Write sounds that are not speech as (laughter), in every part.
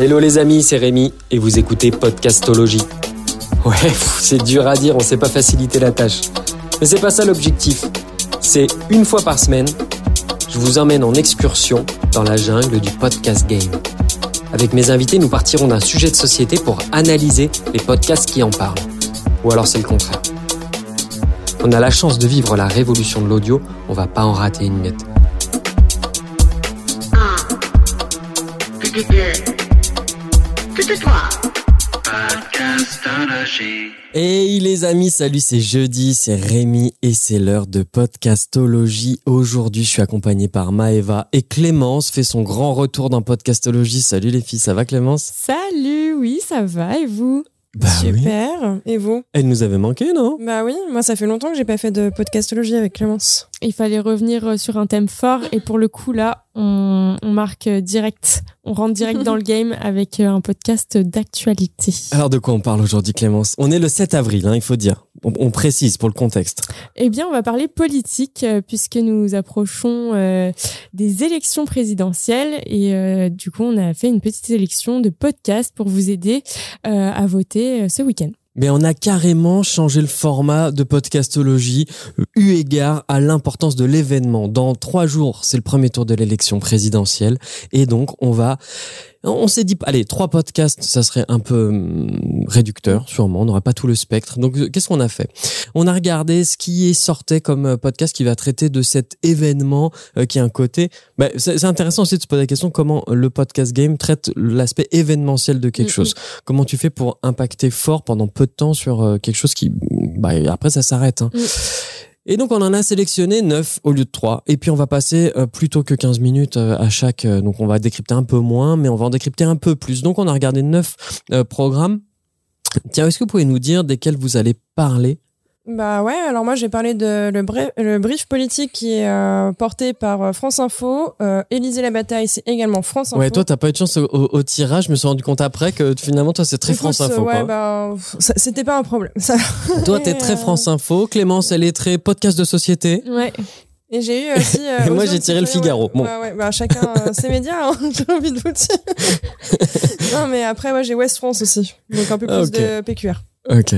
Hello les amis, c'est Rémi et vous écoutez Podcastologie. Ouais, (laughs) c'est dur à dire, on sait pas faciliter la tâche. Mais c'est pas ça l'objectif. C'est une fois par semaine, je vous emmène en excursion dans la jungle du podcast game. Avec mes invités, nous partirons d'un sujet de société pour analyser les podcasts qui en parlent. Ou alors c'est le contraire. On a la chance de vivre la révolution de l'audio, on va pas en rater une miette. Hey les amis, salut, c'est jeudi, c'est Rémi et c'est l'heure de podcastologie. Aujourd'hui, je suis accompagné par Maeva et Clémence fait son grand retour dans podcastologie. Salut les filles, ça va Clémence? Salut, oui, ça va et vous? Bah oui. Super. Et vous? Elle nous avait manqué, non? Bah oui, moi ça fait longtemps que j'ai pas fait de podcastologie avec Clémence. Il fallait revenir euh, sur un thème fort et pour le coup là, on, on marque euh, direct, on rentre direct dans le (laughs) game avec euh, un podcast d'actualité. Alors de quoi on parle aujourd'hui Clémence? On est le 7 avril, hein, il faut dire. On, on précise pour le contexte. Eh bien, on va parler politique euh, puisque nous approchons euh, des élections présidentielles et euh, du coup, on a fait une petite sélection de podcasts pour vous aider euh, à voter ce week-end. Mais on a carrément changé le format de podcastologie euh, eu égard à l'importance de l'événement. Dans trois jours, c'est le premier tour de l'élection présidentielle. Et donc, on va... On s'est dit, allez, trois podcasts, ça serait un peu hum, réducteur, sûrement. On n'aurait pas tout le spectre. Donc, euh, qu'est-ce qu'on a fait? On a regardé ce qui est sortait comme euh, podcast qui va traiter de cet événement euh, qui a un côté... Bah, c'est intéressant aussi de se poser la question comment le podcast game traite l'aspect événementiel de quelque Mm, chose? Comment tu fais pour impacter fort pendant peu de temps sur quelque chose qui, bah, après ça s'arrête. Hein. Mm. Et donc on en a sélectionné 9 au lieu de 3. Et puis on va passer euh, plutôt que 15 minutes euh, à chaque. euh, donc on va décrypter un peu moins, mais on va en décrypter un peu plus. Donc on a regardé 9 euh, programmes. Tiens, est-ce que vous pouvez nous dire desquels vous allez parler Bah ouais, alors moi j'ai parlé de le, bri- le brief politique qui est euh, porté par euh, France Info. Euh, Élysée la bataille, c'est également France Info. Ouais, toi t'as pas eu de chance au, au- tirage. Je me suis rendu compte après que finalement toi c'est très Écoute, France Info. Ouais, quoi. bah, c'était pas un problème. Ça. Toi t'es très (laughs) France Info. Clémence elle est très podcast de société. Ouais. Et j'ai eu aussi. euh, (laughs) Et moi, j'ai tiré le Figaro. Ouais, Bon. ouais, ouais, bah chacun euh, ses (laughs) médias, hein, j'ai envie de vous dire. non, mais après, moi j'ai West France aussi. Donc un peu plus Ah, ok. de PQR. Ok.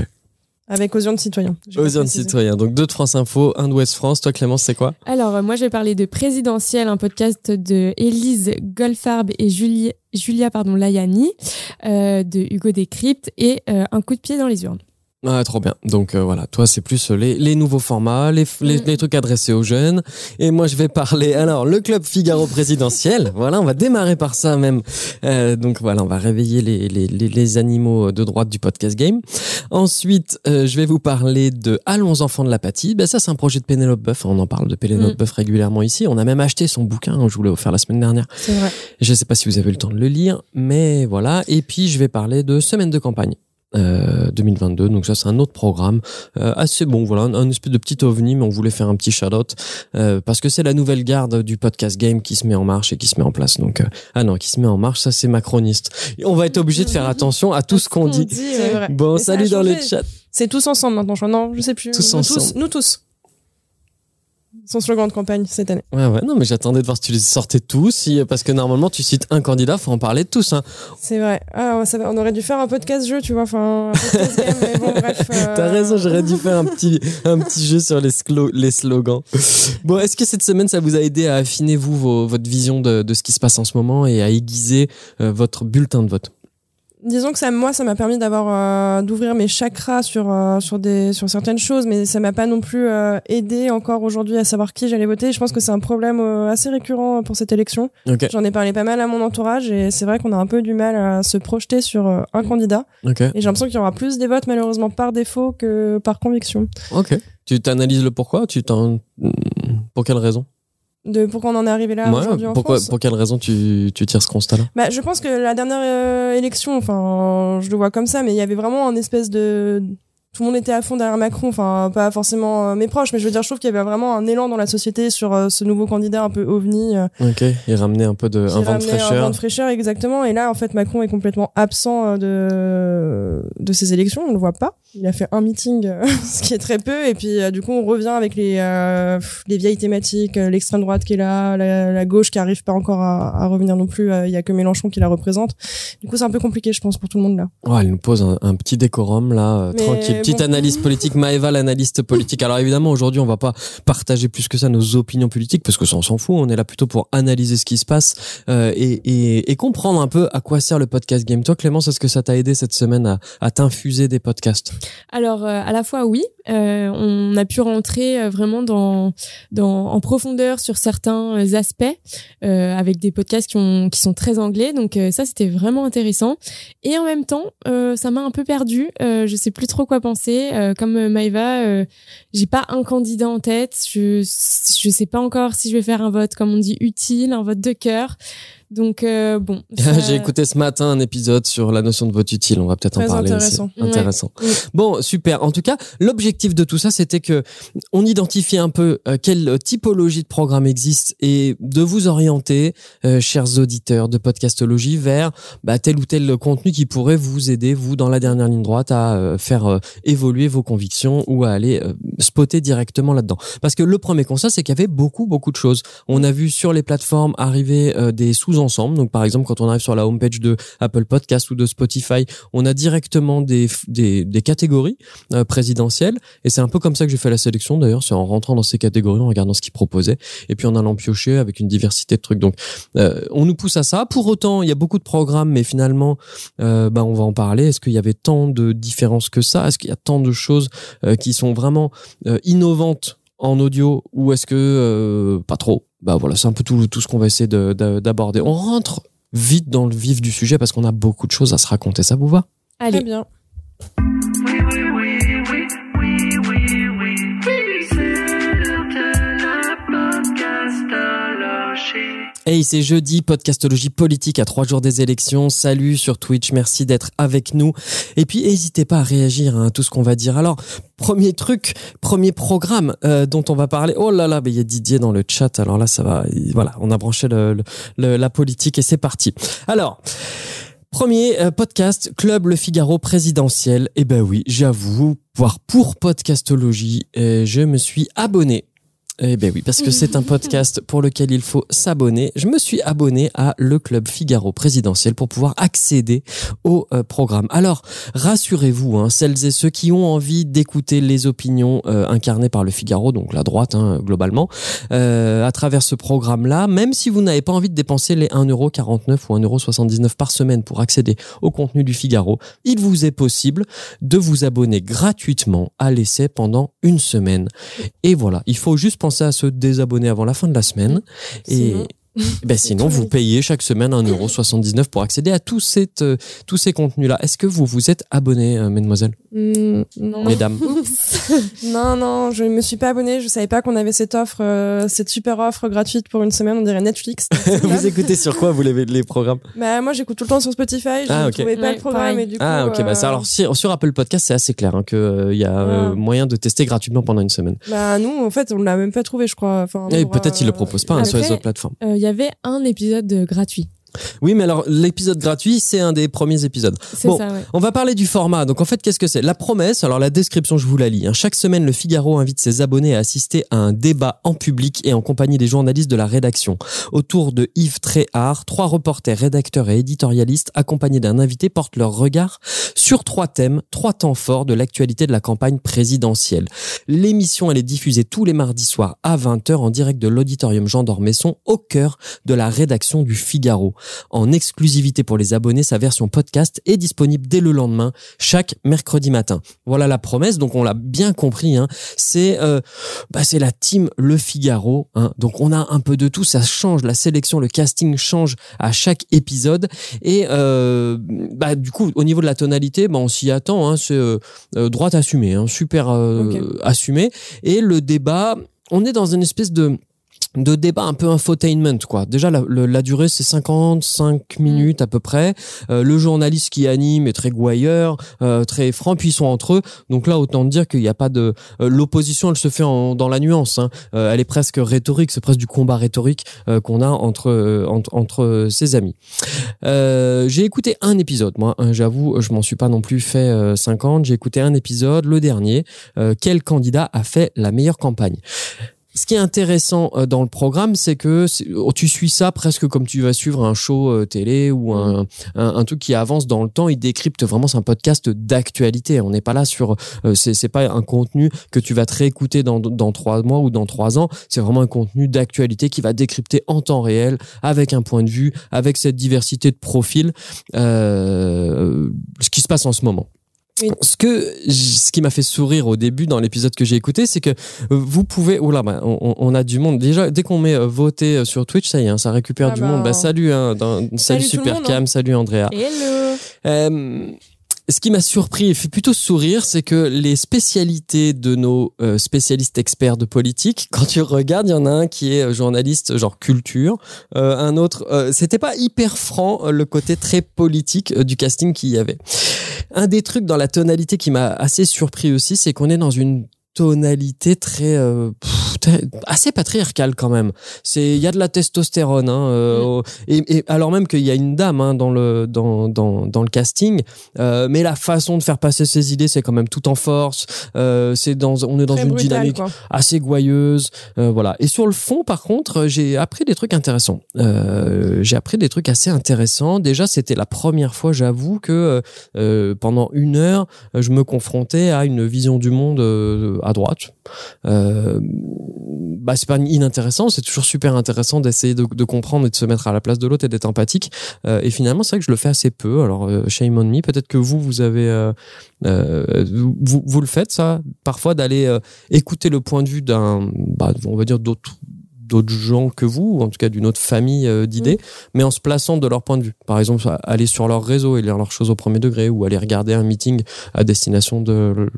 Avec Audience citoyen. J'ai pas Aux de précisé. citoyens. Donc deux de France Info, un de Ouest France. Toi Clémence c'est quoi? Alors, euh, moi, je vais parler de Présidentiel, un podcast de Élise Goldfarb et Julie, Julia pardon, Layani, euh, de Hugo Décrypte, et euh, Un coup de pied dans les urnes. Ah, trop bien. Donc euh, voilà, toi c'est plus euh, les, les nouveaux formats, les, les, Mm. les trucs adressés aux jeunes. Et moi je vais parler alors le club Figaro présidentiel. (laughs) voilà, on va démarrer par ça même. Euh, donc voilà, on va réveiller les, les, les, les animaux de droite du podcast game. Ensuite, euh, je vais vous parler de Allons enfants de l'apathie. Ben ça c'est un projet de Pénélope Boeuf. On en parle de Pénélope Mm. Boeuf régulièrement ici. On a même acheté son bouquin. hein, Je vous l'ai offert la semaine dernière. C'est vrai. Je ne sais pas si vous avez eu le temps de le lire, mais voilà. Et puis, je vais parler de Semaine de campagne. Euh, 2022 donc ça c'est un autre programme euh, assez bon voilà un, un espèce de petit ovni mais on voulait faire un petit shout-out euh, parce que c'est la nouvelle garde du podcast game qui se met en marche et qui se met en place donc euh, ah non qui se met en marche ça c'est macroniste et on va être obligé de faire attention à tout ce qu'on dit bon salut dans le chat C'est tous ensemble maintenant, je. Non, je sais plus. Tous nous ensemble. Tous, nous tous. Son slogan de campagne cette année. ouais ouais non mais j'attendais de voir si tu les sortais tous si, parce que normalement tu cites un candidat faut en parler de tous hein. C'est vrai. Ah, ça on aurait dû faire un podcast jeu, tu vois. Enfin, un podcast game, mais bon, bref. (laughs) euh, T'as raison, j'aurais dû faire un petit, un petit jeu sur les, slo- les slogans. Bon, est-ce que cette semaine, ça vous a aidé à affiner, vous, vos- votre vision de, de ce qui se passe en ce moment et à aiguiser euh, votre bulletin de vote? Disons que ça, moi, ça m'a permis d'avoir, euh, d'ouvrir mes chakras sur, euh, sur des, sur certaines choses, mais ça m'a pas non plus euh, aidé encore aujourd'hui à savoir qui j'allais voter. Je pense que c'est un problème assez récurrent pour cette élection. J'en ai parlé pas mal à mon entourage et c'est vrai qu'on a un peu du mal à se projeter sur un candidat. Et j'ai l'impression qu'il y aura plus des votes malheureusement par défaut que par conviction. ok. Tu t'analyses le pourquoi? Tu t'en... Pour quelle raison? De pourquoi on en est arrivé là Ouais, aujourd'hui en pourquoi, France. Pour quelle raison tu, tu tires ce constat-là? Bah, je pense que la dernière euh, élection, enfin, je le vois comme ça, mais il y avait vraiment un espèce de tout le monde était à fond derrière Macron, enfin pas forcément euh, mes proches, mais je veux dire, je trouve qu'il y avait vraiment un élan dans la société sur euh, ce nouveau candidat un peu ovni, euh, Ok, il ramenait un peu de, un vent de ramenait un fraîcheur. vent de fraîcheur exactement. Et là, en fait, Macron est complètement absent de de ces élections, on le voit pas. Il a fait un meeting, euh, (laughs) ce qui est très peu, et puis euh, du coup on revient avec les euh, les vieilles thématiques, l'extrême droite qui est là, la, la gauche qui arrive pas encore à, à revenir non plus. Il y a que Mélenchon qui la représente. Du coup c'est un peu compliqué, je pense, pour tout le monde là. Oh, elle nous pose un, un petit décorum là, Mais tranquille. Petite bon. analyse politique. Maëva, l'analyste politique. Alors évidemment, aujourd'hui, on va pas partager plus que ça nos opinions politiques parce que ça, on s'en fout. On est là plutôt pour analyser ce qui se passe euh, et, et, et comprendre un peu à quoi sert le podcast Game. Toi, Clémence, est-ce que ça t'a aidé cette semaine à, à t'infuser des podcasts? Alors euh, à la fois oui, euh, on a pu rentrer euh, vraiment dans, en profondeur sur certains aspects avec des podcasts qui, ont, qui sont très anglais, donc ça c'était vraiment intéressant. Et en même temps, ça m'a un peu perdu. Je sais plus trop quoi penser. Comme Maïva, j'ai pas un candidat en tête. Je je sais pas encore si je vais faire un vote comme on dit utile, un vote de cœur. Donc euh, bon. (laughs) ça- J'ai écouté ce matin un épisode sur la notion de vote utile. On va peut-être en parler intéressant. aussi. Intéressant. Ouais. Bon, super. En tout cas, l'objectif de tout ça, c'était que on identifie un peu euh, quelle typologie de programme existe et de vous orienter, euh, chers auditeurs de podcastologie, vers bah, tel ou tel contenu qui pourrait vous aider, vous, dans la dernière ligne droite, à euh, faire évoluer vos convictions ou à aller spotter directement là-dedans. Parce que le premier constat, c'est qu'il y avait beaucoup, beaucoup de choses. On a vu sur les plateformes arriver des sous-ensembles. Donc, par exemple, quand on arrive sur la homepage de Apple Podcast ou de Spotify, on a directement des, catégories euh, présidentielles. Et c'est un peu comme ça que j'ai fait la sélection, d'ailleurs. C'est en rentrant dans ces catégories, en regardant ce qu'ils proposaient, et puis en allant piocher avec une diversité de trucs. Donc, euh, on nous pousse à ça. Pour autant, il y a beaucoup de programmes, mais finalement, euh, bah, on va en parler. Est-ce qu'il y avait tant de différences que ça? Est-ce qu'il y a tant de choses qui sont vraiment innovantes en audio ou est-ce que euh, pas trop? Bah voilà, c'est un peu tout, tout ce qu'on va essayer de- de- d'aborder. On rentre vite dans le vif du sujet parce qu'on a beaucoup de choses à se raconter. Ça vous va? Très Allez. bien. Hey, c'est jeudi, podcastologie politique à trois jours des élections. Salut sur Twitch, merci d'être avec nous. Et puis, n'hésitez pas à réagir hein, à tout ce qu'on va dire. Alors, premier truc, premier programme euh, dont on va parler. Oh là là, mais il y a Didier dans le chat. Alors là, ça va. il- Voilà, on a branché la politique et c'est parti. Alors. Premier euh, podcast, Club Le Figaro présidentiel. Eh ben oui, j'avoue, voire pour podcastologie, euh, je me suis abonné. Eh ben oui, parce que c'est un podcast pour lequel il faut s'abonner. Je me suis abonné à le Club Figaro présidentiel pour pouvoir accéder au euh, programme. Alors, rassurez-vous, hein, celles et ceux qui ont envie d'écouter les opinions euh, incarnées par le Figaro, donc la droite hein, globalement, euh, à travers ce programme-là, même si vous n'avez pas envie de dépenser les 1,49€ ou 1,79€ par semaine pour accéder au contenu du Figaro, il vous est possible de vous abonner gratuitement à l'essai pendant une semaine. Et voilà, il faut juste penser à se désabonner avant la fin de la semaine. Et ben sinon, vous payez chaque semaine 1,79€ pour accéder à tous, cette, euh, tous ces contenus-là. Est-ce que vous vous êtes abonné, euh, mesdemoiselles, Hmm, non. mesdames (laughs) non, non, je me suis pas abonnée. Je savais pas qu'on avait cette offre, euh, cette super offre gratuite pour une semaine. On dirait Netflix. (laughs) Vous écoutez sur quoi, vous, les, les programmes? Bah, moi, j'écoute tout le temps sur Spotify. Je Ah, ne ok. trouvais pas Ouais, le programme pareil. et du coup. Ah, ok. Bah, ça, euh, alors, sur, sur Apple Podcast, c'est assez clair hein, qu'il y a euh, Ah. moyen de tester gratuitement pendant une semaine. Bah, nous, en fait, on l'a même pas trouvé, je crois. Enfin, Et pour, peut-être euh, qu'ils le proposent pas hein, sur les autres plateformes. Il y avait un épisode euh, gratuit. Oui, mais alors, l'épisode gratuit, c'est un des premiers épisodes. C'est Bon. ça, ouais. On va parler du format. Donc en fait, qu'est-ce que c'est? La promesse, alors la description, je vous la lis. hein. Chaque semaine, le Figaro invite ses abonnés à assister à un débat en public et en compagnie des journalistes de la rédaction. Autour de Yves Tréhard, trois reporters, rédacteurs et éditorialistes accompagnés d'un invité portent leur regard sur trois thèmes, trois temps forts de l'actualité de la campagne présidentielle. L'émission, elle est diffusée tous les mardis soirs à 20h en direct de l'auditorium Jean d'Ormesson au cœur de la rédaction du Figaro en exclusivité pour les abonnés. Sa version podcast est disponible dès le lendemain, chaque mercredi matin. Voilà la promesse. Donc on l'a bien compris. Hein. C'est euh, bah, c'est la team Le Figaro. Hein. Donc on a un peu de tout. Ça change. La sélection, le casting change à chaque épisode. Et euh, bah, du coup, au niveau de la tonalité, bah, on s'y attend. Hein. C'est euh, euh, droite assumée, hein. super euh, Ok. assumé. Et le débat, on est dans une espèce de de débat un peu infotainment quoi. Déjà la, le- la durée c'est 55 minutes à peu près. Euh, le journaliste qui anime est très gouailleur, euh, très franc, puis ils sont entre eux. Donc là autant dire qu'il n'y a pas de euh, l'opposition, elle se fait en- dans la nuance. hein. Euh, elle est presque rhétorique, c'est presque du combat rhétorique euh, qu'on a entre entre, entre ses amis. Euh, j'ai écouté un épisode, moi, hein, j'avoue, je m'en suis pas non plus fait euh, 50. J'ai écouté un épisode, le dernier. Euh, quel candidat a fait la meilleure campagne? Ce qui est intéressant euh, dans le programme, c'est que oh, tu suis ça presque comme tu vas suivre un show euh, télé ou un, un, un truc qui avance dans le temps. Il décrypte vraiment, c'est un podcast d'actualité. On n'est pas là sur, euh, c'est c'est pas un contenu que tu vas te réécouter dans, dans trois mois ou dans trois ans. C'est vraiment un contenu d'actualité qui va décrypter en temps réel, avec un point de vue, avec cette diversité de profils, euh, ce qui se passe en ce moment. Ce que ce qui m'a fait sourire au début dans l'épisode que j'ai écouté, c'est que euh, vous pouvez. Oh là, bah, on, on a du monde. Déjà, dès qu'on met euh, voter euh, sur Twitch, ça y est, hein, ça récupère Ah du bah. monde. Bah, salut, hein, dans- salut, Salut tout le Super monde, Cam, hein. salut Andrea. Hello Euh, ce qui m'a surpris et fait plutôt sourire, c'est que les spécialités de nos euh, spécialistes experts de politique, quand tu regardes, il y en a un qui est euh, journaliste genre culture, euh, un autre, c'était pas hyper franc le côté très politique du casting qu'il y avait. Un des trucs dans la tonalité qui m'a assez surpris aussi, c'est qu'on est dans une tonalité très- assez patriarcale quand même. C'est il y a de la testostérone hein, euh, et, et alors même qu'il y a une dame hein, dans le dans, dans dans le casting, euh, mais la façon de faire passer ses idées c'est quand même tout en force. Euh, c'est dans on est dans Très une brutal, dynamique quoi. assez gouailleuse, voilà. Et sur le fond, par contre, j'ai appris des trucs intéressants. J'ai appris des trucs assez intéressants. Déjà, c'était la première fois, j'avoue, que pendant une heure, je me confrontais à une vision du monde à droite. Euh, bah, c'est pas inintéressant, c'est toujours super intéressant d'essayer de, de comprendre et de se mettre à la place de l'autre et d'être empathique. Euh, et finalement, c'est vrai que je le fais assez peu. Alors, euh, shame on me. Peut-être que vous, vous avez, euh, vous, vous le faites ça, parfois d'aller écouter le point de vue d'un, bah, on va dire d'autres d'autres gens que vous, ou en tout cas d'une autre famille d'idées, mais en se plaçant de leur point de vue. Par exemple, aller sur leur réseau et lire leurs choses au premier degré, ou aller regarder un meeting à destination de...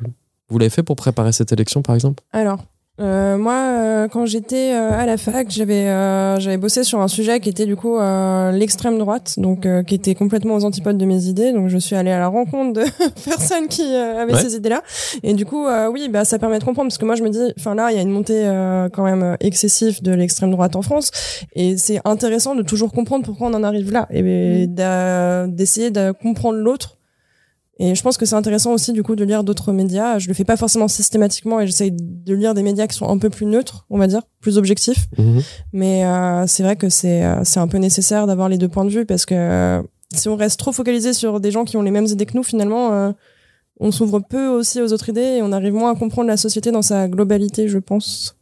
Vous l'avez fait pour préparer cette élection, par exemple? Alors, euh, moi, euh, quand j'étais euh, à la fac, j'avais euh, j'avais bossé sur un sujet qui était du coup euh, l'extrême droite, donc euh, qui était complètement aux antipodes de mes idées. Donc, je suis allée à la rencontre de (laughs) personnes qui euh, avaient Ouais. ces idées-là. Et du coup, euh, oui, bah ça permet de comprendre parce que moi, je me dis, enfin là, il y a une montée euh, quand même excessive de l'extrême droite en France, et c'est intéressant de toujours comprendre pourquoi on en arrive là et d'a- d'essayer de comprendre l'autre. Et je pense que c'est intéressant aussi du coup de lire d'autres médias. Je le fais pas forcément systématiquement et j'essaye de lire des médias qui sont un peu plus neutres, on va dire, plus objectifs. Mais euh, c'est vrai que c'est euh, c'est un peu nécessaire d'avoir les deux points de vue parce que euh, si on reste trop focalisé sur des gens qui ont les mêmes idées que nous, finalement, euh, on s'ouvre peu aussi aux autres idées et on arrive moins à comprendre la société dans sa globalité, je pense.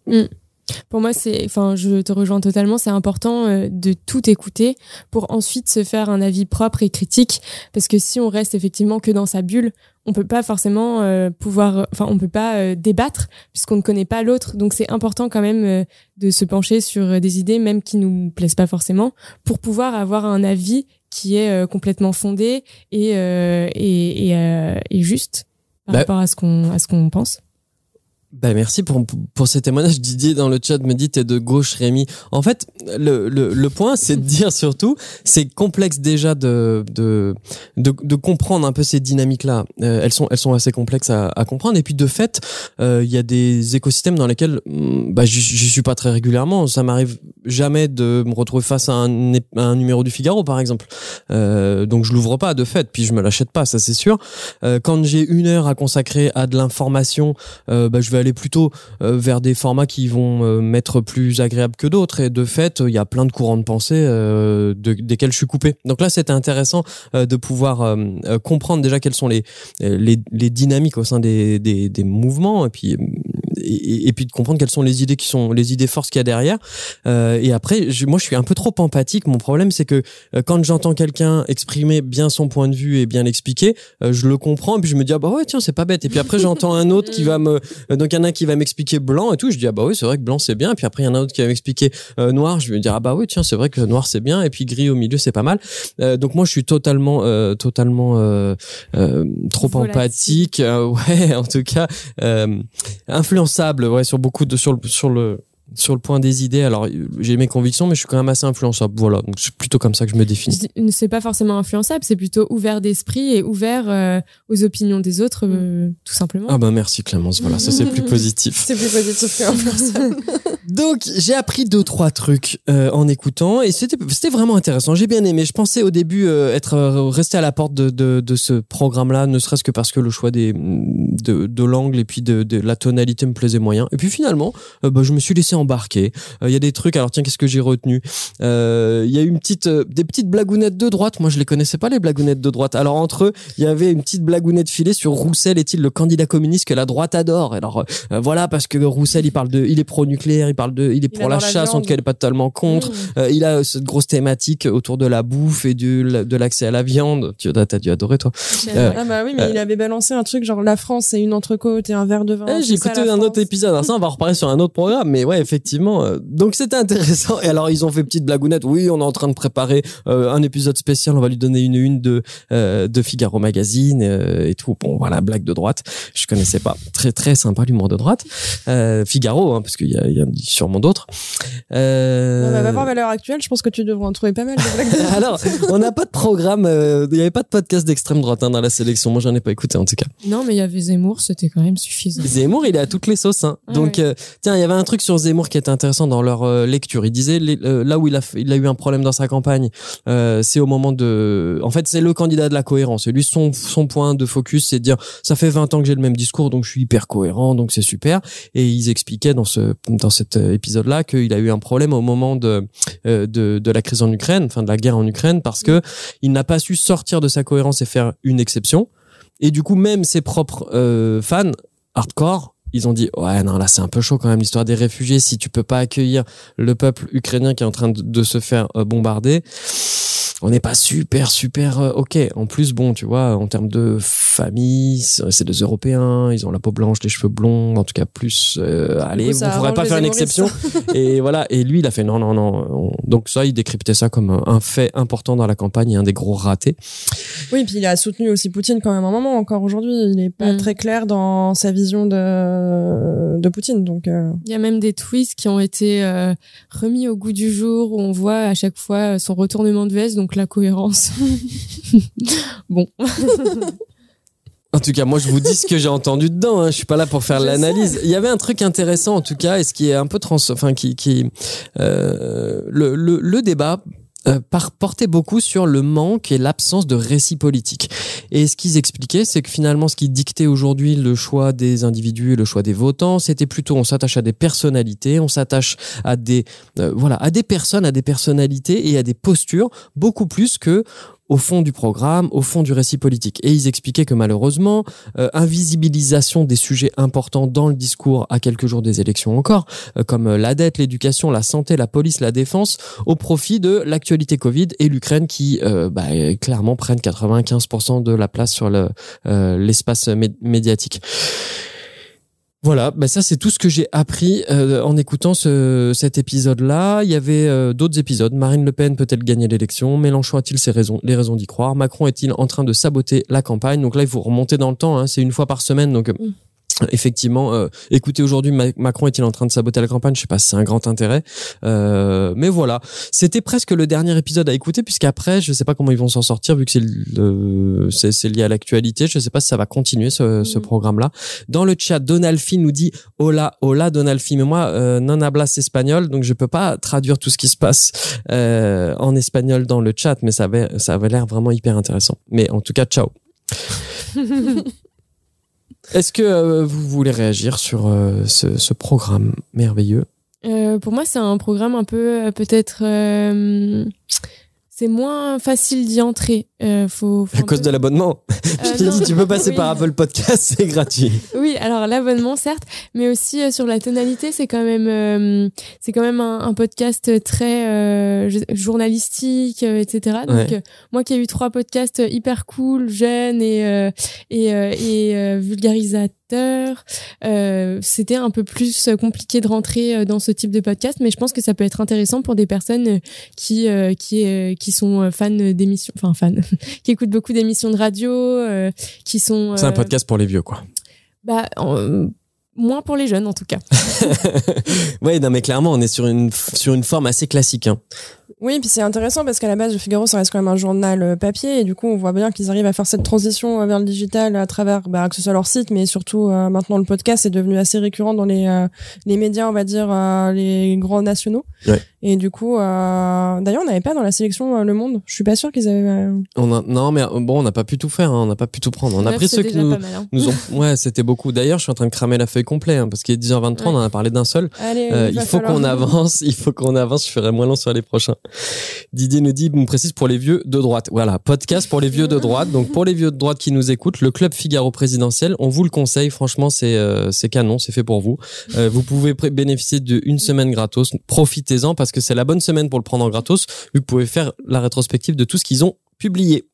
Pour moi, c'est, enfin, je te rejoins totalement. C'est important euh, de tout écouter pour ensuite se faire un avis propre et critique. Parce que si on reste effectivement que dans sa bulle, on peut pas forcément euh, pouvoir, enfin, on peut pas euh, débattre puisqu'on ne connaît pas l'autre. Donc, c'est important quand même euh, de se pencher sur des idées, même qui nous plaisent pas forcément, pour pouvoir avoir un avis qui est complètement fondé et euh, et, et, euh, et juste par Bah- rapport à ce qu'on à ce qu'on pense. Ben merci pour, pour ces témoignages. Didier dans le chat me dit t'es de gauche Rémi. En fait, le, le, le point c'est de dire surtout, c'est complexe déjà de, de, de, de comprendre un peu ces dynamiques-là. Euh, elles, sont, elles sont assez complexes à, à comprendre. Et puis de fait, euh, il y a des écosystèmes dans lesquels hum, bah, j'y suis pas très régulièrement. Ça m'arrive jamais de me retrouver face à un, à un numéro du Figaro par exemple. Euh, donc je l'ouvre pas de fait, puis je me l'achète pas, ça c'est sûr. Euh, quand j'ai une heure à consacrer à de l'information, euh, bah, je vais aller plutôt euh, vers des formats qui vont euh, m'être plus agréables que d'autres. Et de fait, il y a plein de courants de pensée euh, de, desquels je suis coupé. Donc là, c'était intéressant de pouvoir comprendre déjà quelles sont les, dynamiques au sein des, des, des mouvements et puis, et, et puis de comprendre quelles sont les idées qui sont les idées forces qu'il y a derrière. Euh, et après, je, moi, je suis un peu trop empathique. Mon problème, c'est que euh, quand j'entends quelqu'un exprimer bien son point de vue et bien l'expliquer, euh, je le comprends et puis je me dis ah bah ouais tiens c'est pas bête. Et puis après j'entends un autre qui va me donc il y en a un qui va m'expliquer blanc et tout. Je dis ah bah oui c'est vrai que blanc c'est bien. Et puis après il y en a un autre qui va m'expliquer noir. Je vais me dire ah bah oui tiens c'est vrai que noir c'est bien. Et puis gris au milieu c'est pas mal. Euh, donc moi je suis totalement euh, totalement trop empathique. Ouais (laughs) en tout cas euh, influençable ouais sur beaucoup de sur le sur le sur le point des idées. Alors, j'ai mes convictions, mais je suis quand même assez influençable. Voilà, donc c'est plutôt comme ça que je me définis. C'est pas forcément influençable, c'est plutôt ouvert d'esprit et ouvert euh, aux opinions des autres, euh, tout simplement. Ah bah merci Clémence, voilà, ça c'est plus (laughs) positif. C'est plus positif que influençable. (laughs) Donc j'ai appris deux trois trucs euh, en écoutant et c'était c'était vraiment intéressant. J'ai bien aimé. Je pensais au début euh, être euh, resté à la porte de, de, de ce programme-là, ne serait-ce que parce que le choix des de, de l'angle et puis de, de la tonalité me plaisait moyen. Et puis finalement, euh, bah, je me suis laissé embarquer. Euh, Il y a des trucs. Alors tiens, qu'est-ce que j'ai retenu? Euh, Il y a une petite euh, des petites blagounettes de droite. Moi, je les connaissais pas les blagounettes de droite. Alors entre eux, il y avait une petite blagounette filée sur Roussel est-il le candidat communiste que la droite adore? Alors voilà parce que Roussel il parle de il est pro-nucléaire, il parle de il est pour la chasse, en tout cas il est pas totalement contre. Mmh. Euh, il a cette grosse thématique autour de la bouffe et du, de l'accès à la viande. Tu as dû adorer toi. Euh, Ah bah oui, mais Euh. il avait balancé un truc genre la France, c'est une entrecôte et un verre de vin. Eh, J'ai écouté un France. autre épisode. Alors ça, on va reparler sur un autre programme, mais ouais, effectivement. euh, donc c'était intéressant. Et alors ils ont fait petite blagounette. Oui, on est en train de préparer euh, un épisode spécial. On va lui donner une une de euh, de Figaro Magazine euh, et tout. Bon, voilà, blague de droite. Je connaissais pas. Très très sympa l'humour de droite. Euh, Figaro, hein, parce qu'il y a, y a sûrement d'autres. Euh... On va voir à l'heure actuelle, je pense que tu devrais en trouver pas mal de blagues de- (laughs) Alors, on n'a pas de programme, euh, il n'y avait pas de podcast d'extrême droite hein, dans la sélection. Moi, j'en ai pas écouté en tout cas. Non, mais il y avait Zemmour, c'était quand même suffisant. Zemmour, il est à toutes les sauces. Hein. Ah Donc, ouais. euh, tiens, il y avait un truc sur Zemmour qui était intéressant dans leur euh, lecture. Il disait euh, là où il a, eu un problème dans sa campagne, euh, c'est au moment de. En fait, c'est le candidat de la cohérence. Et lui, son, point de focus, c'est de dire ça fait 20 ans que j'ai le même discours, donc je suis hyper cohérent, donc c'est super. Et ils expliquaient dans ce dans cet épisode-là qu'il a eu un problème au moment de la crise en Ukraine, enfin de la guerre en Ukraine, parce que il n'a pas su sortir de sa cohérence et faire une exception. Et du coup, même ses propres fans hardcore, ils ont dit ouais non là c'est un peu chaud quand même l'histoire des réfugiés. Si tu peux pas accueillir le peuple ukrainien qui est en train de, de se faire euh, bombarder, on n'est pas super super euh, ok. En plus bon tu vois en termes de famille, c'est c'est des Européens, ils ont la peau blanche, les cheveux blonds, en tout cas plus. euh, allez, coup, vous ça pourrez pas faire une exception. (laughs) et voilà. Et lui il a fait non non non. On- Donc ça il décryptait ça comme un- fait important dans la campagne et un des gros ratés. Oui, puis il a soutenu aussi Poutine quand même un moment encore aujourd'hui. Il est pas Mm. très clair dans sa vision de, de Poutine. Donc, euh, Il y a même des tweets qui ont été euh, remis au goût du jour où on voit à chaque fois son retournement de veste, donc la cohérence. (laughs) bon. En tout cas, moi, je vous dis ce que j'ai entendu dedans. Hein. Je suis pas là pour faire l'analyse. Il y avait un truc intéressant, en tout cas, et ce qui est un peu trans, enfin, qui, qui, euh, le, le, le débat. Euh, par- portait beaucoup sur le manque et l'absence de récit politique. Et ce qu'ils expliquaient, c'est que finalement, ce qui dictait aujourd'hui le choix des individus et le choix des votants, c'était plutôt on s'attache à des personnalités, on s'attache à des euh, voilà à des personnes, à des personnalités et à des postures beaucoup plus que au fond du programme, au fond du récit politique. Et ils expliquaient que malheureusement, euh, invisibilisation des sujets importants dans le discours à quelques jours des élections encore, euh, comme euh, la dette, l'éducation, la santé, la police, la défense, au profit de l'actualité Covid et l'Ukraine qui euh, bah, clairement prennent 95% de la place sur euh, l'espace mé- médiatique. Voilà, bah ça c'est tout ce que j'ai appris euh, en écoutant ce, cet épisode-là. Il y avait euh, d'autres épisodes. Marine Le Pen peut-elle gagner l'élection? Mélenchon a-t-il ses raisons, les raisons d'y croire? Macron est-il en train de saboter la campagne? Donc là, il faut remonter dans le temps. Hein, c'est une fois par semaine, donc. Mm. Effectivement, euh, écoutez aujourd'hui Ma- Macron est-il en train de saboter la campagne? Je sais pas, si c'est un grand intérêt, Euh, mais voilà, c'était presque le dernier épisode à écouter puisqu'après, je sais pas comment ils vont s'en sortir vu que c'est lié à l'actualité. Je sais pas si ça va continuer ce, ce Mhm. programme-là. Dans le chat, Donalfi nous dit hola hola Donalfi, mais moi euh, non hablas espagnol, donc je peux pas traduire tout ce qui se passe euh, en espagnol dans le chat, mais ça avait ça avait l'air vraiment hyper intéressant. Mais en tout cas, ciao. (laughs) Est-ce que euh, vous voulez réagir sur euh, ce, ce programme merveilleux? Euh, pour moi, c'est un programme un peu euh, peut-être. C'est moins facile d'y entrer. Euh, faut, faut À cause peu- de l'abonnement. Euh, (laughs) Je t'ai dit, tu peux passer Oui. par Apple Podcast, c'est gratuit. Oui, alors l'abonnement certes, mais aussi euh, sur la tonalité, c'est quand même euh, c'est quand même un, un podcast très journalistique, etc. Donc Ouais. moi qui ai eu trois podcasts hyper cool, jeunes et et, et euh, c'était un peu plus compliqué de rentrer euh, dans ce type de podcast, mais je pense que ça peut être intéressant pour des personnes euh, qui euh, qui euh, qui sont fans d'émissions, enfin fans, (laughs) qui écoutent beaucoup d'émissions de radio, qui sont C'est un podcast pour les vieux, quoi. bah, moins pour les jeunes en tout cas. (laughs) ouais, non, mais clairement, on est sur une, sur une forme assez classique. Hein. Oui, puis c'est intéressant parce qu'à la base, le Figaro, ça reste quand même un journal euh, papier et du coup, on voit bien qu'ils arrivent à faire cette transition euh, vers le digital à travers, bah, que ce soit leur site, mais surtout euh, maintenant le podcast est devenu assez récurrent dans les les médias, on va dire les grands nationaux. Et du coup, d'ailleurs, on n'avait pas dans la sélection Le Monde. Je suis pas sûr qu'ils avaient. On a... non, mais bon, on n'a pas pu tout faire, hein, on n'a pas pu tout prendre. On a pris ceux qui nous, mal, hein. nous ont. (laughs) Ouais, c'était beaucoup. D'ailleurs, je suis en train de cramer la feuille complète hein, parce qu'il est 10h23, on en a parlé d'un seul. Allez, il faut qu'on avance. (laughs) Il faut qu'on avance. Je ferai moins long sur les prochains. Didier nous dit, me précise pour les vieux de droite. Voilà, podcast pour les vieux de droite. Donc pour les vieux de droite qui nous écoutent, le club Figaro présidentiel, on vous le conseille. Franchement, c'est euh, c'est canon, c'est fait pour vous. Euh, vous pouvez bénéficier d'une semaine gratos. Profitez-en parce que c'est la bonne semaine pour le prendre en gratos. Vous pouvez faire la rétrospective de tout ce qu'ils ont publié.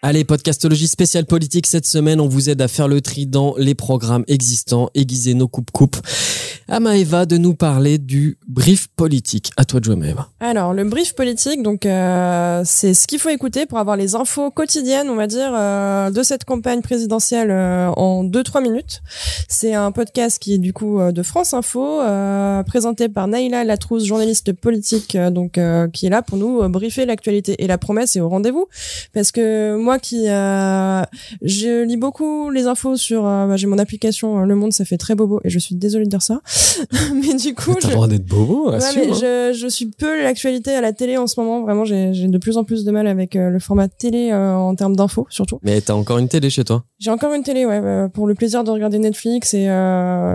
Allez, podcastologie spéciale politique cette semaine, on vous aide à faire le tri dans les programmes existants, aiguiser nos coupes-coupes. À Maëva de nous parler du brief politique. À toi de jouer Maëva. Alors, le brief politique, donc euh, c'est ce qu'il faut écouter pour avoir les infos quotidiennes, on va dire, euh, de cette campagne présidentielle euh, en 2-3 minutes. C'est un podcast qui est du coup de France Info, présenté par Naïla Latrousse, journaliste politique, donc qui est là pour nous briefer l'actualité. Et la promesse est au rendez-vous, parce que qui euh, je lis beaucoup les infos sur euh, bah, j'ai mon application euh, Le Monde ça fait très bobo et je suis désolée de dire ça. (laughs) Mais du coup t'as je... droit d'être bobo ouais, mais je, je suis peu l'actualité à la télé en ce moment. Vraiment j'ai de plus en plus de mal avec le format télé en termes d'infos surtout. Mais t'as encore une télé chez toi? J'ai encore une télé ouais pour le plaisir de regarder Netflix et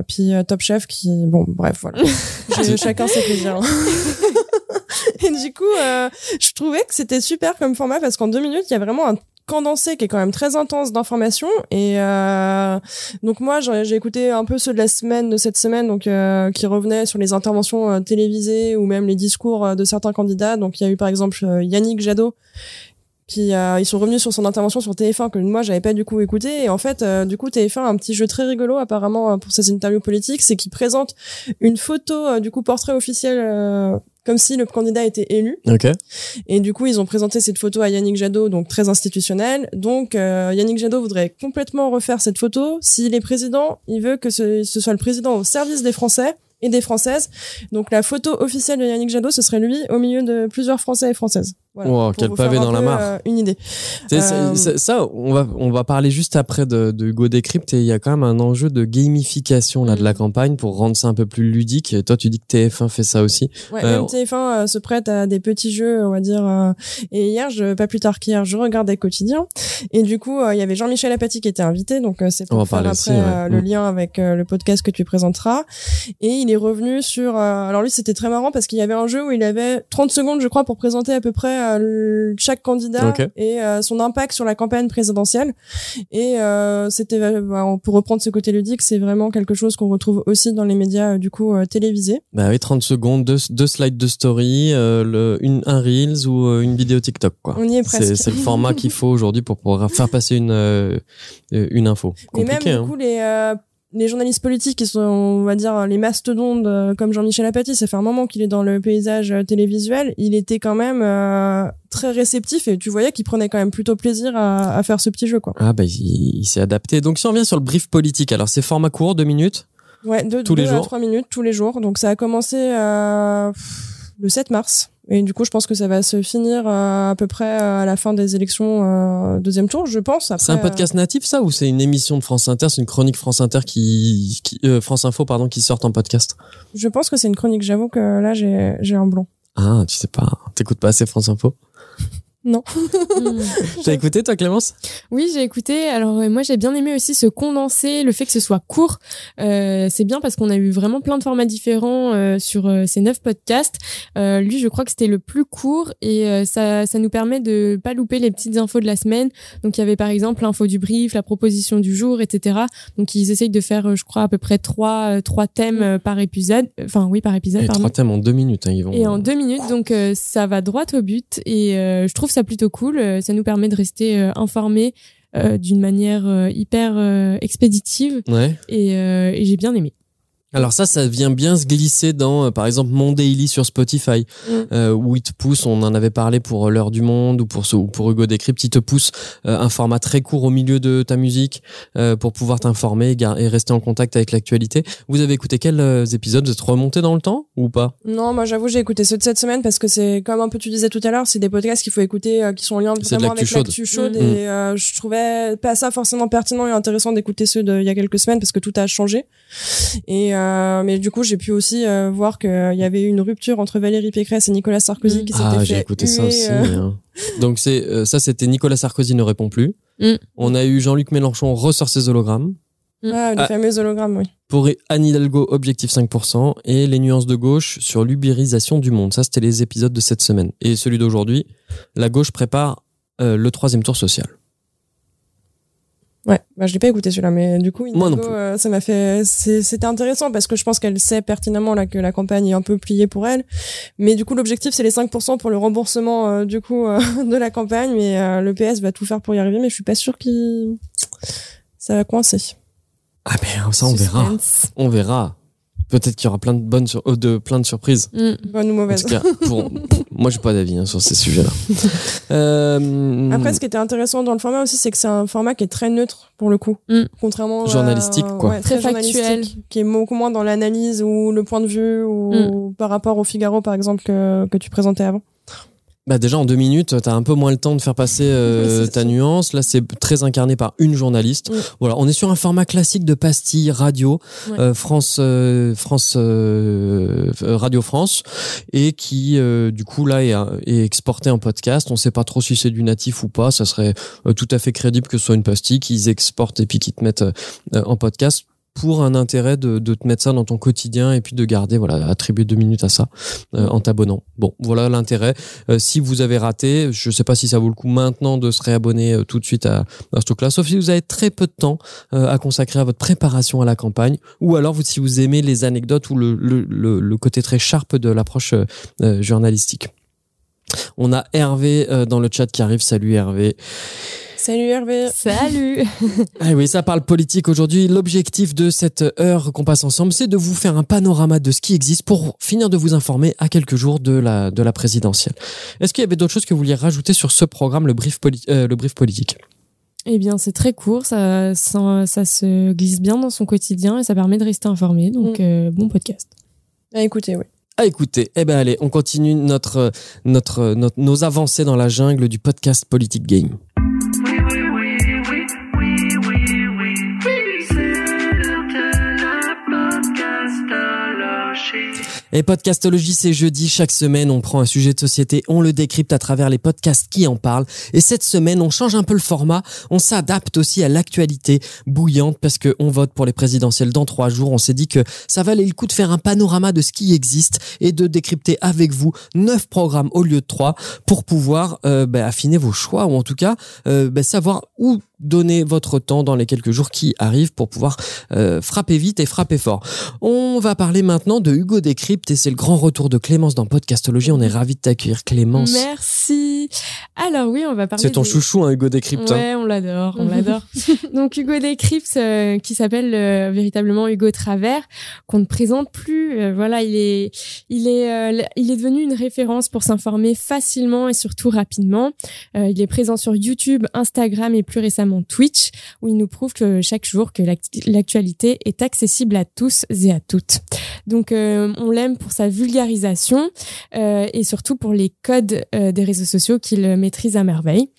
puis Top Chef qui bon bref voilà. (laughs) Chacun ses plaisirs (laughs) et du coup, euh, je trouvais que c'était super comme format parce qu'en deux minutes, il y a vraiment un condensé qui est quand même très intense d'informations. Et euh, donc moi j'ai écouté un peu ceux de la semaine de cette semaine donc euh, qui revenaient sur les interventions euh, télévisées ou même les discours euh, de certains candidats. Donc il y a eu par exemple Yannick Jadot qui ils sont revenus sur son intervention sur TF1 que moi j'avais pas du coup écouté. Et en fait du coup TF1 a un petit jeu très rigolo apparemment pour ces interviews politiques c'est qu'il présente une photo du coup portrait officiel comme si le candidat était élu. Okay. Et du coup, ils ont présenté cette photo à Yannick Jadot, donc très institutionnel. Donc, euh, Yannick Jadot voudrait complètement refaire cette photo. S'il est président, il veut que ce, ce soit le président au service des Français et des Françaises. Donc la photo officielle de Yannick Jadot, ce serait lui au milieu de plusieurs Français et Françaises. Voilà, quel pavé dans la mare. Euh, une idée. Euh... Ça, on va, on va parler juste après de, de Hugo Décrypte et il y a quand même un enjeu de gamification là, de la mm. campagne pour rendre ça un peu plus ludique. Et toi, tu dis que TF1 fait ça aussi. Ouais, euh, TF1 euh, se prête à des petits jeux, on va dire. Et hier, je, pas plus tard qu'hier, je regardais Quotidien. Et du coup, il y avait Jean-Michel Apathy qui était invité. Donc, c'est pour faire après le mm. lien avec le podcast que tu présenteras. Et il est revenu sur... alors lui, c'était très marrant parce qu'il y avait un jeu où il avait 30 secondes, je crois, pour présenter à peu près euh, chaque candidat et euh, son impact sur la campagne présidentielle. Et euh, c'était, bah, pour reprendre ce côté ludique, c'est vraiment quelque chose qu'on retrouve aussi dans les médias du coup télévisés. Bah oui, 30 secondes, deux, deux slides de story, le, une, un reels ou une vidéo TikTok quoi. On y est presque. C'est le (laughs) format qu'il faut aujourd'hui pour pouvoir faire passer une une info. Compliqué, et même du hein. coup les les journalistes politiques qui sont, on va dire, les mastodontes euh, comme Jean-Michel Apathy, ça fait un moment qu'il est dans le paysage euh, télévisuel, il était quand même euh, très réceptif et tu voyais qu'il prenait quand même plutôt plaisir à, à faire ce petit jeu. Quoi. Ah bah il, s'est adapté. Donc si on revient sur le brief politique, alors c'est format court, deux minutes Ouais, deux, tous les jours. trois minutes tous les jours. Donc ça a commencé euh, le 7 mars. Et du coup, je pense que ça va se finir euh, à peu près à la fin des élections euh, deuxième tour, je pense. C'est un podcast natif ça ou c'est une émission de France Inter, c'est une chronique France Inter qui, qui euh, France Info pardon qui sort en podcast? Je pense que c'est une chronique. J'avoue que là j'ai j'ai un blanc. Ah, tu sais pas, t'écoutes pas assez France Info? Non. T'as écouté toi Clémence? Oui, j'ai écouté. Alors euh, moi j'ai bien aimé aussi ce condensé, le fait que ce soit court. Euh, c'est bien parce qu'on a eu vraiment plein de formats différents euh, sur euh, ces neuf podcasts. lui, je crois que c'était le plus court et ça, ça nous permet de pas louper les petites infos de la semaine. Donc il y avait par exemple l'info du brief, la proposition du jour, etc. Donc ils essayent de faire, je crois, à peu près trois trois thèmes par épisode. Enfin oui, par épisode. Et trois thèmes en deux minutes, hein, ils vont. Et en deux minutes, donc ça va droit au but et je trouve ça plutôt cool. Euh, ça nous permet de rester euh, informés euh, d'une manière hyper expéditive. Ouais. Et, et j'ai bien aimé. Alors ça, ça vient bien se glisser dans, euh, par exemple, Mon Daily sur Spotify, Mm. euh, où il te pousse, on en avait parlé pour euh, l'heure du monde ou pour, ce- ou pour Hugo Décrypte, il te pousse euh, un format très court au milieu de ta musique euh, pour pouvoir t'informer et, rester en contact avec l'actualité. Vous avez écouté quels épisodes? Vous êtes remonté dans le temps ou pas? Non, moi j'avoue, j'ai écouté ceux de cette semaine parce que c'est comme un peu tu disais tout à l'heure, c'est des podcasts qu'il faut écouter qui sont en lien vraiment avec l'actu chaude Mm. et je trouvais pas ça forcément pertinent et intéressant d'écouter ceux d'il y a quelques semaines parce que tout a changé. Et euh, mais du coup, j'ai pu aussi euh, voir qu'il y avait eu une rupture entre Valérie Pécresse et Nicolas Sarkozy Mm. qui s'était Ah, fait j'ai écouté ça aussi. euh, hein. Donc c'est euh, ça, c'était Nicolas Sarkozy ne répond plus. Mm. On a eu Jean-Luc Mélenchon ressort ses hologrammes. Ah, les Ah. fameux hologrammes, oui. Pour Anne Hidalgo, objectif 5%, et les nuances de gauche sur l'ubérisation du monde. Ça, c'était les épisodes de cette semaine. Et celui d'aujourd'hui, la gauche prépare euh, le troisième tour social. Ouais, bah, je l'ai pas écouté celui-là, mais du coup, Moi Hidalgo, plus. euh, ça m'a fait, c'était intéressant parce que je pense qu'elle sait pertinemment là que la campagne est un peu pliée pour elle. Mais du coup, l'objectif c'est les 5% pour le remboursement euh, du coup euh, (laughs) de la campagne, mais euh, le PS va tout faire pour y arriver, mais je suis pas sûre qu'il ça va coincer. Ah ben ça, on verra. On verra. Peut-être qu'il y aura plein de bonnes sur- euh, de plein de surprises. Mm. Bonne ou En mauvaise. tout cas, pour moi, j'ai pas d'avis hein, sur ces sujets-là. (laughs) Euh, Après, ce qui était intéressant dans le format aussi, c'est que c'est un format qui est très neutre pour le coup, Mm. contrairement à- Journalistique, quoi. ouais, Très factuel. qui est beaucoup moins dans l'analyse ou le point de vue ou par rapport au Figaro par exemple que que tu présentais avant. Bah déjà en deux minutes, t'as un peu moins le temps de faire passer euh, Oui, ta ça. nuance. Là, c'est très incarné par une journaliste. Oui. Voilà, on est sur un format classique de pastille radio, euh, France, euh, France, euh, euh, Radio France, et qui euh, du coup là est, est exporté en podcast. On sait pas trop si c'est du natif ou pas. Ça serait tout à fait crédible que ce soit une pastille qu'ils exportent et puis qu'ils te mettent en podcast pour un intérêt de, de te mettre ça dans ton quotidien et puis de garder voilà attribuer deux minutes à ça euh, en t'abonnant bon voilà l'intérêt euh, si vous avez raté, je sais pas si ça vaut le coup maintenant de se réabonner euh, tout de suite à, à ce truc-là, sauf si vous avez très peu de temps euh, à consacrer à votre préparation à la campagne, ou alors vous, si vous aimez les anecdotes ou le, le, le, le côté très sharp de l'approche euh, journalistique. On a Hervé dans le chat qui arrive. Salut Hervé. Salut Hervé. Salut. (laughs) Ah oui, ça parle politique aujourd'hui. L'objectif de cette heure qu'on passe ensemble, c'est de vous faire un panorama de ce qui existe pour finir de vous informer à quelques jours de la, de la présidentielle. Est-ce qu'il y avait d'autres choses que vous vouliez rajouter sur ce programme, le brief, poli- euh, le brief politique? Eh bien, c'est très court, ça, ça, ça se glisse bien dans son quotidien et ça permet de rester informé. Donc, Mm. euh, bon podcast. Ah, écoutez, oui. Ah, écoutez, eh ben allez, on continue notre, notre, notre, nos avancées dans la jungle du podcast Politique Game. Et Podcastologie, c'est jeudi. Chaque semaine, on prend un sujet de société, on le décrypte à travers les podcasts qui en parlent. Et cette semaine, on change un peu le format. On s'adapte aussi à l'actualité bouillante parce que on vote pour les présidentielles dans trois jours. On s'est dit que ça valait le coup de faire un panorama de ce qui existe et de décrypter avec vous neuf programmes au lieu de trois pour pouvoir euh, bah, affiner vos choix ou en tout cas euh, bah, savoir où donner votre temps dans les quelques jours qui arrivent pour pouvoir euh, frapper vite et frapper fort. On va parler maintenant de Hugo Décrypte et c'est le grand retour de Clémence dans Podcastologie. On est ravis de t'accueillir Clémence. Merci. Alors oui, on va parler. C'est ton des- chouchou, hein, Hugo Décrypte. hein. Ouais, on l'adore, on (laughs) l'adore. Donc Hugo Décrypte, euh, qui s'appelle euh, véritablement Hugo Travers, qu'on ne présente plus. Voilà, il est, il est, il est devenu une référence pour s'informer facilement et surtout rapidement. Il est présent sur YouTube, Instagram et plus récemment Twitch, où il nous prouve que chaque jour que l'actu- l'actualité est accessible à tous et à toutes. Donc euh, on l'aime pour sa vulgarisation euh, et surtout pour les codes euh, des réseaux sociaux qu'il maîtrise à merveille.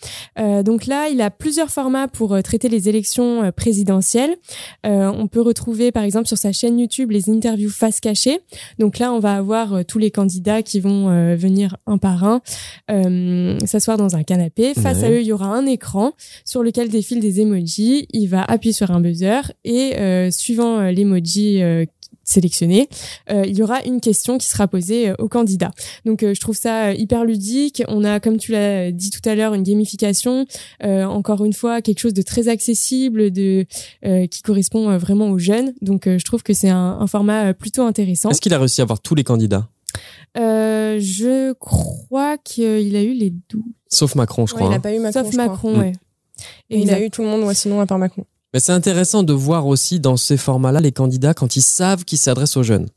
Donc là, il a plusieurs formats pour traiter les élections présidentielles. On peut retrouver par exemple sur sa chaîne YouTube les interviews face cachée. Donc là, on va avoir tous les candidats qui vont venir un par un s'asseoir dans un canapé. Face Ouais. à eux, il y aura un écran sur lequel défilent des emojis. Il va appuyer sur un buzzer et euh, suivant euh, l'emoji euh, sélectionné, euh, il y aura une question qui sera posée euh, au candidat. Donc euh, je trouve ça hyper ludique. On a, comme tu l'as dit tout à l'heure, une gamification. Euh, encore une fois, quelque chose de très accessible, de euh, qui correspond euh, vraiment aux jeunes. Donc euh, je trouve que c'est un, un format euh, plutôt intéressant. Est-ce qu'il a réussi à avoir tous les candidats? Euh, je crois qu'il a eu les 12. Sauf Macron, je Ouais, crois. il hein. a pas eu Macron. Sauf je crois. Macron, Mm. ouais. Et il a eu tout le monde, ouais, sinon à part Macron. Mais c'est intéressant de voir aussi dans ces formats-là les candidats quand ils savent qu'ils s'adressent aux jeunes.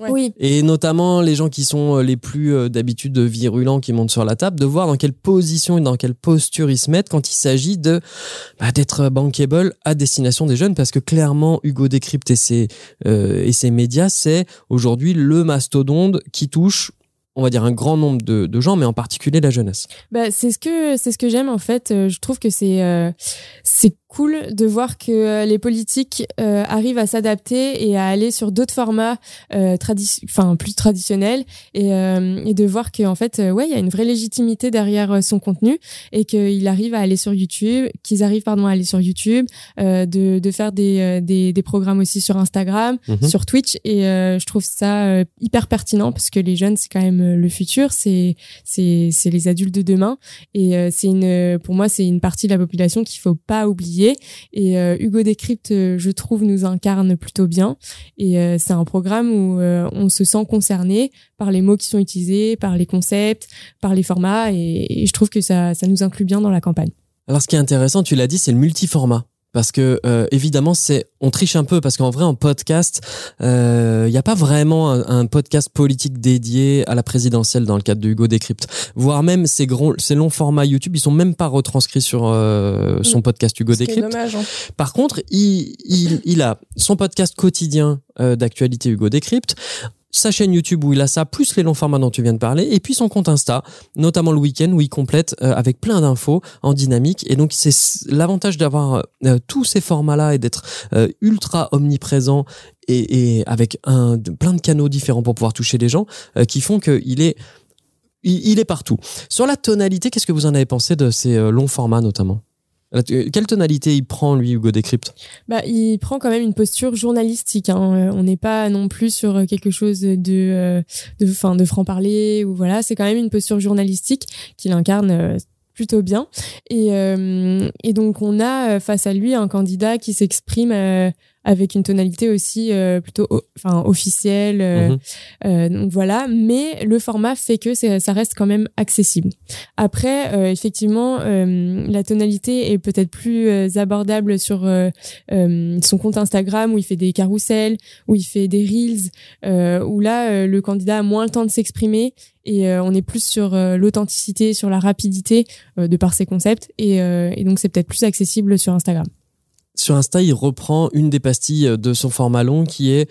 Ouais. Oui. Et notamment les gens qui sont euh, les plus euh, d'habitude virulents qui montent sur la table, de voir dans quelle position et dans quelle posture ils se mettent quand il s'agit de bah, d'être bankable à destination des jeunes, parce que clairement Hugo Décrypte et ses euh, et ses médias, c'est aujourd'hui le mastodonte qui touche on va dire un grand nombre de, gens, mais en particulier la jeunesse. Bah, c'est ce que c'est ce que j'aime en fait. Euh, Je trouve que c'est euh, c'est cool de voir que euh, les politiques euh, arrivent à s'adapter et à aller sur d'autres formats euh, tradi- enfin plus traditionnels et, euh, et de voir qu'en fait euh, ouais il y a une vraie légitimité derrière euh, son contenu et qu'il arrive à aller sur YouTube, qu'ils arrivent pardon à aller sur YouTube, euh, de, de faire des, euh, des des programmes aussi sur Instagram, Mhm. sur Twitch et euh, je trouve ça euh, hyper pertinent parce que les jeunes c'est quand même le futur, c'est c'est c'est les adultes de demain et euh, c'est une pour moi c'est une partie de la population qu'il faut pas oublier et euh, Hugo Décrypte euh, je trouve nous incarne plutôt bien et euh, c'est un programme où on se sent concerné par les mots qui sont utilisés, par les concepts, par les formats et, et je trouve que ça ça nous inclut bien dans la campagne. Alors, ce qui est intéressant, tu l'as dit, c'est le multiformat. Parce que euh, évidemment, c'est on triche un peu parce qu'en vrai, en podcast, il n'y a pas vraiment un, un podcast politique dédié à la présidentielle dans le cadre de Hugo Décrypte. Voire même ces gros, ces longs formats YouTube, ils sont même pas retranscrits sur euh, son podcast Hugo Décrypte. dommage. hein. Par contre, il, il, il a son podcast quotidien euh, d'actualité Hugo Décrypte, sa chaîne YouTube où il a ça, plus les longs formats dont tu viens de parler, et puis son compte Insta, notamment le week-end où il complète euh, avec plein d'infos en dynamique. Et donc c'est l'avantage d'avoir euh, tous ces formats-là et d'être euh, ultra omniprésent et, avec un, plein de canaux différents pour pouvoir toucher les gens, qui font qu'il est il, est partout. Sur la tonalité, qu'est-ce que vous en avez pensé de ces longs formats notamment? Quelle tonalité il prend lui Hugo Décrypte? Bah, il prend quand même une posture journalistique. Hein. Euh, On n'est pas non plus sur quelque chose de, euh, de, enfin, de franc parler ou voilà. C'est quand même une posture journalistique qu'il incarne euh, plutôt bien. Et, euh, et donc on a euh, face à lui un candidat qui s'exprime euh, avec une tonalité aussi euh, plutôt, enfin, officielle. euh, Mhm. euh, donc voilà, mais le format fait que ça reste quand même accessible. Après, euh, effectivement, euh, la tonalité est peut-être plus euh, abordable sur son compte Instagram où il fait des carousels, où il fait des reels, euh, où là le candidat a moins le temps de s'exprimer et on est plus sur l'authenticité, sur la rapidité euh, de par ses concepts et, euh, et donc c'est peut-être plus accessible sur Instagram. Sur Insta, il reprend une des pastilles de son format long qui est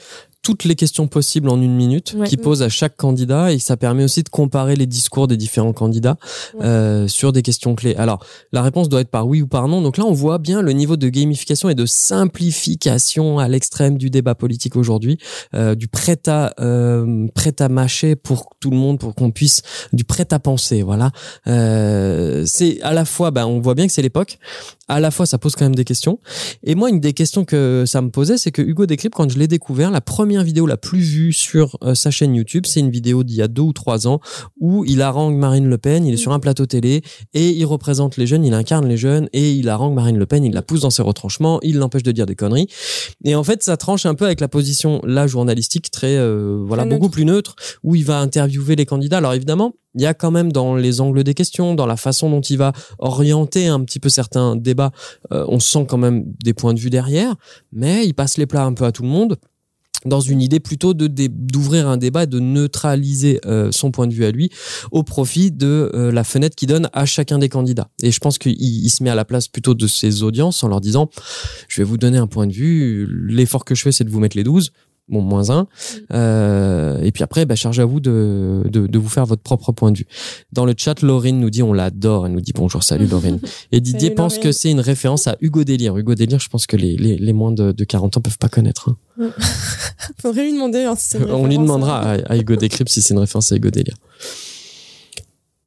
toutes les questions possibles en une minute Ouais. qu'il pose à chaque candidat et ça permet aussi de comparer les discours des différents candidats Ouais. euh, sur des questions clés. Alors, la réponse doit être par oui ou par non. Donc là, on voit bien le niveau de gamification et de simplification à l'extrême du débat politique aujourd'hui, euh, du prêt à euh, prêt à mâcher pour tout le monde, pour qu'on puisse du prêt à penser. Voilà, euh, c'est à la fois, ben, on voit bien que c'est l'époque. À la fois, ça pose quand même des questions. Et moi, une des questions que ça me posait, c'est que Hugo Décrypte, quand je l'ai découvert, la première vidéo la plus vue sur euh, sa chaîne YouTube, c'est une vidéo d'il y a deux ou trois ans où il harangue Marine Le Pen, il est sur un plateau télé et il représente les jeunes, il incarne les jeunes et il harangue Marine Le Pen, il la pousse dans ses retranchements, il l'empêche de dire des conneries. Et en fait, ça tranche un peu avec la position là journalistique très euh, voilà Très beaucoup plus neutre où il va interviewer les candidats. Alors évidemment, il y a quand même dans les angles des questions, dans la façon dont il va orienter un petit peu certains débats, euh, on sent quand même des points de vue derrière, mais il passe les plats un peu à tout le monde dans une idée plutôt d'ouvrir un débat, de neutraliser euh, son point de vue à lui au profit de euh, la fenêtre qu'il donne à chacun des candidats. Et je pense qu'il il se met à la place plutôt de ses audiences en leur disant je vais vous donner un point de vue, l'effort que je fais c'est de vous mettre les 12, bon moins un, euh, et puis après bah, charge à vous de, de, de vous faire votre propre point de vue. Dans le chat, Laurine nous dit on l'adore, elle nous dit bonjour, salut Laurine. (laughs) Et Didier Salut, pense Laurine. que c'est une référence à Hugo Délire. Hugo Délire, je pense que les, les, les moins de, de 40 ans peuvent pas connaître. hein. (laughs) Faudrait lui demander hein, si c'est une (laughs) On lui demandera hein. à, à Hugo Décrypte si c'est une référence à Hugo Délire.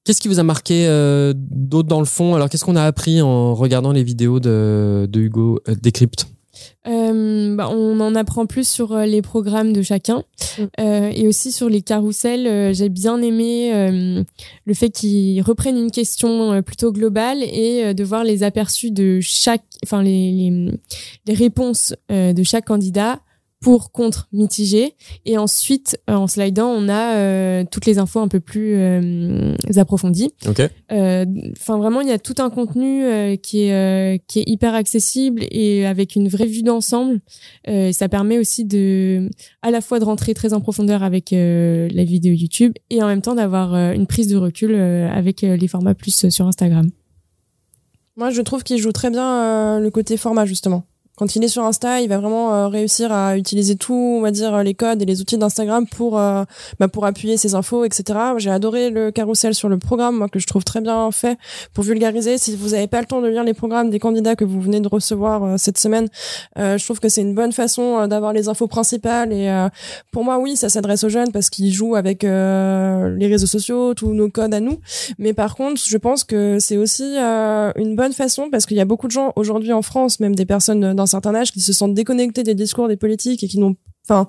Qu'est-ce qui vous a marqué euh, d'autre dans le fond? Alors, qu'est-ce qu'on a appris en regardant les vidéos de, de Hugo euh, Décrypte Euh, bah, on en apprend plus sur euh, les programmes de chacun Mm. Euh, et aussi sur les carousels. euh, J'ai bien aimé le fait qu'ils reprennent une question plutôt globale et de voir les aperçus de chaque, enfin les, les, les réponses de chaque candidat pour, contre, mitigé. Et ensuite, euh, en slidant, on a euh, toutes les infos un peu plus euh, approfondies. Ok. Enfin, vraiment, il y a tout un contenu qui est qui est hyper accessible et avec une vraie vue d'ensemble. ça permet aussi de, à la fois de rentrer très en profondeur avec la vidéo YouTube et en même temps d'avoir une prise de recul avec les formats plus sur Instagram. Moi, je trouve qu'il joue très bien le côté format justement quand il est sur Insta, il va vraiment euh, réussir à utiliser tout, on va dire les codes et les outils d'Instagram pour euh, bah, pour appuyer ses infos, etc. J'ai adoré le carrousel sur le programme, moi que je trouve très bien fait pour vulgariser. Si vous n'avez pas le temps de lire les programmes des candidats que vous venez de recevoir euh, cette semaine, je trouve que c'est une bonne façon d'avoir les infos principales. Et pour moi, oui, ça s'adresse aux jeunes parce qu'ils jouent avec les réseaux sociaux, tous nos codes à nous. Mais par contre, je pense que c'est aussi une bonne façon parce qu'il y a beaucoup de gens aujourd'hui en France, même des personnes dans certain âge qui se sentent déconnectés des discours des politiques et qui n'ont Enfin,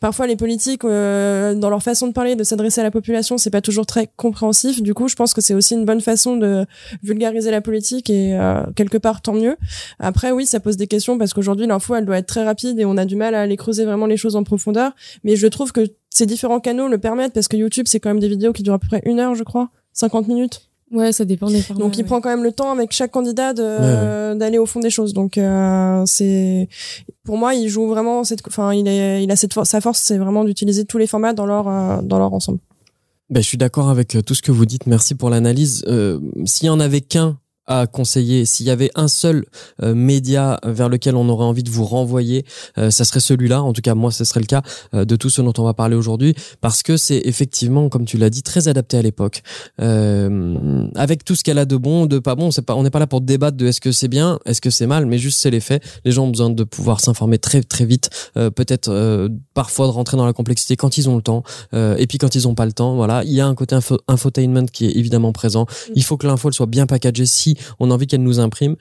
parfois les politiques, euh, dans leur façon de parler, de s'adresser à la population, c'est pas toujours très compréhensif. Du coup, je pense que c'est aussi une bonne façon de vulgariser la politique et euh, quelque part tant mieux. Après, oui, ça pose des questions parce qu'aujourd'hui l'info, elle doit être très rapide et on a du mal à aller creuser vraiment les choses en profondeur. Mais je trouve que ces différents canaux le permettent parce que YouTube, c'est quand même des vidéos qui durent à peu près une heure, je crois, 50 minutes. Ouais, ça dépend des formats. Donc il prend quand même le temps avec chaque candidat d'aller au fond des choses. Donc euh, c'est pour moi, il joue vraiment cette enfin il est il a cette sa force c'est vraiment d'utiliser tous les formats dans leur euh, dans leur ensemble. Ben, je suis d'accord avec euh, tout ce que vous dites. Merci pour l'analyse. Euh, S'il y en avait qu'un à conseiller S'il y avait un seul euh, média vers lequel on aurait envie de vous renvoyer, euh, ça serait celui-là. En tout cas, moi, ce serait le cas euh, de tout ce dont on va parler aujourd'hui, parce que c'est effectivement, comme tu l'as dit, très adapté à l'époque. avec tout ce qu'elle a de bon, de pas bon, c'est pas, on n'est pas là pour débattre de est-ce que c'est bien, est-ce que c'est mal, mais juste c'est les faits. Les gens ont besoin de pouvoir s'informer très très vite, peut-être parfois de rentrer dans la complexité quand ils ont le temps, et puis quand ils ont pas le temps, voilà, il y a un côté infotainment qui est évidemment présent. Il faut que l'info soit bien packagée si on a envie qu'elle nous imprime.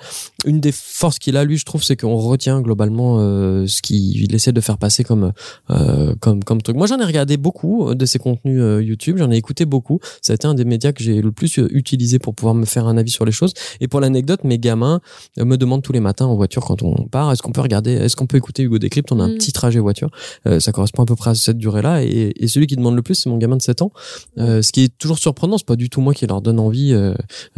Une des forces qu'il a, lui, je trouve, c'est qu'on retient globalement euh, ce qu'il essaie de faire passer comme euh, comme comme truc. Moi, j'en ai regardé beaucoup euh, de ses contenus YouTube, j'en ai écouté beaucoup. Ça a été un des médias que j'ai le plus utilisé pour pouvoir me faire un avis sur les choses. Et pour l'anecdote, mes gamins me demandent tous les matins en voiture quand on part, est-ce qu'on peut regarder, est-ce qu'on peut écouter Hugo Décrypte On a un mm. petit trajet voiture. ça correspond à peu près à cette durée-là. Et, et, celui qui demande le plus, c'est mon gamin de 7 ans. ce qui est toujours surprenant, c'est pas du tout moi qui leur donne envie.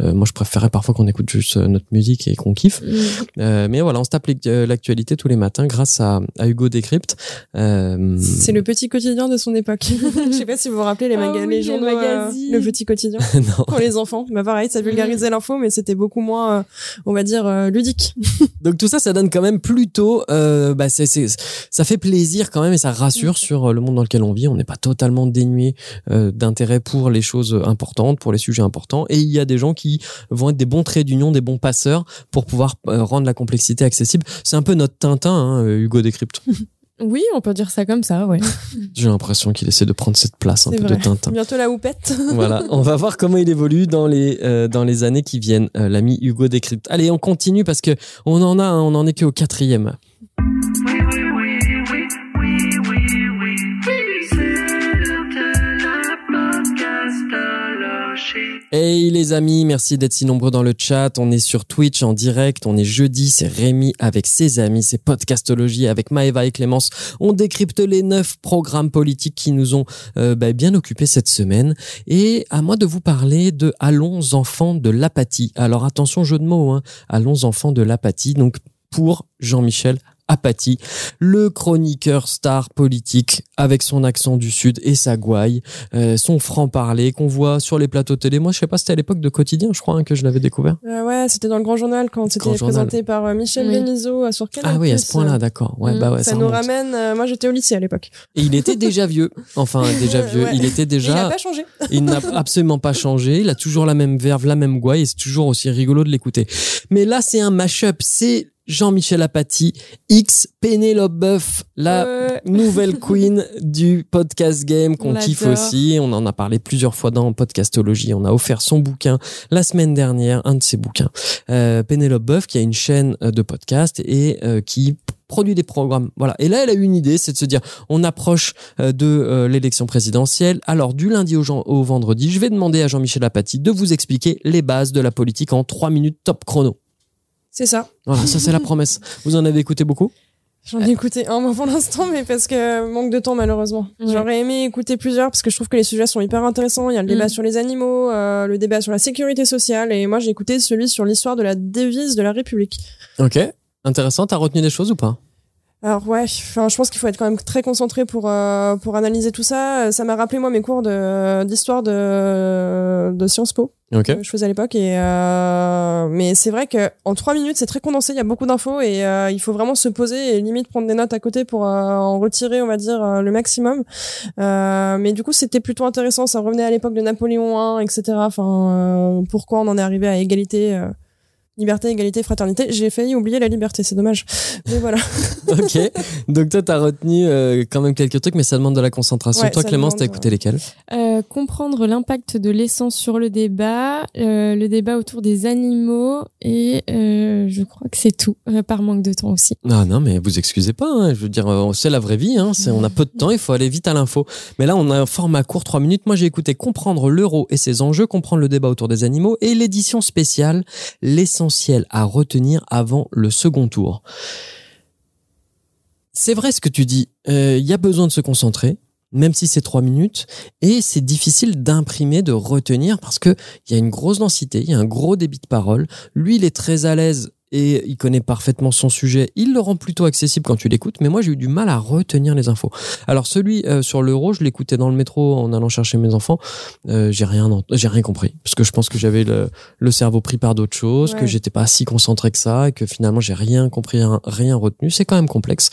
moi, je préférais parfois qu'on on écoute juste euh, notre musique et qu'on kiffe. Mm. Euh, mais voilà, on se tape euh, l'actualité tous les matins grâce à, Hugo Décrypte. C'est le petit quotidien de son époque. (laughs) Je sais pas si vous vous rappelez les, oh les journaux, le petit quotidien (laughs) pour les enfants. Bah pareil, ça vulgarisait l'info, mais c'était beaucoup moins, on va dire, ludique. (laughs) Donc tout ça, ça donne quand même plutôt, bah ça fait plaisir quand même et ça rassure sur le monde dans lequel on vit. On n'est pas totalement dénué d'intérêt pour les choses importantes, pour les sujets importants. Et il y a des gens qui vont être des bons d'union des bons passeurs pour pouvoir euh, rendre la complexité accessible. C'est un peu notre Tintin, hein, euh, Hugo Décrypte. (laughs) Oui, on peut dire ça comme ça, ouais. (laughs) J'ai l'impression qu'il essaie de prendre cette place un peu de Tintin. Bientôt la houppette. (laughs) voilà, on va voir comment il évolue dans les euh, dans les années qui viennent. L'ami Hugo Décrypte. Allez, on continue parce que on en a, on en est qu'au quatrième. Hey les amis, merci d'être si nombreux dans le chat. On est sur Twitch en direct, on est jeudi, c'est Rémi avec ses amis, c'est Podcastologie avec Maëva et Clémence. On décrypte les neuf programmes politiques qui nous ont euh, bah, bien occupés cette semaine. Et à moi de vous parler de Allons enfants de l'apathie. Alors attention jeu de mots, hein. Allons enfants de l'apathie. Donc pour Jean-Michel apathie, le chroniqueur star politique avec son accent du sud et sa gouaille, euh, son franc-parler qu'on voit sur les plateaux télé. Moi, je sais pas, c'était à l'époque de Quotidien, je crois, hein, que je l'avais découvert. Euh, ouais, c'était dans le Grand Journal quand c'était présenté par euh, Michel oui. sur quel Ah oui, à ce point-là, d'accord. Ouais, bah ouais, ça, nous ramène. moi, j'étais au lycée à l'époque. Et il était déjà (laughs) vieux. Enfin, déjà vieux. Il était déjà. il n'a pas changé. il n'a (laughs) absolument pas changé. Il a toujours la même verve, la même gouaille, et c'est toujours aussi rigolo de l'écouter. Mais là, c'est un mash-up. C'est Jean-Michel Apathy, X Pénélope Boeuf, la nouvelle (laughs) queen du podcast game qu'on kiffe aussi. On en a parlé plusieurs fois dans Podcastologie. On a offert son bouquin la semaine dernière, un de ses bouquins. Euh, Pénélope Boeuf qui a une chaîne euh, de podcast et euh, qui produit des programmes. Voilà. Et là, elle a eu une idée, c'est de se dire, on approche euh, de l'élection présidentielle. Alors, du lundi au, au, vendredi, je vais demander à Jean-Michel Apathy de vous expliquer les bases de la politique en trois minutes top chrono. C'est ça. Voilà, ça c'est la promesse. Vous en avez écouté beaucoup? J'en ai écouté un moi pour l'instant, mais parce que manque de temps malheureusement. Ouais. J'aurais aimé écouter plusieurs parce que je trouve que les sujets sont hyper intéressants. Il y a le débat Mm. sur les animaux, euh, le débat sur la sécurité sociale, et moi j'ai écouté celui sur l'histoire de la devise de la République. Ok. Intéressant. T'as retenu des choses ou pas? Alors ouais, enfin je pense qu'il faut être quand même très concentré pour euh, pour analyser tout ça. Ça m'a rappelé moi mes cours de d'histoire de de Sciences Po Ok. que je faisais à l'époque et euh, mais c'est vrai que en trois minutes c'est très condensé, il y a beaucoup d'infos et euh, il faut vraiment se poser et limite prendre des notes à côté pour euh, en retirer on va dire euh, le maximum. Euh, mais du coup c'était plutôt intéressant, ça revenait à l'époque de Napoléon I, etc. Enfin euh, pourquoi on en est arrivé à égalité. Liberté, égalité, fraternité. J'ai failli oublier la liberté, c'est dommage. Mais voilà. (laughs) ok. Donc toi, t'as retenu euh, quand même quelques trucs, mais ça demande de la concentration. Ouais, toi, Clémence, demande, t'as écouté lesquels? Euh, comprendre l'impact de l'essence sur le débat, euh, le débat autour des animaux et euh, je crois que c'est tout, euh, par manque de temps aussi. Ah non, mais vous excusez pas. hein. Je veux dire, euh, c'est la vraie vie. Hein. On a peu de temps, il faut aller vite à l'info. Mais là, on a un format court, trois minutes. Moi, j'ai écouté comprendre l'euro et ses enjeux, comprendre le débat autour des animaux et l'édition spéciale, l'essentiel à retenir avant le second tour. C'est vrai ce que tu dis. Euh, Il y a besoin de se concentrer. Même si c'est trois minutes, et c'est difficile d'imprimer, de retenir, parce que il y a une grosse densité, il y a un gros débit de parole. Lui, il est très à l'aise et il connaît parfaitement son sujet. Il le rend plutôt accessible quand tu l'écoutes, mais moi j'ai eu du mal à retenir les infos. Alors celui euh, sur l'euro, je l'écoutais dans le métro en allant chercher mes enfants. Euh, j'ai rien, j'ai rien compris parce que je pense que j'avais le, le cerveau pris par d'autres choses, que j'étais pas si concentré que ça, et que finalement j'ai rien compris, rien, rien retenu. C'est quand même complexe.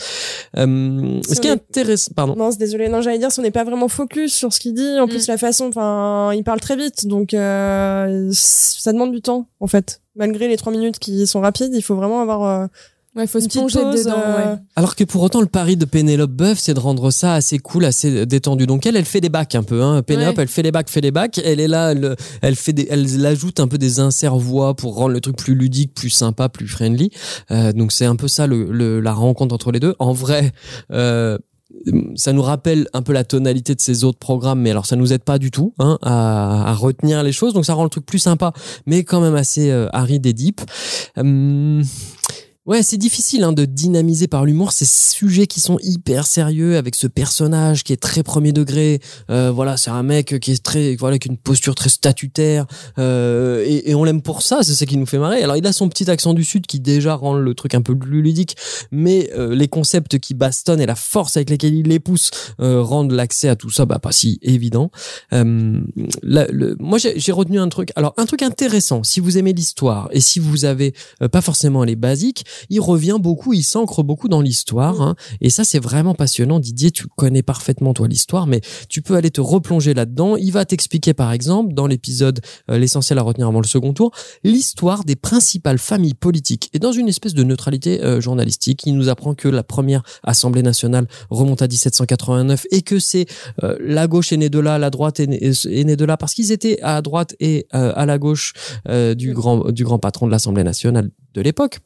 Euh, C'est ce qui est intéressant, pardon. Non, désolé. Non, j'allais dire, si on n'est pas vraiment focus sur ce qu'il dit, en Mm. plus la façon, enfin, il parle très vite, donc euh, ça demande du temps, en fait. Malgré les trois minutes qui sont rapides, il faut vraiment avoir euh, Ouais, il faut une se petite plonger pause, dedans. euh, ouais. Alors que pour autant, le pari de Pénélope Boeuf, c'est de rendre ça assez cool, assez détendu. Donc elle, elle fait des bacs un peu. Hein. Pénélope, Ouais. elle fait les bacs, fait les bacs. Elle est là, elle, elle fait des, elle ajoute un peu des inserts voix pour rendre le truc plus ludique, plus sympa, plus friendly. Euh, donc c'est un peu ça le, le- la rencontre entre les deux. En vrai. Euh, ça nous rappelle un peu la tonalité de ces autres programmes, mais alors ça nous aide pas du tout hein, à, à retenir les choses, donc ça rend le truc plus sympa, mais quand même assez euh, aride et deep. Hum, Ouais, c'est difficile hein, de dynamiser par l'humour ces sujets qui sont hyper sérieux avec ce personnage qui est très premier degré. Euh, voilà, c'est un mec qui est très, voilà, avec une posture très statutaire euh, et, on l'aime pour ça. C'est ce qui nous fait marrer. Alors il a son petit accent du sud qui déjà rend le truc un peu plus ludique, mais euh, les concepts qui bastonnent et la force avec lesquels il les pousse euh, rendent l'accès à tout ça bah pas si évident. Moi j'ai retenu un truc. Alors un truc intéressant. Si vous aimez l'histoire et si vous avez pas forcément les basiques il revient beaucoup, il s'ancre beaucoup dans l'histoire. hein. et ça, c'est vraiment passionnant. Didier, tu connais parfaitement, toi, l'histoire, mais tu peux aller te replonger là-dedans. Il va t'expliquer, par exemple, dans l'épisode euh, L'essentiel à retenir avant le second tour, l'histoire des principales familles politiques. Et dans une espèce de neutralité euh, journalistique, il nous apprend que la première Assemblée nationale remonte à 1789 et que c'est euh, la gauche est née de là, la droite est née, est née de là, parce qu'ils étaient à droite et à la gauche euh, du, grand, du grand patron de l'Assemblée nationale de l'époque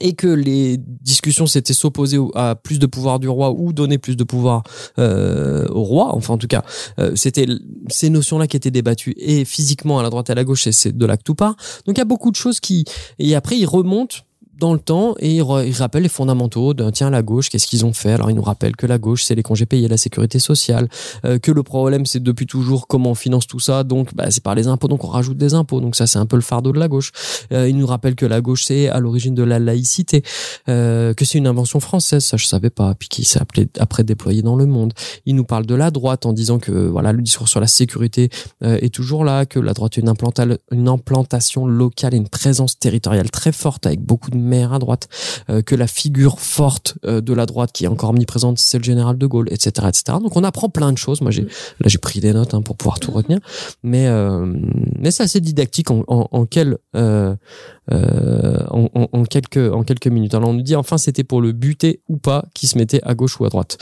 et que les discussions s'étaient s'opposer à plus de pouvoir du roi ou donner plus de pouvoir euh, au roi. Enfin, en tout cas, euh, c'était ces notions-là qui étaient débattues et physiquement à la droite et à la gauche, et c'est de là que tout part. Donc il y a beaucoup de choses qui et après ils remontent dans le temps et il, rappelle les fondamentaux de tiens la gauche qu'est-ce qu'ils ont fait? Alors il nous rappelle que la gauche c'est les congés payés la sécurité sociale euh, que le problème c'est depuis toujours comment on finance tout ça donc bah, c'est par les impôts donc on rajoute des impôts donc ça c'est un peu le fardeau de la gauche. Euh, il nous rappelle que la gauche c'est à l'origine de la laïcité euh, que c'est une invention française ça je savais pas puis qui s'est appelé après déployé dans le monde. Il nous parle de la droite en disant que voilà le discours sur la sécurité euh, est toujours là que la droite a une, une implantation locale et une présence territoriale très forte avec beaucoup de maires à droite euh, que la figure forte euh, de la droite qui est encore omniprésente, c'est le général de Gaulle, etc., etc. Donc on apprend plein de choses. Moi, j'ai là j'ai pris des notes hein, pour pouvoir tout retenir, mais euh, mais c'est assez didactique en, en, en quel euh, en, en- en quelques en quelques minutes. Alors on nous dit enfin c'était pour le buter ou pas qui se mettait à gauche ou à droite.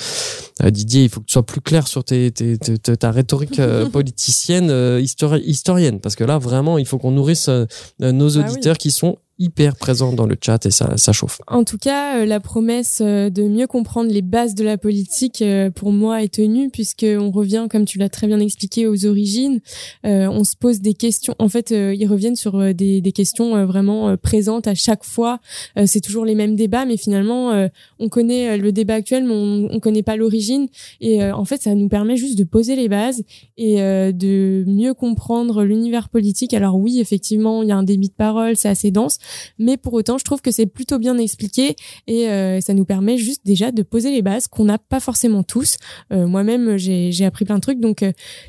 Euh, Didier, il faut que tu sois plus clair sur tes, tes- ta rhétorique euh, (laughs) politicienne, euh, histori- historienne, parce que là vraiment il faut qu'on nourrisse nos Ah oui. auditeurs qui sont hyper présent dans le chat et ça, ça chauffe. En tout cas, la promesse de mieux comprendre les bases de la politique, pour moi, est tenue puisque on revient, comme tu l'as très bien expliqué, aux origines. On se pose des questions. En fait, ils reviennent sur des, des questions euh, euh, présentes à chaque fois. Euh, c'est toujours les mêmes débats, mais finalement, euh, on connaît le débat actuel, mais on, on connaît pas l'origine. Et en fait, ça nous permet juste de poser les bases et de mieux comprendre l'univers politique. Alors oui, effectivement, il y a un débit de parole, c'est assez dense, mais pour autant, je trouve que c'est plutôt bien expliqué et ça nous permet juste déjà de poser les bases qu'on n'a pas forcément tous. Moi-même, j'ai appris plein de trucs, donc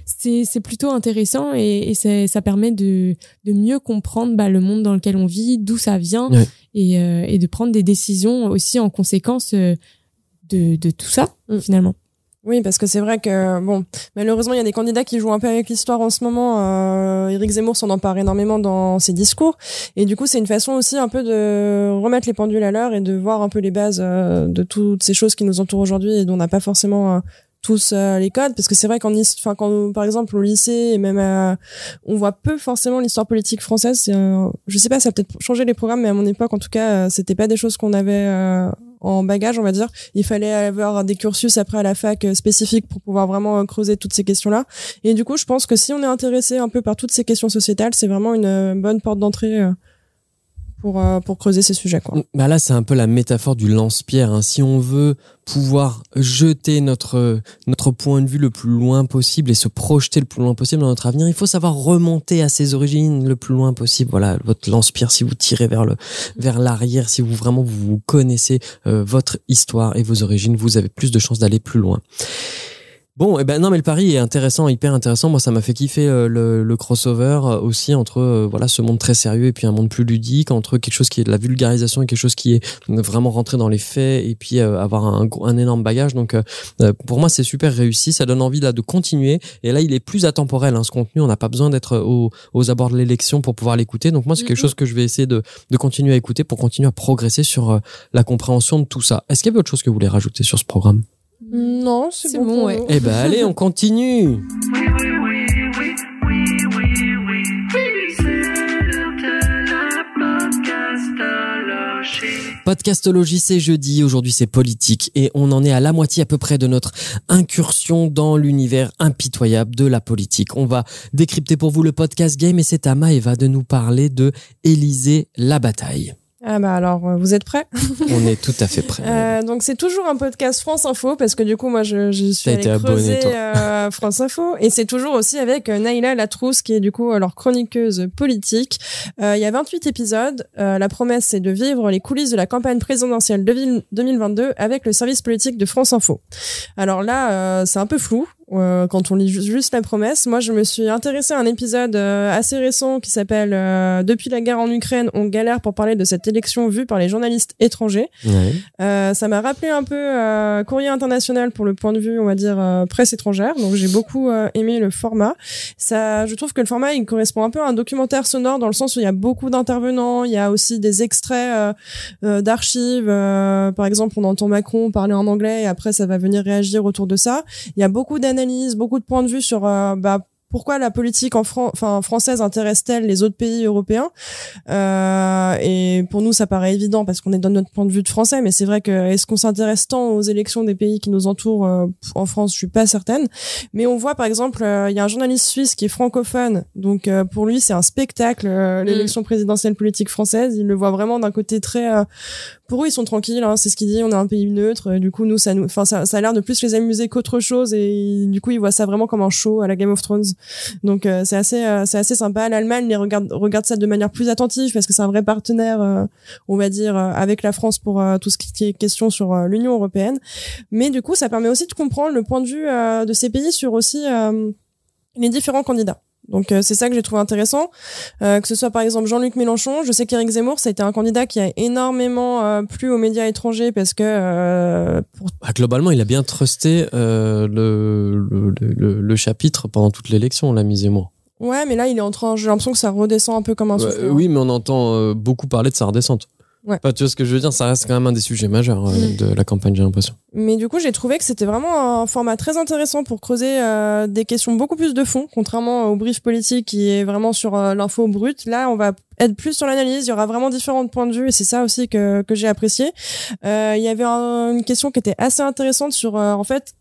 c'est plutôt intéressant et, ça permet de, de mieux comprendre bah, le monde dans lequel on vit, d'où ça vient Ouais. et, euh, et de prendre des décisions aussi en conséquence euh, de, de tout ça, Mm. finalement. Oui, parce que c'est vrai que bon, malheureusement, il y a des candidats qui jouent un peu avec l'histoire en ce moment. Euh, Éric Zemmour s'en empare énormément dans ses discours, et du coup, c'est une façon aussi un peu de remettre les pendules à l'heure et de voir un peu les bases euh, de toutes ces choses qui nous entourent aujourd'hui et dont on n'a pas forcément euh, tous euh, les codes. Parce que c'est vrai qu'en, enfin, quand par exemple au lycée et même, euh, on voit peu forcément l'histoire politique française. Un- je sais pas, ça a peut-être changé les programmes, mais à mon époque, en tout cas, euh, c'était pas des choses qu'on avait. euh, en bagage, on va dire. Il fallait avoir des cursus après à la fac euh, spécifiques pour pouvoir vraiment euh, creuser toutes ces questions-là. Et du coup, je pense que si on est intéressé un peu par toutes ces questions sociétales, c'est vraiment une euh, bonne porte d'entrée euh, pour, euh, pour creuser ces sujets. Quoi. Bah là, c'est un peu la métaphore du lance-pierre. hein. Si on veut pouvoir jeter notre notre point de vue le plus loin possible et se projeter le plus loin possible dans notre avenir, il faut savoir remonter à ses origines le plus loin possible. Voilà, votre lance-pierre, si vous tirez vers le vers l'arrière, si vous vraiment vous connaissez euh, votre histoire et vos origines, vous avez plus de chances d'aller plus loin. Bon, et ben non, mais le pari est intéressant, hyper intéressant. Moi, ça m'a fait kiffer euh, le, le crossover euh, aussi entre euh, voilà ce monde très sérieux et puis un monde plus ludique, entre quelque chose qui est de la vulgarisation et quelque chose qui est vraiment rentrer dans les faits et puis euh, avoir un, énorme bagage. Donc, pour moi, c'est super réussi. Ça donne envie là de continuer. Et là, il est plus atemporel. Hein, ce contenu, on n'a pas besoin d'être au- aux abords de l'élection pour pouvoir l'écouter. Donc, moi, c'est quelque Mhm. chose que je vais essayer de, de continuer à écouter pour continuer à progresser sur la compréhension de tout ça. Est-ce qu'il y avait autre chose que vous voulez rajouter sur ce programme? Non, c'est C'est bon. ouais. Eh ben, allez, on continue. Podcastologie, c'est jeudi. Aujourd'hui, c'est politique. Et on en est à la moitié à peu près de notre incursion dans l'univers impitoyable de la politique. On va décrypter pour vous le podcast game et c'est à Maëva de nous parler de Élysée la bataille. Ah bah alors, euh, vous êtes prêts? On est tout à fait prêt. (laughs) Euh, donc c'est toujours un podcast France Info parce que du coup moi je, je suis allée été creuser euh, (laughs) France Info et c'est toujours aussi avec euh, Naïla Latrousse qui est du coup leur chroniqueuse politique. Euh, Il y a 28 épisodes. Euh, la promesse c'est de vivre les coulisses de la campagne présidentielle de ville- 2022 avec le service politique de France Info. Alors là euh, c'est un peu flou. Euh, quand on lit ju- juste la promesse, moi je me suis intéressée à un épisode euh, assez récent qui s'appelle euh, Depuis la guerre en Ukraine, on galère pour parler de cette élection vue par les journalistes étrangers. Ouais. Euh, ça m'a rappelé un peu euh, Courrier international pour le point de vue, on va dire, euh, presse étrangère. Donc j'ai beaucoup euh, aimé le format. Ça, je trouve que le format, il correspond un peu à un documentaire sonore dans le sens où il y a beaucoup d'intervenants. Il y a aussi des extraits d'archives. euh, par exemple, on entend Macron parler en anglais et après ça va venir réagir autour de ça. Il y a beaucoup beaucoup de points de vue sur euh, bah, pourquoi la politique en Fran- enfin, française intéresse-t-elle les autres pays européens? Euh, Et pour nous, ça paraît évident parce qu'on est dans notre point de vue de français, mais c'est vrai que est-ce qu'on s'intéresse tant aux élections des pays qui nous entourent euh, en France? Je suis pas certaine. Mais on voit par exemple, euh, il y a un journaliste suisse qui est francophone, donc euh, pour lui c'est un spectacle euh, l'élection présidentielle politique française. Il le voit vraiment d'un côté très pour eux, ils sont tranquilles. Hein, c'est ce qu'il dit. On est un pays neutre. Du coup, nous, ça nous, enfin, ça, ça a l'air de plus les amuser qu'autre chose. Et du coup, ils voient ça vraiment comme un show à la Game of Thrones. Donc, euh, c'est assez, euh, c'est assez sympa. L'Allemagne les regarde, regarde ça de manière plus attentive parce que c'est un vrai partenaire, euh, on va dire, euh, avec la France pour tout ce qui est question sur l'Union européenne. Mais du coup, ça permet aussi de comprendre le point de vue de ces pays sur aussi les différents candidats. Donc euh, c'est ça que j'ai trouvé intéressant, Euh, que ce soit par exemple Jean-Luc Mélenchon. Je sais qu'Éric Zemmour, ça a été un candidat qui a énormément euh, plu aux médias étrangers parce que euh, pour Ah, globalement, il a bien trusté euh, le, le, le, le chapitre pendant toute l'élection, l'ami Zemmour. ouais, mais là il est en train. J'ai l'impression que ça redescend un peu comme un souffle. oui, mais on entend euh, beaucoup parler de sa redescente. Ouais. Enfin, tu vois ce que je veux dire Ça reste quand même un des sujets majeurs euh, Mm. de la campagne, j'ai l'impression. Mais du coup, j'ai trouvé que c'était vraiment un format très intéressant pour creuser euh, des questions beaucoup plus de fond, contrairement au brief politique qui est vraiment sur euh, l'info brute. Là, on va être plus sur l'analyse. Il y aura vraiment différents points de vue et c'est ça aussi que, que j'ai apprécié. Euh, il y avait un- une question qui était assez intéressante sur, euh, en fait,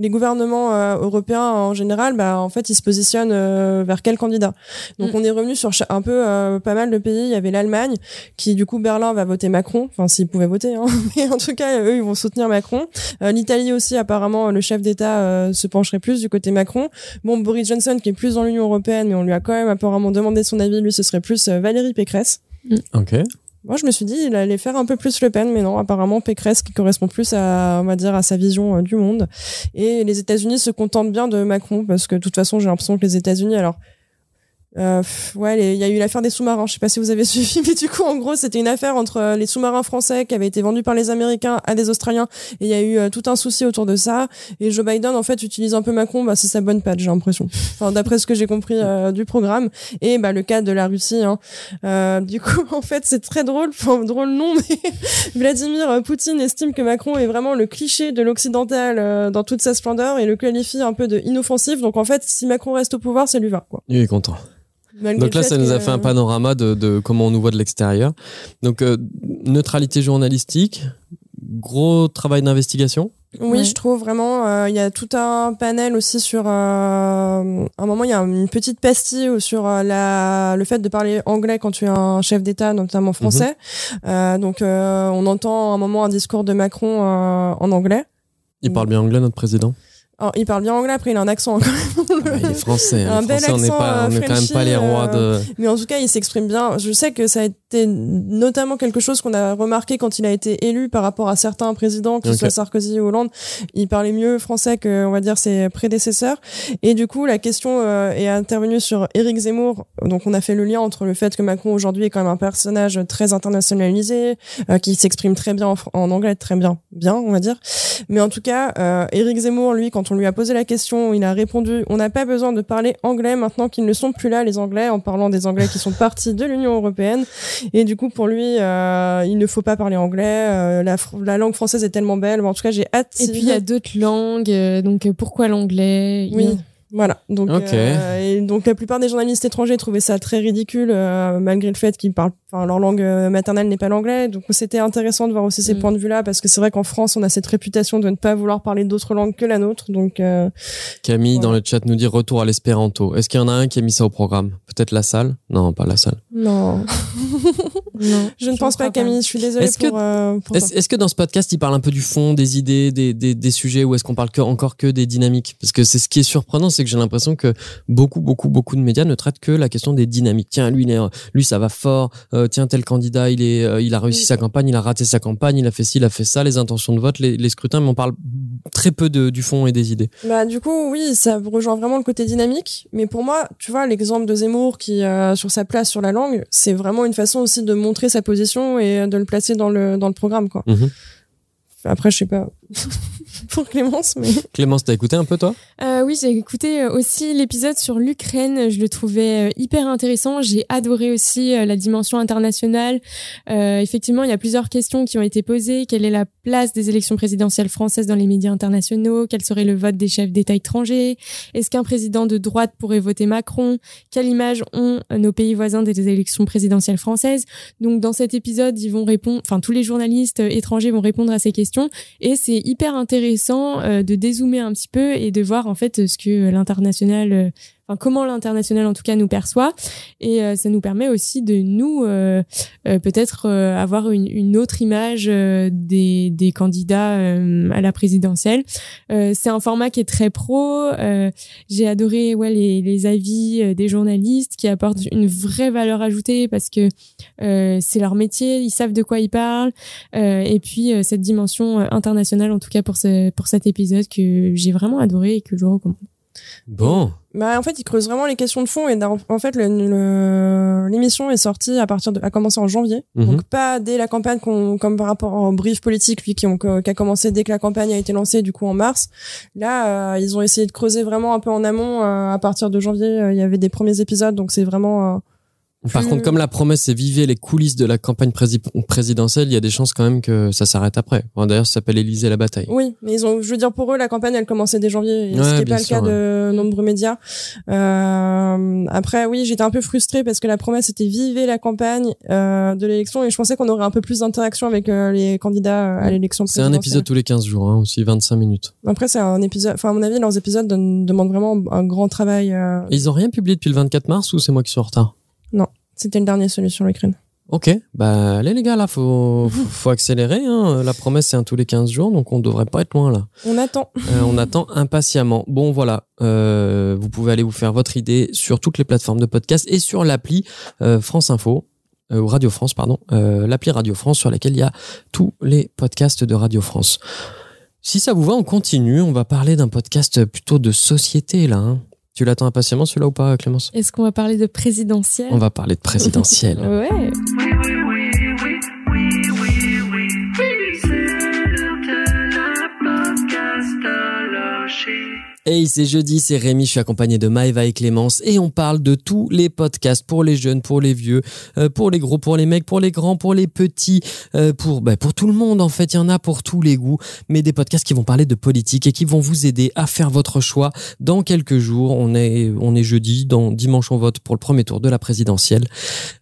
les gouvernements euh, européens en général, bah, en fait, ils se positionnent euh, vers quel candidat? Donc, Mm. on est revenu sur un peu euh, pas mal de pays. Il y avait l'Allemagne, qui du coup Berlin va voter Macron. Enfin, s'ils pouvaient voter, hein. (laughs) mais en tout cas, eux, ils vont soutenir Macron. Euh, L'Italie aussi, apparemment, le chef d'État euh, se pencherait plus du côté Macron. Bon, Boris Johnson, qui est plus dans l'Union européenne, mais on lui a quand même apparemment demandé son avis. Lui, ce serait plus euh, Valérie Pécresse. Ok. Moi, je me suis dit, il allait faire un peu plus Le Pen, mais non, apparemment Pécresse qui correspond plus à, on va dire, à sa vision euh, du monde. Et les États-Unis se contentent bien de Macron parce que de toute façon, j'ai l'impression que les États-Unis, alors. Euh, ouais, il y a eu l'affaire des sous-marins. Je sais pas si vous avez (laughs) suivi, mais du coup, en gros, c'était une affaire entre euh, les sous-marins français qui avaient été vendus par les Américains à des Australiens. Et il y a eu euh, tout un souci autour de ça. Et Joe Biden, en fait, utilise un peu Macron. Bah, c'est sa bonne patte, j'ai l'impression. Enfin, d'après ce que j'ai compris euh, du programme. Et bah, le cas de la Russie. Hein. Euh, du coup, (laughs) en fait, c'est très drôle. Enfin, drôle non, mais (laughs) Vladimir Poutine estime que Macron est vraiment le cliché de l'occidental dans toute sa splendeur et le qualifie un peu de inoffensif. Donc, en fait, si Macron reste au pouvoir, ça lui va, quoi. Il est content. Malgré Donc là, ça nous que- a fait un panorama de, de comment on nous voit de l'extérieur. Donc, euh, neutralité journalistique, gros travail d'investigation. Oui, Ouais. je trouve vraiment. euh, Il y a tout un panel aussi sur. euh, un moment, il y a une petite pastille sur euh, la, le fait de parler anglais quand tu es un chef d'État, notamment français. Euh, donc, euh, on entend à un moment un discours de Macron euh, en anglais. Il parle bien anglais, notre président? Alors, il parle bien anglais, après il a un accent. quand même. Ouais, il est français. hein. Un bel Français, on accent, pas, on euh, n'est quand même pas les rois de. Mais en tout cas, il s'exprime bien. Je sais que ça a été notamment quelque chose qu'on a remarqué quand il a été élu par rapport à certains présidents, que ce soit Sarkozy ou Hollande. Il parlait mieux français que, on va dire, ses prédécesseurs. Et du coup, la question euh, est intervenue sur Éric Zemmour. Donc, on a fait le lien entre le fait que Macron aujourd'hui est quand même un personnage très internationalisé, euh, qui s'exprime très bien en, en anglais, très bien, bien, on va dire. Mais en tout cas, euh, Éric Zemmour, lui, quand on lui a posé la question, il a répondu on n'a pas besoin de parler anglais maintenant qu'ils ne sont plus là, les Anglais, en parlant des Anglais qui sont partis de l'Union européenne. Et du coup, pour lui, euh, il ne faut pas parler anglais. euh, la, langue française est tellement belle. Bon, en tout cas, j'ai hâte. Et puis il y a d'autres langues, euh, donc pourquoi l'anglais? Oui. Voilà. Donc, Ok. euh, et donc la plupart des journalistes étrangers trouvaient ça très ridicule, euh, malgré le fait qu'ils parlent, enfin leur langue euh, maternelle n'est pas l'anglais. Donc c'était intéressant de voir aussi ces Mm. points de vue-là, parce que c'est vrai qu'en France, on a cette réputation de ne pas vouloir parler d'autres langues que la nôtre. Donc euh, Camille, dans le chat, nous dit retour à l'espéranto. Est-ce qu'il y en a un qui a mis ça au programme? Peut-être la salle? Non, pas la salle. non, (laughs) Non, je ne pense pas, Camille. Je suis désolée Est-ce que- pour. euh, pour Est-ce que dans ce podcast, il parle un peu du fond, des idées, des, des, des sujets, ou est-ce qu'on parle que, encore que des dynamiques? Parce que c'est ce qui est surprenant, c'est que j'ai l'impression que beaucoup, beaucoup, beaucoup de médias ne traitent que la question des dynamiques. Tiens, lui, lui, ça va fort. Euh, tiens, tel candidat, il est, euh, il a réussi Oui. sa campagne, il a raté sa campagne, il a fait ci, il a fait ça, les intentions de vote, les, les scrutins, mais on parle très peu de, du fond et des idées. Bah du coup oui, ça rejoint vraiment le côté dynamique. Mais pour moi, tu vois, l'exemple de Zemmour qui euh, sur sa place sur la langue, c'est vraiment une façon aussi de montrer sa position et de le placer dans le dans le programme quoi. Mhm. Après, je sais pas (laughs) pour Clémence, mais Clémence, t'as écouté un peu, toi? Euh, oui, j'ai écouté euh, aussi l'épisode sur l'Ukraine. Je le trouvais euh, hyper intéressant. J'ai adoré aussi la dimension internationale. Euh, effectivement, il y a plusieurs questions qui ont été posées. Quelle est la place des élections présidentielles françaises dans les médias internationaux? Quel serait le vote des chefs d'État étrangers? Est-ce qu'un président de droite pourrait voter Macron? Quelle image ont nos pays voisins des élections présidentielles françaises? Donc, dans cet épisode, ils vont répondre. Enfin, tous les journalistes étrangers vont répondre à ces questions. Et c'est hyper intéressant euh, de dézoomer un petit peu et de voir en fait ce que l'international, euh, comment l'international en tout cas nous perçoit. Et euh, ça nous permet aussi de nous euh, euh, peut-être avoir une, une autre image des, des candidats à la présidentielle. C'est un format qui est très pro. J'ai adoré ouais les, les avis des journalistes qui apportent une vraie valeur ajoutée parce que euh, c'est leur métier, ils savent de quoi ils parlent. Euh, et puis euh, cette dimension internationale, en tout cas pour ce pour cet épisode que j'ai vraiment adoré et que je recommande. Bon. bah en fait, il creuse vraiment les questions de fond et en fait, le- le- l'émission est sortie à partir de, a commencé en janvier, Mhm. donc pas dès la campagne comme par rapport au brief politique, lui qui, ont, qui a commencé dès que la campagne a été lancée, du coup en mars. Là, euh, ils ont essayé de creuser vraiment un peu en amont. euh, à partir de janvier, euh, il y avait des premiers épisodes, donc c'est vraiment Par contre, comme la promesse c'est vivez les coulisses de la campagne prési- présidentielle, il y a des chances quand même que ça s'arrête après. Enfin, D'ailleurs, ça s'appelle Élysée la bataille. Oui, mais ils ont, je veux dire, pour eux, la campagne, elle commençait dès janvier, Ouais, ce qui n'est pas le cas de nombreux médias. Euh, après, oui, j'étais un peu frustrée parce que la promesse était vivez la campagne euh, de l'élection, et je pensais qu'on aurait un peu plus d'interaction avec euh, les candidats euh, à l'élection C'est un épisode tous les 15 jours, hein, aussi 25 minutes. Après, c'est un épisode. Enfin, à mon avis, leurs épisodes demandent vraiment un grand travail. euh, ils ont rien publié depuis le 24 mars ou c'est moi qui suis en retard? C'était le dernier celui sur l'Ukraine. Ok, bah allez les gars, là, faut, faut, (laughs) accélérer. Hein. La promesse, c'est un tous les 15 jours, donc on devrait pas être loin là. On attend. Euh, on (laughs) attend impatiemment. Bon, voilà, euh, vous pouvez aller vous faire votre idée sur toutes les plateformes de podcast et sur l'appli euh, France Info. ou Radio France, pardon, l'appli Radio France sur laquelle il y a tous les podcasts de Radio France. Si ça vous va, on continue. On va parler d'un podcast plutôt de société là. hein. Tu l'attends impatiemment celui-là ou pas, Clémence? Est-ce qu'on va parler de présidentiel? On va parler de présidentiel. (laughs) Ouais. Hey, c'est jeudi, c'est Rémi, je suis accompagné de Maëva et Clémence et on parle de tous les podcasts pour les jeunes, pour les vieux, euh, pour les gros, pour les mecs, pour les grands, pour les petits, euh, pour bah, pour tout le monde en fait, il y en a pour tous les goûts, mais des podcasts qui vont parler de politique et qui vont vous aider à faire votre choix dans quelques jours. On est on est jeudi, dans dimanche on vote pour le premier tour de la présidentielle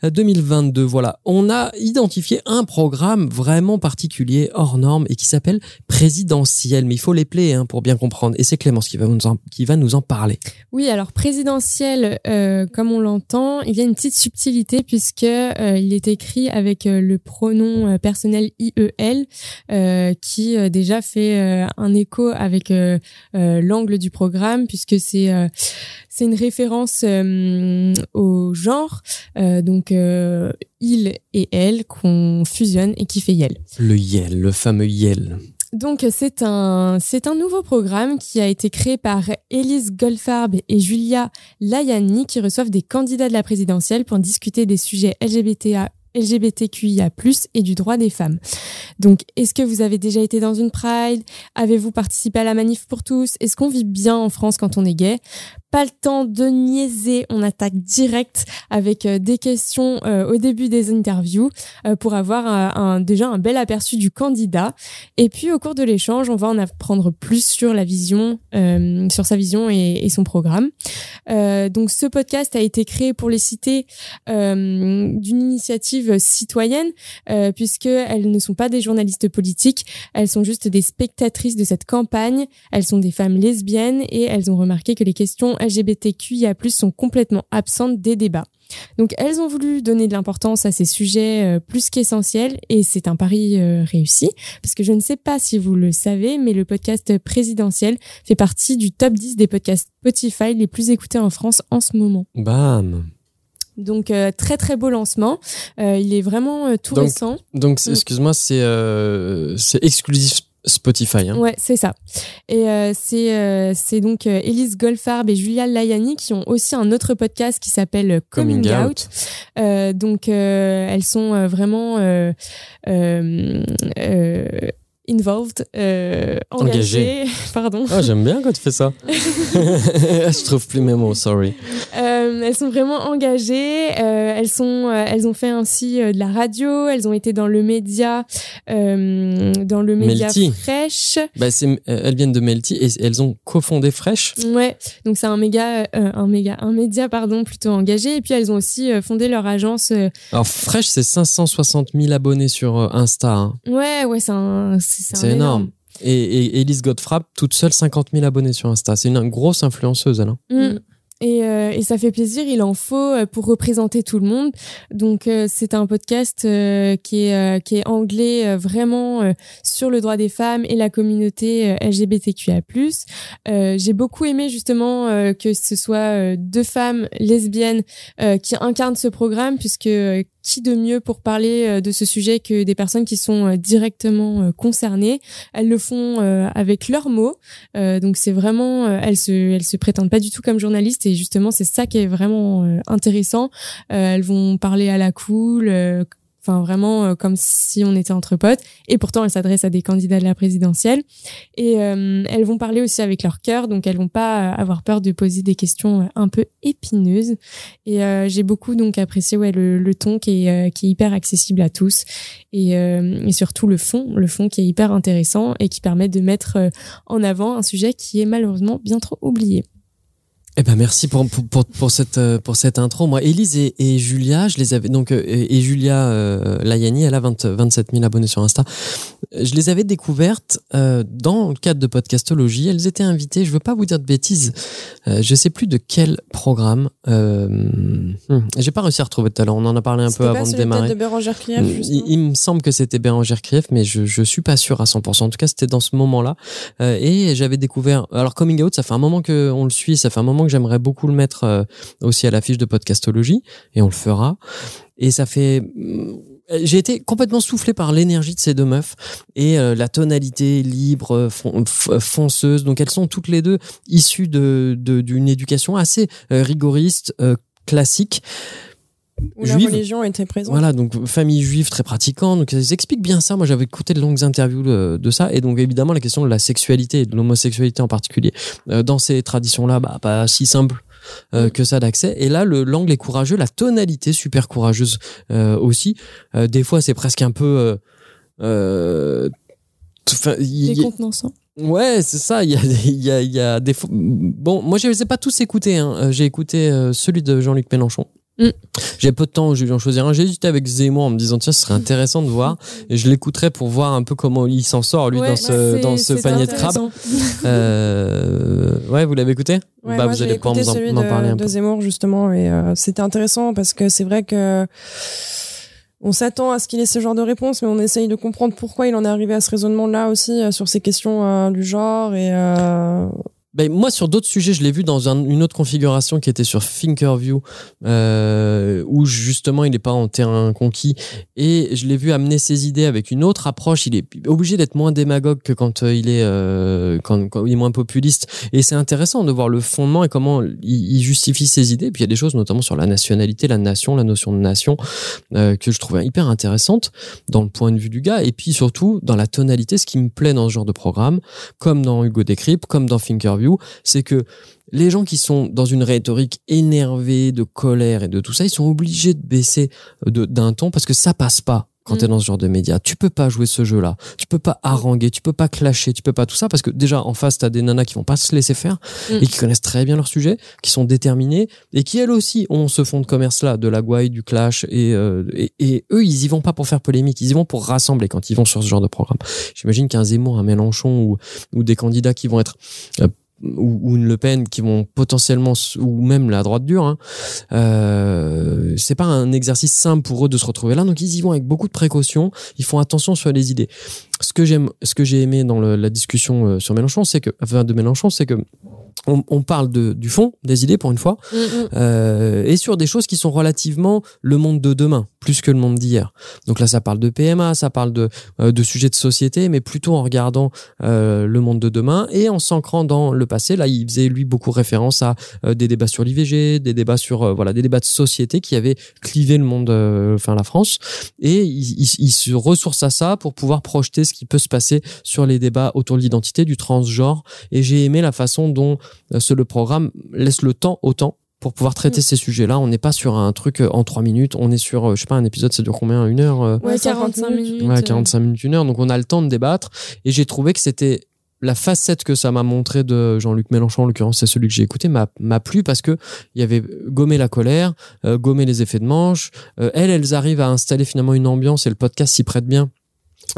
euh, 2022. Voilà, on a identifié un programme vraiment particulier hors norme et qui s'appelle présidentiel, mais il faut les plaies hein, pour bien comprendre et c'est Clémence qui va nous en, qui va nous en parler. Oui, alors présidentiel, euh, comme on l'entend, il y a une petite subtilité puisque euh, il est écrit avec euh, le pronom personnel IEL, euh, qui déjà fait un écho avec l'angle du programme puisque c'est c'est une référence au genre, donc il et elle qu'on fusionne et qui fait yel. Le Yel, le fameux Yel. Donc c'est un c'est un nouveau programme qui a été créé par Élise Goldfarb et Julia Layani qui reçoivent des candidats de la présidentielle pour discuter des sujets LGBTA LGBTQIA+, et du droit des femmes. Donc, est-ce que vous avez déjà été dans une Pride? Avez-vous participé à la manif pour tous? Est-ce qu'on vit bien en France quand on est gay? Pas le temps de niaiser, on attaque direct avec euh, des questions euh, au début des interviews euh, pour avoir déjà un bel aperçu du candidat. Et puis, au cours de l'échange, on va en apprendre plus sur la vision, sur sa vision et, son programme. Donc, ce podcast a été créé pour les euh, d'une initiative citoyenne, puisque elles ne sont pas des journalistes politiques, elles sont juste des spectatrices de cette campagne. Elles sont des femmes lesbiennes et elles ont remarqué que les questions LGBTQIA+ sont complètement absentes des débats. Donc elles ont voulu donner de l'importance à ces sujets euh, plus qu'essentiels et c'est un pari euh, réussi parce que je ne sais pas si vous le savez mais le podcast présidentiel fait partie du top 10 des podcasts Spotify les plus écoutés en France en ce moment. Bam. Donc euh, très très beau lancement, Euh, il est vraiment euh, tout Donc, récent. Donc, Mm. excuse-moi, c'est c'est exclusif Spotify. Hein. Ouais, c'est ça. Et euh, c'est euh, c'est donc euh, Elise Goldfarb et Julia Layani qui ont aussi un autre podcast qui s'appelle Coming, Coming Out. Out. Donc elles sont vraiment euh, involved, euh, engagées. (laughs) Pardon. Ah, j'aime bien quand tu fais ça. (laughs) (laughs) Je trouve plus mes mots, sorry. Euh, elles sont vraiment engagées. euh, elles sont, elles ont fait ainsi de la radio. Elles ont été dans le média, dans le média Melty. Fresh. Bah, elles viennent de Melty et elles ont cofondé Fresh. Ouais, donc c'est un méga, un méga, un média pardon plutôt engagé. Et puis elles ont aussi fondé leur agence. Alors, Fresh, c'est 560 000 abonnés sur Insta. hein. ouais, ouais, c'est un, c'est énorme. Et, et Elise Godfrap, toute seule, 50 000 abonnés sur Insta. C'est une grosse influenceuse, elle. hein. Mm. Et, euh, et ça fait plaisir, il en faut euh, pour représenter tout le monde. Donc euh, c'est un podcast euh, qui est euh, qui est anglais euh, vraiment sur le droit des femmes et la communauté LGBTQIA+. J'ai beaucoup aimé justement que ce soit deux femmes lesbiennes qui incarnent ce programme puisque qui de mieux pour parler de ce sujet que des personnes qui sont directement concernées. Elles le font avec leurs mots, donc c'est vraiment, elles se, elles se prétendent pas du tout comme journalistes et justement c'est ça qui est vraiment euh, intéressant. Euh, elles vont parler à la cool. euh, Enfin, vraiment comme si on était entre potes. Et pourtant, elles s'adressent à des candidats de la présidentielle. Et elles vont parler aussi avec leur cœur, donc elles vont pas avoir peur de poser des questions un peu épineuses. Et j'ai beaucoup donc apprécié ouais le, ton qui est qui est hyper accessible à tous et, et surtout le fond, le fond qui est hyper intéressant et qui permet de mettre en avant un sujet qui est malheureusement bien trop oublié. Eh ben merci pour, pour, pour, cette euh, pour cette intro. Moi, Élise et, et, Julia, je les avais donc euh, et, Julia euh, Layani, elle a 20, 27 000 abonnés sur Insta. Je les avais découvertes euh, dans le cadre de podcastologie. Elles étaient invitées. Je veux pas vous dire de bêtises. Euh, je sais plus de quel programme. Hmm, J'ai pas réussi à retrouver tout à l'heure. On en a parlé un peu avant de démarrer. de Bérangère Krief, hmm, il, il, me semble que c'était Bérangère Krief, mais je je suis pas sûr à 100%. En tout cas, c'était dans ce moment-là. et j'avais découvert. Alors coming out, ça fait un moment que on le suit. Ça fait un moment j'aimerais beaucoup le mettre euh, aussi à l'affiche de podcastologie et on le fera. Et ça fait mm, j'ai été complètement soufflé par l'énergie de ces deux meufs et euh, la tonalité libre, euh, fonceuse. Donc elles sont toutes les deux issues de d'une éducation assez rigoriste, classique. Où la religion était présente. Voilà, donc famille juive très pratiquante. Donc ils expliquent bien ça. Moi, j'avais écouté de longues interviews de, ça. Et donc, évidemment, la question de la sexualité et de l'homosexualité en particulier, euh, dans ces traditions-là, bah, pas si simple. Euh, mm. que ça d'accès et là le l'angle est courageux la tonalité super courageuse euh, aussi des fois c'est presque un peu euh, Décontenançant. Ouais, c'est ça. Il y a, y a, il y a des. Bon, moi, je les ai pas tous écoutés. Hein. J'ai écouté celui de Jean-Luc Mélenchon. Mm. J'ai peu de temps, j'ai dû en choisir un. J'ai hésité avec Zemmour en me disant tiens, ce serait intéressant de voir. Et je l'écouterai pour voir un peu comment il s'en sort lui dans ce dans ce panier de crabes. euh, ouais, vous l'avez écouté? Ouais, Bah vous allez pouvoir m'en parler un peu. De Zemmour justement et euh, c'était intéressant parce que c'est vrai que on s'attend à ce qu'il ait ce genre de réponse, mais on essaye de comprendre pourquoi il en est arrivé à ce raisonnement-là aussi euh, sur ces questions euh, du genre et ben, moi, sur d'autres sujets, je l'ai vu dans une autre configuration qui était sur Thinkerview, euh, où justement il n'est pas en terrain conquis. Et je l'ai vu amener ses idées avec une autre approche. Il est obligé d'être moins démagogue que quand euh, il est euh, quand, il est moins populiste. Et c'est intéressant de voir le fondement et comment il, justifie ses idées. Puis il y a des choses, notamment sur la nationalité, la nation, la notion de nation, que je trouvais hyper intéressante dans le point de vue du gars. Et puis surtout dans la tonalité, ce qui me plaît dans ce genre de programme, comme dans Hugo Décrypte, comme dans Thinkerview c'est que les gens qui sont dans une rhétorique énervée, de colère et de tout ça, ils sont obligés de baisser euh, d'un ton parce que ça passe pas quand tu es mm. dans ce genre de médias. Tu peux pas jouer ce jeu-là. Tu peux pas haranguer, tu peux pas clasher, tu peux pas tout ça parce que déjà en face tu as des nanas qui vont pas se laisser faire mm. et qui connaissent très bien leur sujet, qui sont déterminées et qui elles aussi ont ce fond de commerce là, de la gouaille, du clash euh, et, et, eux ils y vont pas pour faire polémique, ils y vont pour rassembler quand ils vont sur ce genre de programme. J'imagine qu'un Zemmour, un Mélenchon ou, ou des candidats qui vont être euh, ou, une Le Pen qui vont potentiellement ou même la droite dure hein, euh, c'est pas un exercice simple pour eux de se retrouver là. Donc ils y vont avec beaucoup de précautions. Ils font attention sur les idées ce que j'aime ce que j'ai aimé dans le, la discussion euh, sur Mélenchon c'est que enfin de Mélenchon c'est que on, on, parle de, du fond, des idées pour une fois, mm, mm. euh, et sur des choses qui sont relativement le monde de demain, plus que le monde d'hier. Donc là, ça parle de PMA, ça parle de, euh, de sujets de société, mais plutôt en regardant euh, le monde de demain et en s'ancrant dans le passé. Là, il faisait lui beaucoup référence à des débats sur l'IVG, des débats sur voilà des débats de société qui avaient clivé le monde, enfin la France, et il, il, il, se ressource à ça pour pouvoir projeter ce qui peut se passer sur les débats autour de l'identité, du transgenre. Et j'ai aimé la façon dont euh, ce, le programme laisse le temps au temps pour pouvoir traiter mm. ces sujets-là. On n'est pas sur un truc euh, en trois minutes. On est sur, euh, je sais pas, un épisode, ça dure combien Une heure Ouais, 45 minutes. Ouais, 45 minutes, une heure. Donc on a le temps de débattre. Et j'ai trouvé que c'était la facette que ça m'a montré de Jean-Luc Mélenchon, en l'occurrence, c'est celui que j'ai écouté, m'a, m'a plu parce que il y avait gommé la colère, euh, gommé les effets de manche. Euh, elles, elles arrivent à installer finalement une ambiance et le podcast s'y prête bien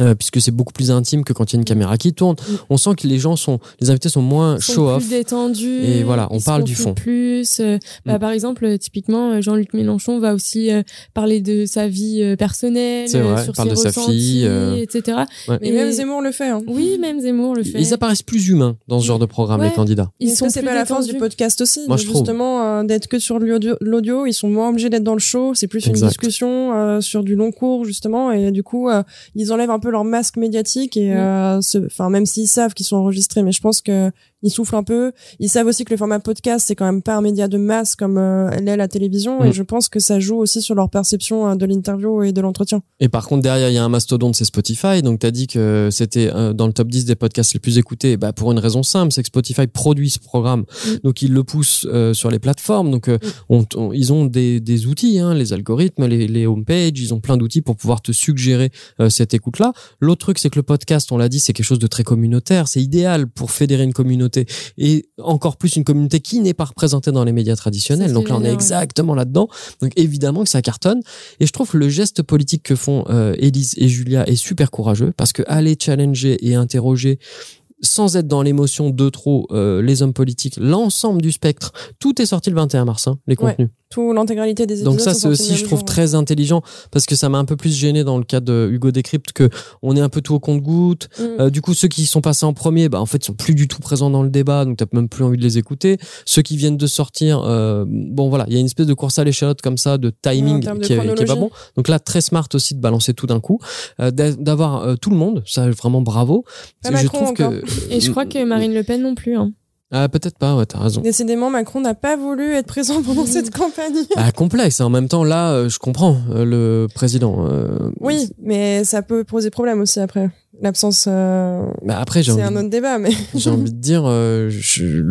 euh, puisque c'est beaucoup plus intime que quand il y a une caméra qui tourne. Mm. On sent que les gens sont, les invités sont moins show off, plus détendus. Et voilà, on parle du fond. Plus, euh, bah, mm. par exemple, euh, typiquement, Jean-Luc Mélenchon va aussi parler de sa vie personnelle, vrai, sur parle ses de sa fille, etc. Ouais. Mais même Zemmour le fait. Hein. Oui, même Zemmour le fait. Ils apparaissent plus humains dans ce genre de programme, ouais. les candidats. Ils sont c'est pas la force du podcast aussi. Moi, je justement, d'être que sur l'audio, ils sont moins obligés d'être dans le show. C'est plus exact. une discussion euh, sur du long cours justement, et du coup, euh, ils enlèvent un peu leur masque médiatique et mm. euh, enfin même s'ils savent qu'ils sont enregistrés mais je pense que ils soufflent un peu. Ils savent aussi que le format podcast c'est quand même pas un média de masse comme euh, l'est la télévision, Mm. et je pense que ça joue aussi sur leur perception euh, de l'interview et de l'entretien. Et par contre, derrière, il y a un mastodonte, c'est Spotify. Donc, tu as dit que c'était euh, dans le top 10 des podcasts les plus écoutés. Bah, pour une raison simple, c'est que Spotify produit ce programme. Mm. Donc, ils le poussent euh, sur les plateformes. Donc, euh, on- on- ils ont des, des outils, hein, les algorithmes, les, les homepages. Ils ont plein d'outils pour pouvoir te suggérer cette écoute-là. L'autre truc, c'est que le podcast, on l'a dit, c'est quelque chose de très communautaire. C'est idéal pour fédérer une communauté. Et encore plus une communauté qui n'est pas représentée dans les médias traditionnels. Donc là, on est ouais. exactement là-dedans. Donc, évidemment que ça cartonne. Et je trouve que le geste politique que font euh, Élise et Julia est super courageux parce que aller challenger et interroger sans être dans l'émotion de trop euh, les hommes politiques, l'ensemble du spectre, tout est sorti le 21 mars, hein, les Ouais. Tout l'intégralité des épisodes. Donc ça, c'est aussi, je trouve, jour, très intelligent parce que ça m'a un peu plus gêné dans le cas de Hugo Décrypte que on est un peu tout au compte-goutte. Mm. Euh, du coup, ceux qui sont passés en premier, bah, en fait, sont plus du tout présents dans le débat, donc t'as même plus envie de les écouter. Ceux qui viennent de sortir, euh, bon voilà, il y a une espèce de course à l'échalote comme ça, de Ouais, timing de qui, est, qui est pas bon. Donc là, très smart aussi de balancer tout d'un coup, euh, d'a- d'avoir euh, tout le monde, ça vraiment bravo. Pas Parce que je Macron trouve encore. que Et je crois que Marine Le Pen non plus. Hein. Ah peut-être pas, ouais, t'as raison. Décidément, Macron n'a pas voulu être présent pendant (laughs) cette campagne. Ah, complexe. En même temps, là, euh, je comprends euh, le président. euh, Oui, mais ça peut poser problème aussi après. L'absence, euh, bah, après, c'est un autre débat, mais (laughs) j'ai envie de dire, euh, je-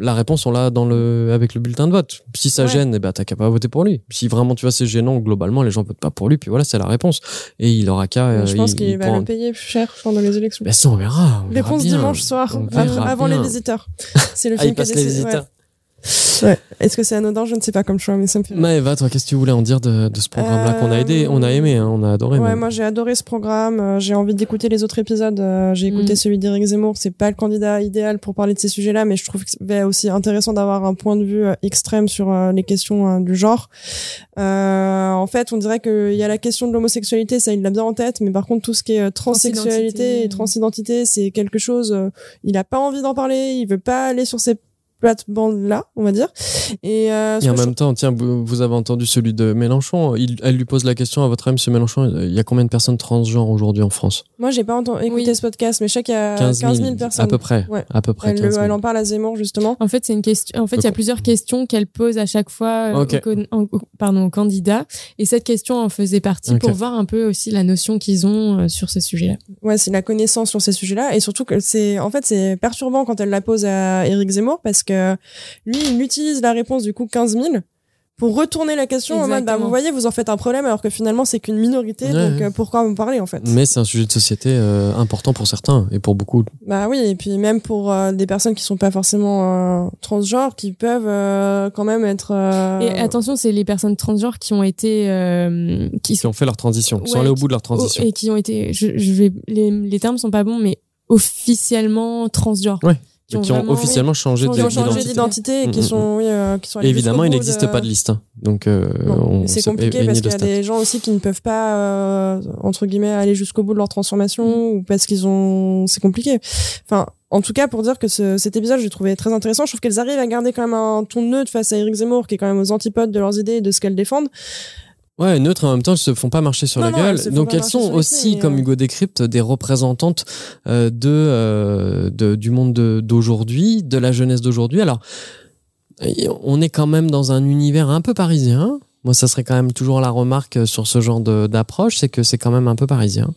la réponse, on l'a dans le, avec le bulletin de vote. Si ça Ouais. gêne, eh ben, t'as qu'à pas voter pour lui. Si vraiment, tu vois, c'est gênant, globalement, les gens votent pas pour lui, puis voilà, c'est la réponse. Et il aura qu'à. euh, je pense il- qu'il il va le payer plus cher pendant les élections. Ben, ça, on verra. on verra Réponse bien. dimanche soir, verra avant bien. les visiteurs. (laughs) C'est le Ah, film il passe les visiteurs. ouais. Ouais. Est-ce que c'est anodin? Je ne sais pas comme choix, mais ça me fait. Maëva, toi, qu'est-ce que tu voulais en dire de, de ce programme-là qu'on a aidé, Euh, on a aimé, hein, on a adoré. Ouais, même. moi j'ai adoré ce programme. euh, j'ai envie d'écouter les autres épisodes. euh, j'ai écouté Mm. celui d'Éric Zemmour. C'est pas le candidat idéal pour parler de ces sujets-là, mais je trouve que c'est aussi intéressant d'avoir un point de vue extrême sur les questions du genre. Euh, en fait, on dirait qu'il y a la question de l'homosexualité, ça il l'a bien en tête, mais par contre tout ce qui est transsexualité Transidentité. et transidentité, c'est quelque chose. il a pas envie d'en parler. Il veut pas aller sur ces plates-bandes-là, on va dire. Et, euh, Et en je même temps, tiens, vous, vous avez entendu celui de Mélenchon. Il, elle lui pose la question à votre avis, Monsieur Mélenchon, il y a combien de personnes transgenres aujourd'hui en France? Moi, j'ai pas entendu, écouté Oui. ce podcast, mais je sais qu'il y a 15 000, 15 000 personnes. à peu près. Ouais. À peu près Elle, 15 000. elle en parle à Zemmour justement. En fait, c'est une question. En fait, il y a plusieurs questions qu'elle pose à chaque fois euh, Ok. au, con- en- au- pardon, au candidat. Et cette question en faisait partie pour voir un peu aussi la notion qu'ils ont euh, sur ce sujet-là. Ouais, c'est la connaissance sur ces sujets-là et surtout que c'est en fait c'est perturbant quand elle la pose à Éric Zemmour parce que lui il utilise la réponse du coup 15 000 pour retourner la question en mode bah vous voyez vous en faites un problème alors que finalement c'est qu'une minorité Ouais, donc ouais. euh, pourquoi me parler en fait? Mais c'est un sujet de société euh, important pour certains et pour beaucoup. Bah oui et puis même pour euh, des personnes qui sont pas forcément euh, transgenres qui peuvent euh, quand même être euh, Et attention, c'est les personnes transgenres qui ont été, euh, qui Qui ont fait leur transition, qui sont allés au bout de leur transition. et qui ont été, je, je vais, les, les termes sont pas bons, mais officiellement transgenres. Ouais. Qui ont qui ont officiellement changé changé d'identité. et qui Mm, mm, sont oui, euh, qui sont Évidemment, il n'existe de- pas de liste. hein. Donc, euh, c'est compliqué parce qu'il y a des gens aussi qui ne peuvent pas euh, entre guillemets aller jusqu'au bout de leur transformation ou parce qu'ils ont c'est compliqué. Enfin, en tout cas pour dire que ce, cet épisode je l'ai trouvé très intéressant. Je trouve qu'elles arrivent à garder quand même un ton neutre face à Eric Zemmour qui est quand même aux antipodes de leurs idées et de ce qu'elles défendent. Ouais, neutres en même temps, elles se font pas marcher sur Non, la non, gueule. elles Donc elles sont aussi, comme euh, Hugo Décrypte, des représentantes euh, de, euh, de- du monde de- d'aujourd'hui, de, la jeunesse d'aujourd'hui. Alors, on est quand même dans un univers un peu parisien. Moi, ça serait quand même toujours la remarque sur ce genre de- d'approche, c'est que c'est quand même un peu parisien.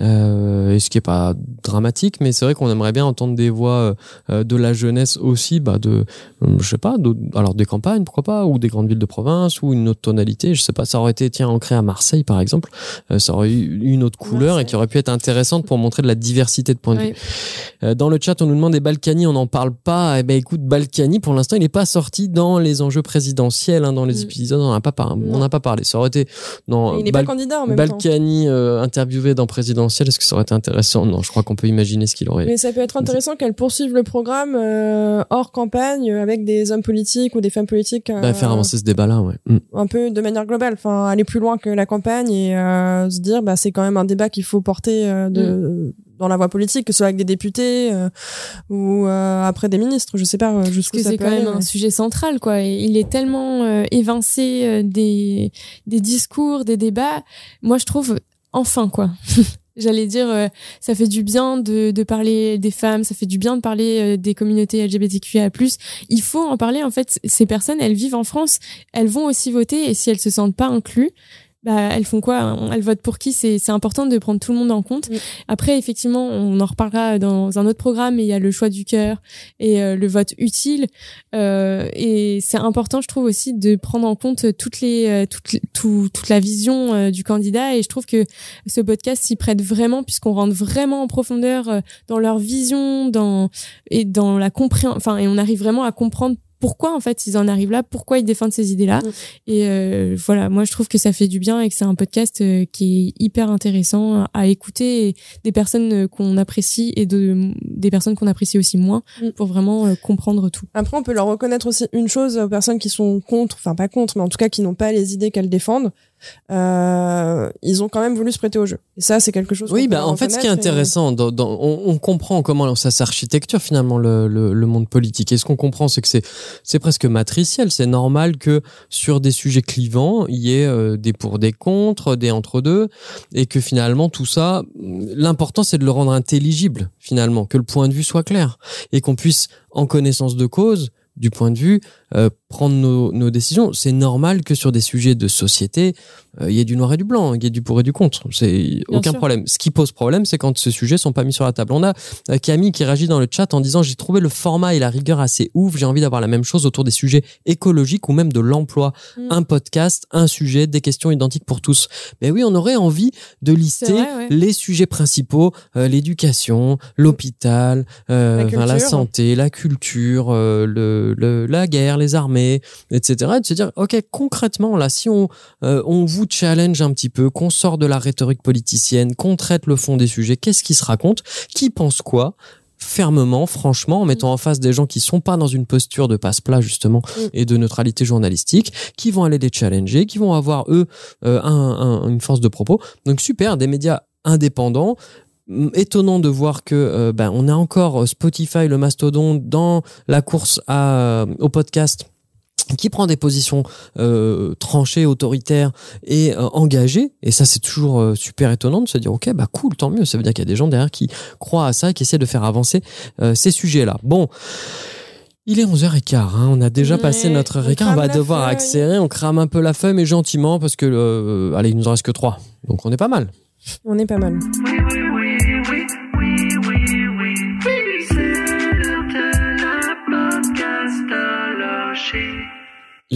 Euh, et ce qui est pas dramatique, mais c'est vrai qu'on aimerait bien entendre des voix euh, de la jeunesse aussi, bah de, euh, je sais pas, alors des campagnes, pourquoi pas, ou des grandes villes de province, ou une autre tonalité, je sais pas, ça aurait été tiens ancré à Marseille par exemple, ça aurait eu une autre couleur et qui aurait pu être intéressante pour montrer de la diversité de points de vue. Dans le chat, on nous demande des Balkany, on n'en parle pas. Eh ben écoute, Balkany, pour l'instant, il n'est pas sorti dans les enjeux présidentiels, hein, dans les Mm. épisodes, on n'en a pas on n'a pas parlé. Ça aurait été dans il n'est Bal- pas candidat en même temps. Balkany euh, interviewé dans présidentiel, est-ce que ça aurait été intéressant? Non, je crois qu'on peut imaginer ce qu'il aurait. Mais ça peut être intéressant qu'elles poursuivent le programme euh, hors campagne euh, avec des hommes politiques ou des femmes politiques euh, Bah, faire avancer ce débat-là, ouais. Mm. un peu de manière globale, enfin aller plus loin que la campagne et euh, se dire bah c'est quand même un débat qu'il faut porter euh, de dans la voie politique, que ce soit avec des députés euh, ou euh, après des ministres, je sais pas euh, jusqu'où que ça c'est peut quand aller, même un sujet central, quoi. Et il est tellement euh, évincé euh, des, des discours, des débats. Moi, je trouve, enfin, quoi. (laughs) J'allais dire, euh, ça fait du bien de, parler des femmes, ça fait du bien de parler euh, des communautés LGBTQIA+. Il faut en parler. En fait, ces personnes, elles vivent en France, elles vont aussi voter, et si elles se sentent pas incluses, bah, elles font quoi Elles votent pour qui? C'est important de prendre tout le monde en compte. Oui. Après, effectivement, on en reparlera dans un autre programme, mais il y a le choix du cœur et euh, le vote utile. Euh, et c'est important, je trouve aussi, de prendre en compte toutes les, euh, toutes, tout- toute la vision euh, du candidat. Et je trouve que ce podcast s'y prête vraiment, puisqu'on rentre vraiment en profondeur dans leur vision, dans et dans la compréhension. Enfin, et on arrive vraiment à comprendre pourquoi en fait ils en arrivent là, pourquoi ils défendent ces idées-là. Mm. Et euh, voilà, moi je trouve que ça fait du bien et que c'est un podcast euh, qui est hyper intéressant à écouter et des personnes euh, qu'on apprécie et de des personnes qu'on apprécie aussi moins Mm. pour vraiment euh, comprendre tout. Après, on peut leur reconnaître aussi une chose aux personnes qui sont contre, enfin pas contre, mais en tout cas qui n'ont pas les idées qu'elles défendent. Euh, ils ont quand même voulu se prêter au jeu. Et ça, c'est quelque chose. Oui, bah, en fait, ce qui est et- intéressant, dans, dans- on, on comprend comment ça s'architecture finalement le, le, le monde politique. Et ce qu'on comprend, c'est que c'est c'est presque matriciel. C'est normal que sur des sujets clivants, il y ait euh, des pour, des contre, des entre deux, et que finalement tout ça, l'important c'est de le rendre intelligible finalement, que le point de vue soit clair et qu'on puisse, en connaissance de cause, du point de vue, euh, prendre nos, nos décisions. C'est normal que sur des sujets de société, euh, il y ait du noir et du blanc, il y ait du pour et du contre. C'est aucun sûr. problème. Ce qui pose problème, c'est quand ces sujets sont pas mis sur la table. On a euh, Camille qui réagit dans le chat en disant j'ai trouvé le format et la rigueur assez ouf. J'ai envie d'avoir la même chose autour des sujets écologiques ou même de l'emploi. Mm. Un podcast, un sujet, des questions identiques pour tous. Mais oui, on aurait envie de lister vrai, ouais. les sujets principaux euh, l'éducation, l'hôpital, La santé, la culture, le, le- la guerre, les armées, etc. Et de se dire, ok, concrètement, là, si on, euh, on vous challenge un petit peu, qu'on sort de la rhétorique politicienne, qu'on traite le fond des sujets, qu'est-ce qui se raconte? Qui pense quoi? Fermement, franchement, en mettant en face des gens qui sont pas dans une posture de passe-plat justement Mm. et de neutralité journalistique, qui vont aller les challenger, qui vont avoir eux euh, un- un- une force de propos. Donc super, des médias indépendants. Hum, Étonnant de voir que euh, ben, on a encore Spotify, le mastodonte, dans la course à, euh, au podcast qui prend des positions euh, tranchées, autoritaires et euh, engagées. Et ça, c'est toujours euh, super étonnant de se dire, ok, bah cool, tant mieux. Ça veut dire qu'il y a des gens derrière qui croient à ça et qui essaient de faire avancer ces sujets-là. Bon. Il est 11h15, hein, on a déjà Ouais, passé notre heure on et quart, on va devoir feuille. accélérer, on crame un peu la feuille, mais gentiment, parce que, allez, il nous en reste que trois. Donc on est pas mal. On est pas mal.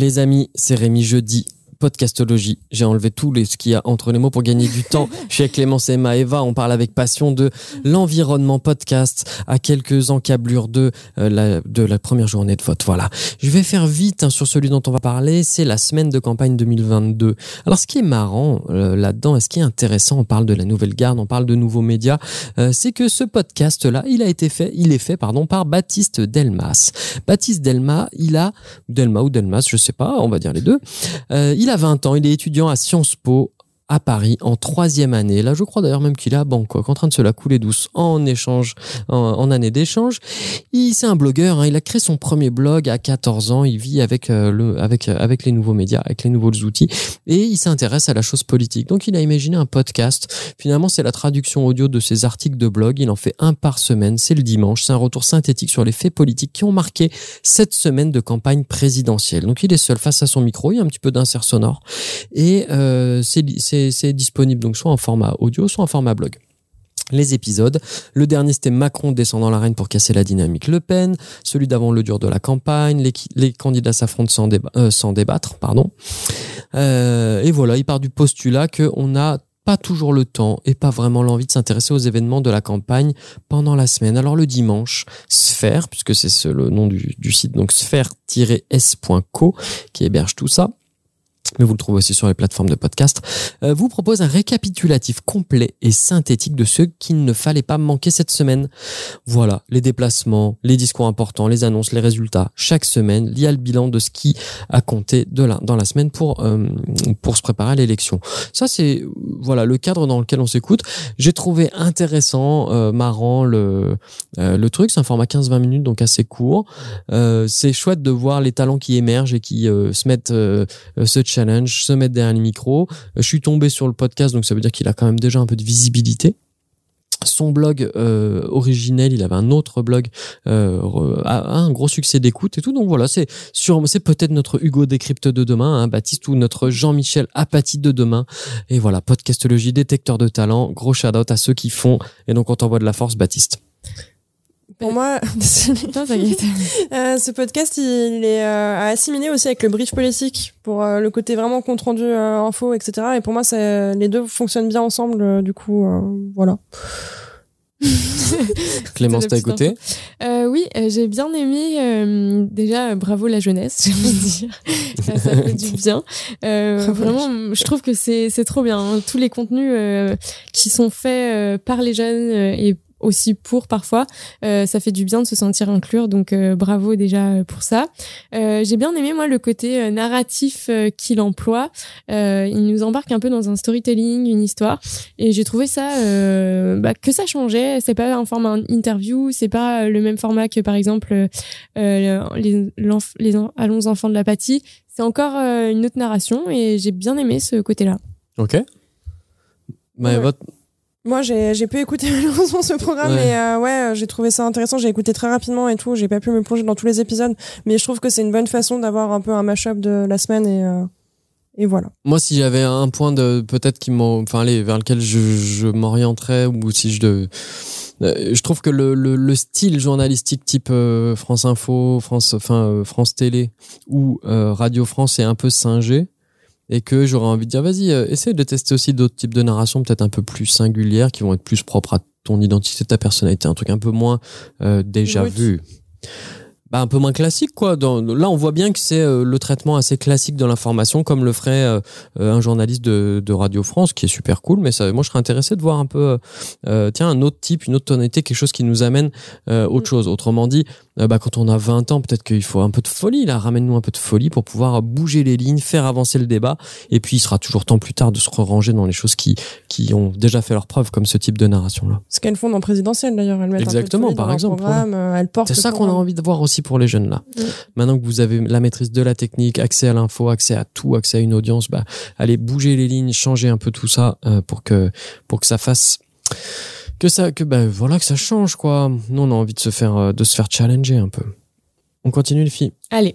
Les amis, c'est Rémi Jeudi. Podcastologie. J'ai enlevé tout les, ce qu'il y a entre les mots pour gagner du temps. (laughs) Chez Clémence, Emma, Eva, on parle avec passion de l'environnement podcast à quelques encablures de, euh, la, de la première journée de vote. Voilà. Je vais faire vite hein, sur celui dont on va parler. C'est la semaine de campagne 2022. Alors, ce qui est marrant euh, là-dedans et ce qui est intéressant, on parle de la nouvelle garde, on parle de nouveaux médias, euh, c'est que ce podcast-là, il a été fait, il est fait, pardon, par Baptiste Delmas. Baptiste Delmas, il a, Delma ou Delmas, je sais pas, on va dire les deux. Euh, il a 20 ans, il est étudiant à Sciences Po à Paris en troisième année. Là, je crois d'ailleurs même qu'il est à Bangkok, en train de se la couler douce en échange, en, en année d'échange. C'est un blogueur. hein, il a créé son premier blog à 14 ans. Il vit avec euh, le, avec, euh, avec les nouveaux médias, avec les nouveaux outils, et il s'intéresse à la chose politique. Donc, il a imaginé un podcast. Finalement, c'est la traduction audio de ses articles de blog. Il en fait un par semaine. C'est le dimanche. C'est un retour synthétique sur les faits politiques qui ont marqué cette semaine de campagne présidentielle. Donc, il est seul face à son micro. Il y a un petit peu d'insert sonore et euh, c'est c'est- disponible soit en format audio, soit en format blog. Les épisodes. Le dernier, c'était Macron descendant l'arène pour casser la dynamique Le Pen. Celui d'avant, le dur de la campagne. Les, candidats s'affrontent sans, euh, débattre. pardon. Euh, et voilà, il part du postulat qu'on n'a pas toujours le temps et pas vraiment l'envie de s'intéresser aux événements de la campagne pendant la semaine. Alors le dimanche, Sphère, puisque c'est ce- le nom du, du site, donc sphère-s.co qui héberge tout ça, mais vous le trouvez aussi sur les plateformes de podcast, euh, vous propose un récapitulatif complet et synthétique de ce qu'il ne fallait pas manquer cette semaine. Voilà, les déplacements, les discours importants, les annonces, les résultats. Chaque semaine, il y a le bilan de ce qui a compté de la, dans la semaine pour, euh, pour se préparer à l'élection. Ça, c'est voilà le cadre dans lequel on s'écoute. J'ai trouvé intéressant, euh, marrant le, euh, le truc. C'est un format 15-20 minutes, donc assez court. Euh, c'est chouette de voir les talents qui émergent et qui se mettent ce challenge, se mettre derrière le micro. Euh, Je suis tombé sur le podcast, donc ça veut dire qu'il a quand même déjà un peu de visibilité. son blog euh, originel, il avait un autre blog euh, un gros succès d'écoute et tout. Donc voilà, c'est sur, c'est peut-être notre Hugo Décrypte de demain, hein, Baptiste, ou notre Jean-Michel Apathy de demain. Et voilà, podcastologie, détecteur de talent, gros shout-out à ceux qui font. Et donc on t'envoie de la force, Baptiste. Pour moi. (laughs) (laughs) Euh, ce podcast, il est euh, à assimiler aussi avec le brief politique pour euh, le côté vraiment compte rendu euh, info, etc. Et pour moi, ça, les deux fonctionnent bien ensemble. euh, du coup, euh, voilà. (laughs) Clémence, t'as écouté Euh, oui, euh, j'ai bien aimé. euh, déjà, euh, bravo la jeunesse, j'ai envie de dire. Ça fait du bien. Euh, vraiment, je trouve que c'est c'est trop bien. hein. Tous les contenus euh, qui sont faits euh, par les jeunes euh, et aussi pour parfois, euh, ça fait du bien de se sentir inclure. Donc euh, bravo déjà euh, pour ça. Euh, j'ai bien aimé moi le côté narratif qu'il emploie. Il nous embarque un peu dans un storytelling, une histoire, et j'ai trouvé ça bah, que ça changeait. C'est pas un format interview, c'est pas le même format que par exemple les, l'enf- les en- Allons enfants de l'apathie. C'est encore une autre narration et j'ai bien aimé ce côté-là. Ok. Bah, Ouais. votre- Moi, j'ai pu écouter (laughs) malheureusement ce programme, Ouais. mais euh, ouais, j'ai trouvé ça intéressant. J'ai écouté très rapidement et tout. J'ai pas pu me plonger dans tous les épisodes, mais je trouve que c'est une bonne façon d'avoir un peu un mash-up de la semaine et euh, et voilà. Moi, si j'avais un point de peut-être qui m'en, enfin, allez, vers lequel je, je m'orienterais ou si je de, euh, je trouve que le, le, le style journalistique type euh, France Info, France, enfin France Télé ou Radio France est un peu singé et que j'aurais envie de dire vas-y, euh, essaye de tester aussi d'autres types de narration peut-être un peu plus singulières qui vont être plus propres à ton identité, ta personnalité, un truc un peu moins euh, déjà Brut. vu. Bah, un peu moins classique quoi. Dans, là, on voit bien que c'est euh, le traitement assez classique de l'information, comme le ferait euh, euh, un journaliste de, de Radio France, qui est super cool. Mais ça, moi, je serais intéressé de voir un peu, euh, tiens, un autre type, une autre tonalité, quelque chose qui nous amène autre Mm. chose. Autrement dit, bah, quand on a 20 ans, peut-être qu'il faut un peu de folie. Là, ramène-nous un peu de folie pour pouvoir bouger les lignes, faire avancer le débat. Et puis, il sera toujours temps plus tard de se ranger dans les choses qui qui ont déjà fait leur preuve, comme ce type de narration là. Ce qu'elles font dans présidentielle d'ailleurs, elles mettent Exactement, un peu de folie par dans exemple, programme, euh, elles portent. C'est ça qu'on a envie de voir aussi pour les jeunes là. Mm. Maintenant que vous avez la maîtrise de la technique, accès à l'info, accès à tout, accès à une audience, bah allez bouger les lignes, changer un peu tout ça euh, pour que pour que ça fasse que ça que bah voilà que ça change quoi. Nous on a envie de se faire euh, de se faire challenger un peu. On continue les filles. Allez,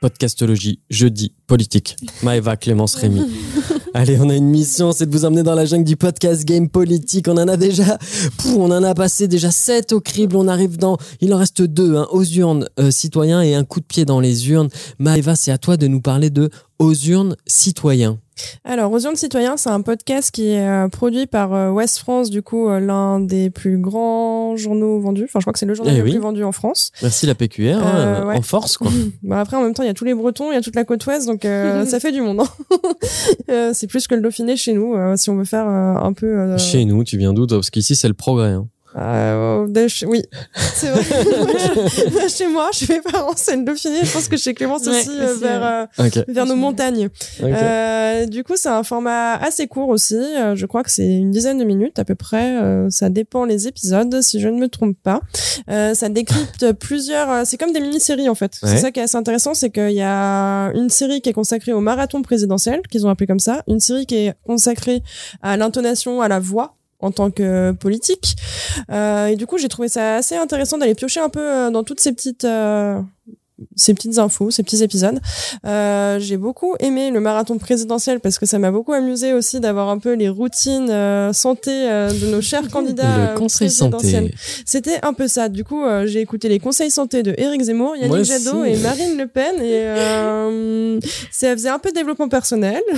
Podcastologie, jeudi, politique. Maëva, Clémence, Rémy. (laughs) Allez, on a une mission, c'est de vous emmener dans la jungle du podcast game politique. On en a déjà, Pouh, on en a passé déjà sept au crible. On arrive dans, il en reste deux, hein, aux urnes euh, citoyens et un coup de pied dans les urnes. Maëva, c'est à toi de nous parler de aux urnes citoyens. Alors, Aux urnes citoyens, c'est un podcast qui est euh, produit par euh, Ouest France, du coup, euh, l'un des plus grands journaux vendus. Enfin, je crois que c'est le journal Eh le oui. plus vendu en France. Merci la PQR, hein, Euh, ouais. en force quoi. (laughs) Bah après, en même temps, il y a tous les Bretons, il y a toute la côte ouest, donc euh, (laughs) ça fait du monde. hein. (laughs) Euh, c'est plus que le Dauphiné chez nous, euh, si on veut faire euh, un peu. euh, Chez nous, tu viens d'où Parce qu'ici c'est le progrès. Hein. Euh, de chez- oui, c'est vrai. (laughs) Moi, je- chez moi, chez mes parents, c'est le Dauphiné. Je pense que chez Clémence Ouais, aussi, euh, vers, euh, vers nos montagnes. Euh, du coup, c'est un format assez court aussi. Je crois que c'est une dizaine de minutes à peu près. Euh, ça dépend les épisodes, si je ne me trompe pas. Euh, ça décrypte (laughs) plusieurs. c'est comme des mini-séries en fait. Ouais. C'est ça qui est assez intéressant, c'est qu'il y a une série qui est consacrée au marathon présidentiel, qu'ils ont appelé comme ça. Une série qui est consacrée à l'intonation, à la voix en tant que politique. Euh, et du coup, j'ai trouvé ça assez intéressant d'aller piocher un peu euh, dans toutes ces petites euh, ces petites infos, ces petits épisodes. Euh, j'ai beaucoup aimé le marathon présidentiel parce que ça m'a beaucoup amusé aussi d'avoir un peu les routines euh, santé euh, de nos chers candidats le euh, conseil présidentiels. santé. C'était un peu ça. Du coup, euh, j'ai écouté les conseils santé de Éric Zemmour, Yannick Moi Jadot aussi. et Marine Le Pen et euh, ça faisait un peu développement personnel. (laughs)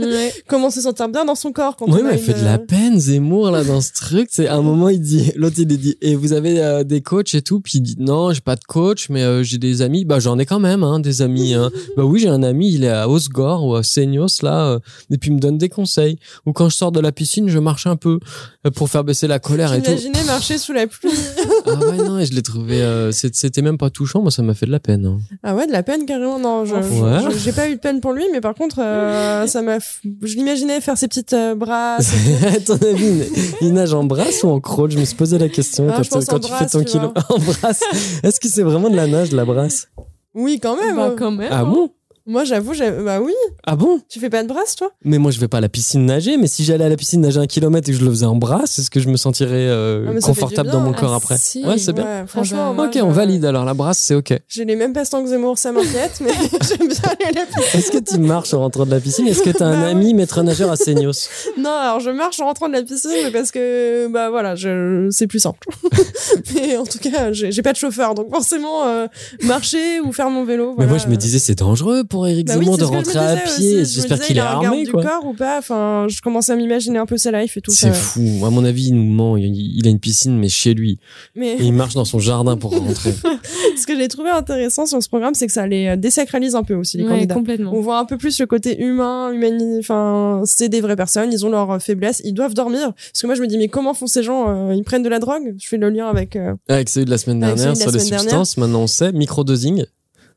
Ouais. comment se sentir bien dans son corps quand Oui, on a mais une, fait de la peine, Zemmour, là, dans ce truc. C'est à un moment, il dit, l'autre, il dit, et vous avez euh, des coachs et tout, puis il dit, non, j'ai pas de coach, mais euh, j'ai des amis. Bah, j'en ai quand même, hein, des amis. Hein. (laughs) bah oui, j'ai un ami, il est à Osgore ou à Seignos, là, euh, et puis il me donne des conseils. Ou quand je sors de la piscine, je marche un peu euh, pour faire baisser la colère et tout. J'imaginais marcher sous la pluie. (laughs) Ah ouais, non, et je l'ai trouvé, euh, c'était même pas touchant, moi, ça m'a fait de la peine. hein. Ah ouais, de la peine carrément. Non, Ouais. j'ai pas eu de peine pour lui, mais par contre, euh, ça m'a. f- Je l'imaginais faire ses petites euh, brasses. (laughs) Ton avis, il- nage en brasse ou en crawl Je me suis posé la question Ah, quand, tu brasse, fais ton tu kilo en brasse. Est-ce que c'est vraiment de la nage, de la brasse? Oui, quand même. Bah, hein. quand même. Ah bon? Moi, j'avoue, bah oui. Ah bon? Tu fais pas de brasse, toi? Mais moi, je vais pas à la piscine nager, mais si j'allais à la piscine nager un kilomètre et que je le faisais en brasse, est-ce que je me sentirais euh, Ah, confortable dans mon Ah, corps après si. Ouais, c'est bien. Ouais, franchement, Ah bah, moi, Ok, on valide alors. La brasse, c'est ok. J'ai les mêmes passe-temps que Zemmour, ça m'inquiète, mais (laughs) j'aime bien aller à la piscine. Est-ce que tu marches en rentrant de la piscine? Est-ce que tu as un Bah ami maître nageur à Seignos? (laughs) Non, alors je marche en rentrant de la piscine mais parce que bah voilà, je c'est plus simple. (laughs) mais en tout cas, j'ai pas de chauffeur, donc forcément euh, marcher ou faire mon vélo. Mais moi, je me disais, c'est dangereux pour Eric Bah oui, Zemmour c'est de rentrer à pied. Je me J'espère qu'il est armé, du quoi. corps ou pas. Enfin, je commençais à m'imaginer un peu sa life et tout. C'est ça. fou. À mon avis, il nous ment. Il, a une piscine, mais chez lui. Mais Et il marche dans son jardin pour rentrer. (laughs) ce que j'ai trouvé intéressant sur ce programme, c'est que ça les euh, désacralise un peu aussi les Ouais, candidats. complètement. On voit un peu plus le côté humain, humani... Enfin, c'est des vraies personnes. Ils ont leurs euh, faiblesses. Ils doivent dormir. Parce que moi, je me dis, mais comment font ces gens euh, Ils prennent de la drogue? Je fais le lien avec. euh, Avec celui de la semaine dernière la sur les semaine substances, maintenant on sait. Microdosing.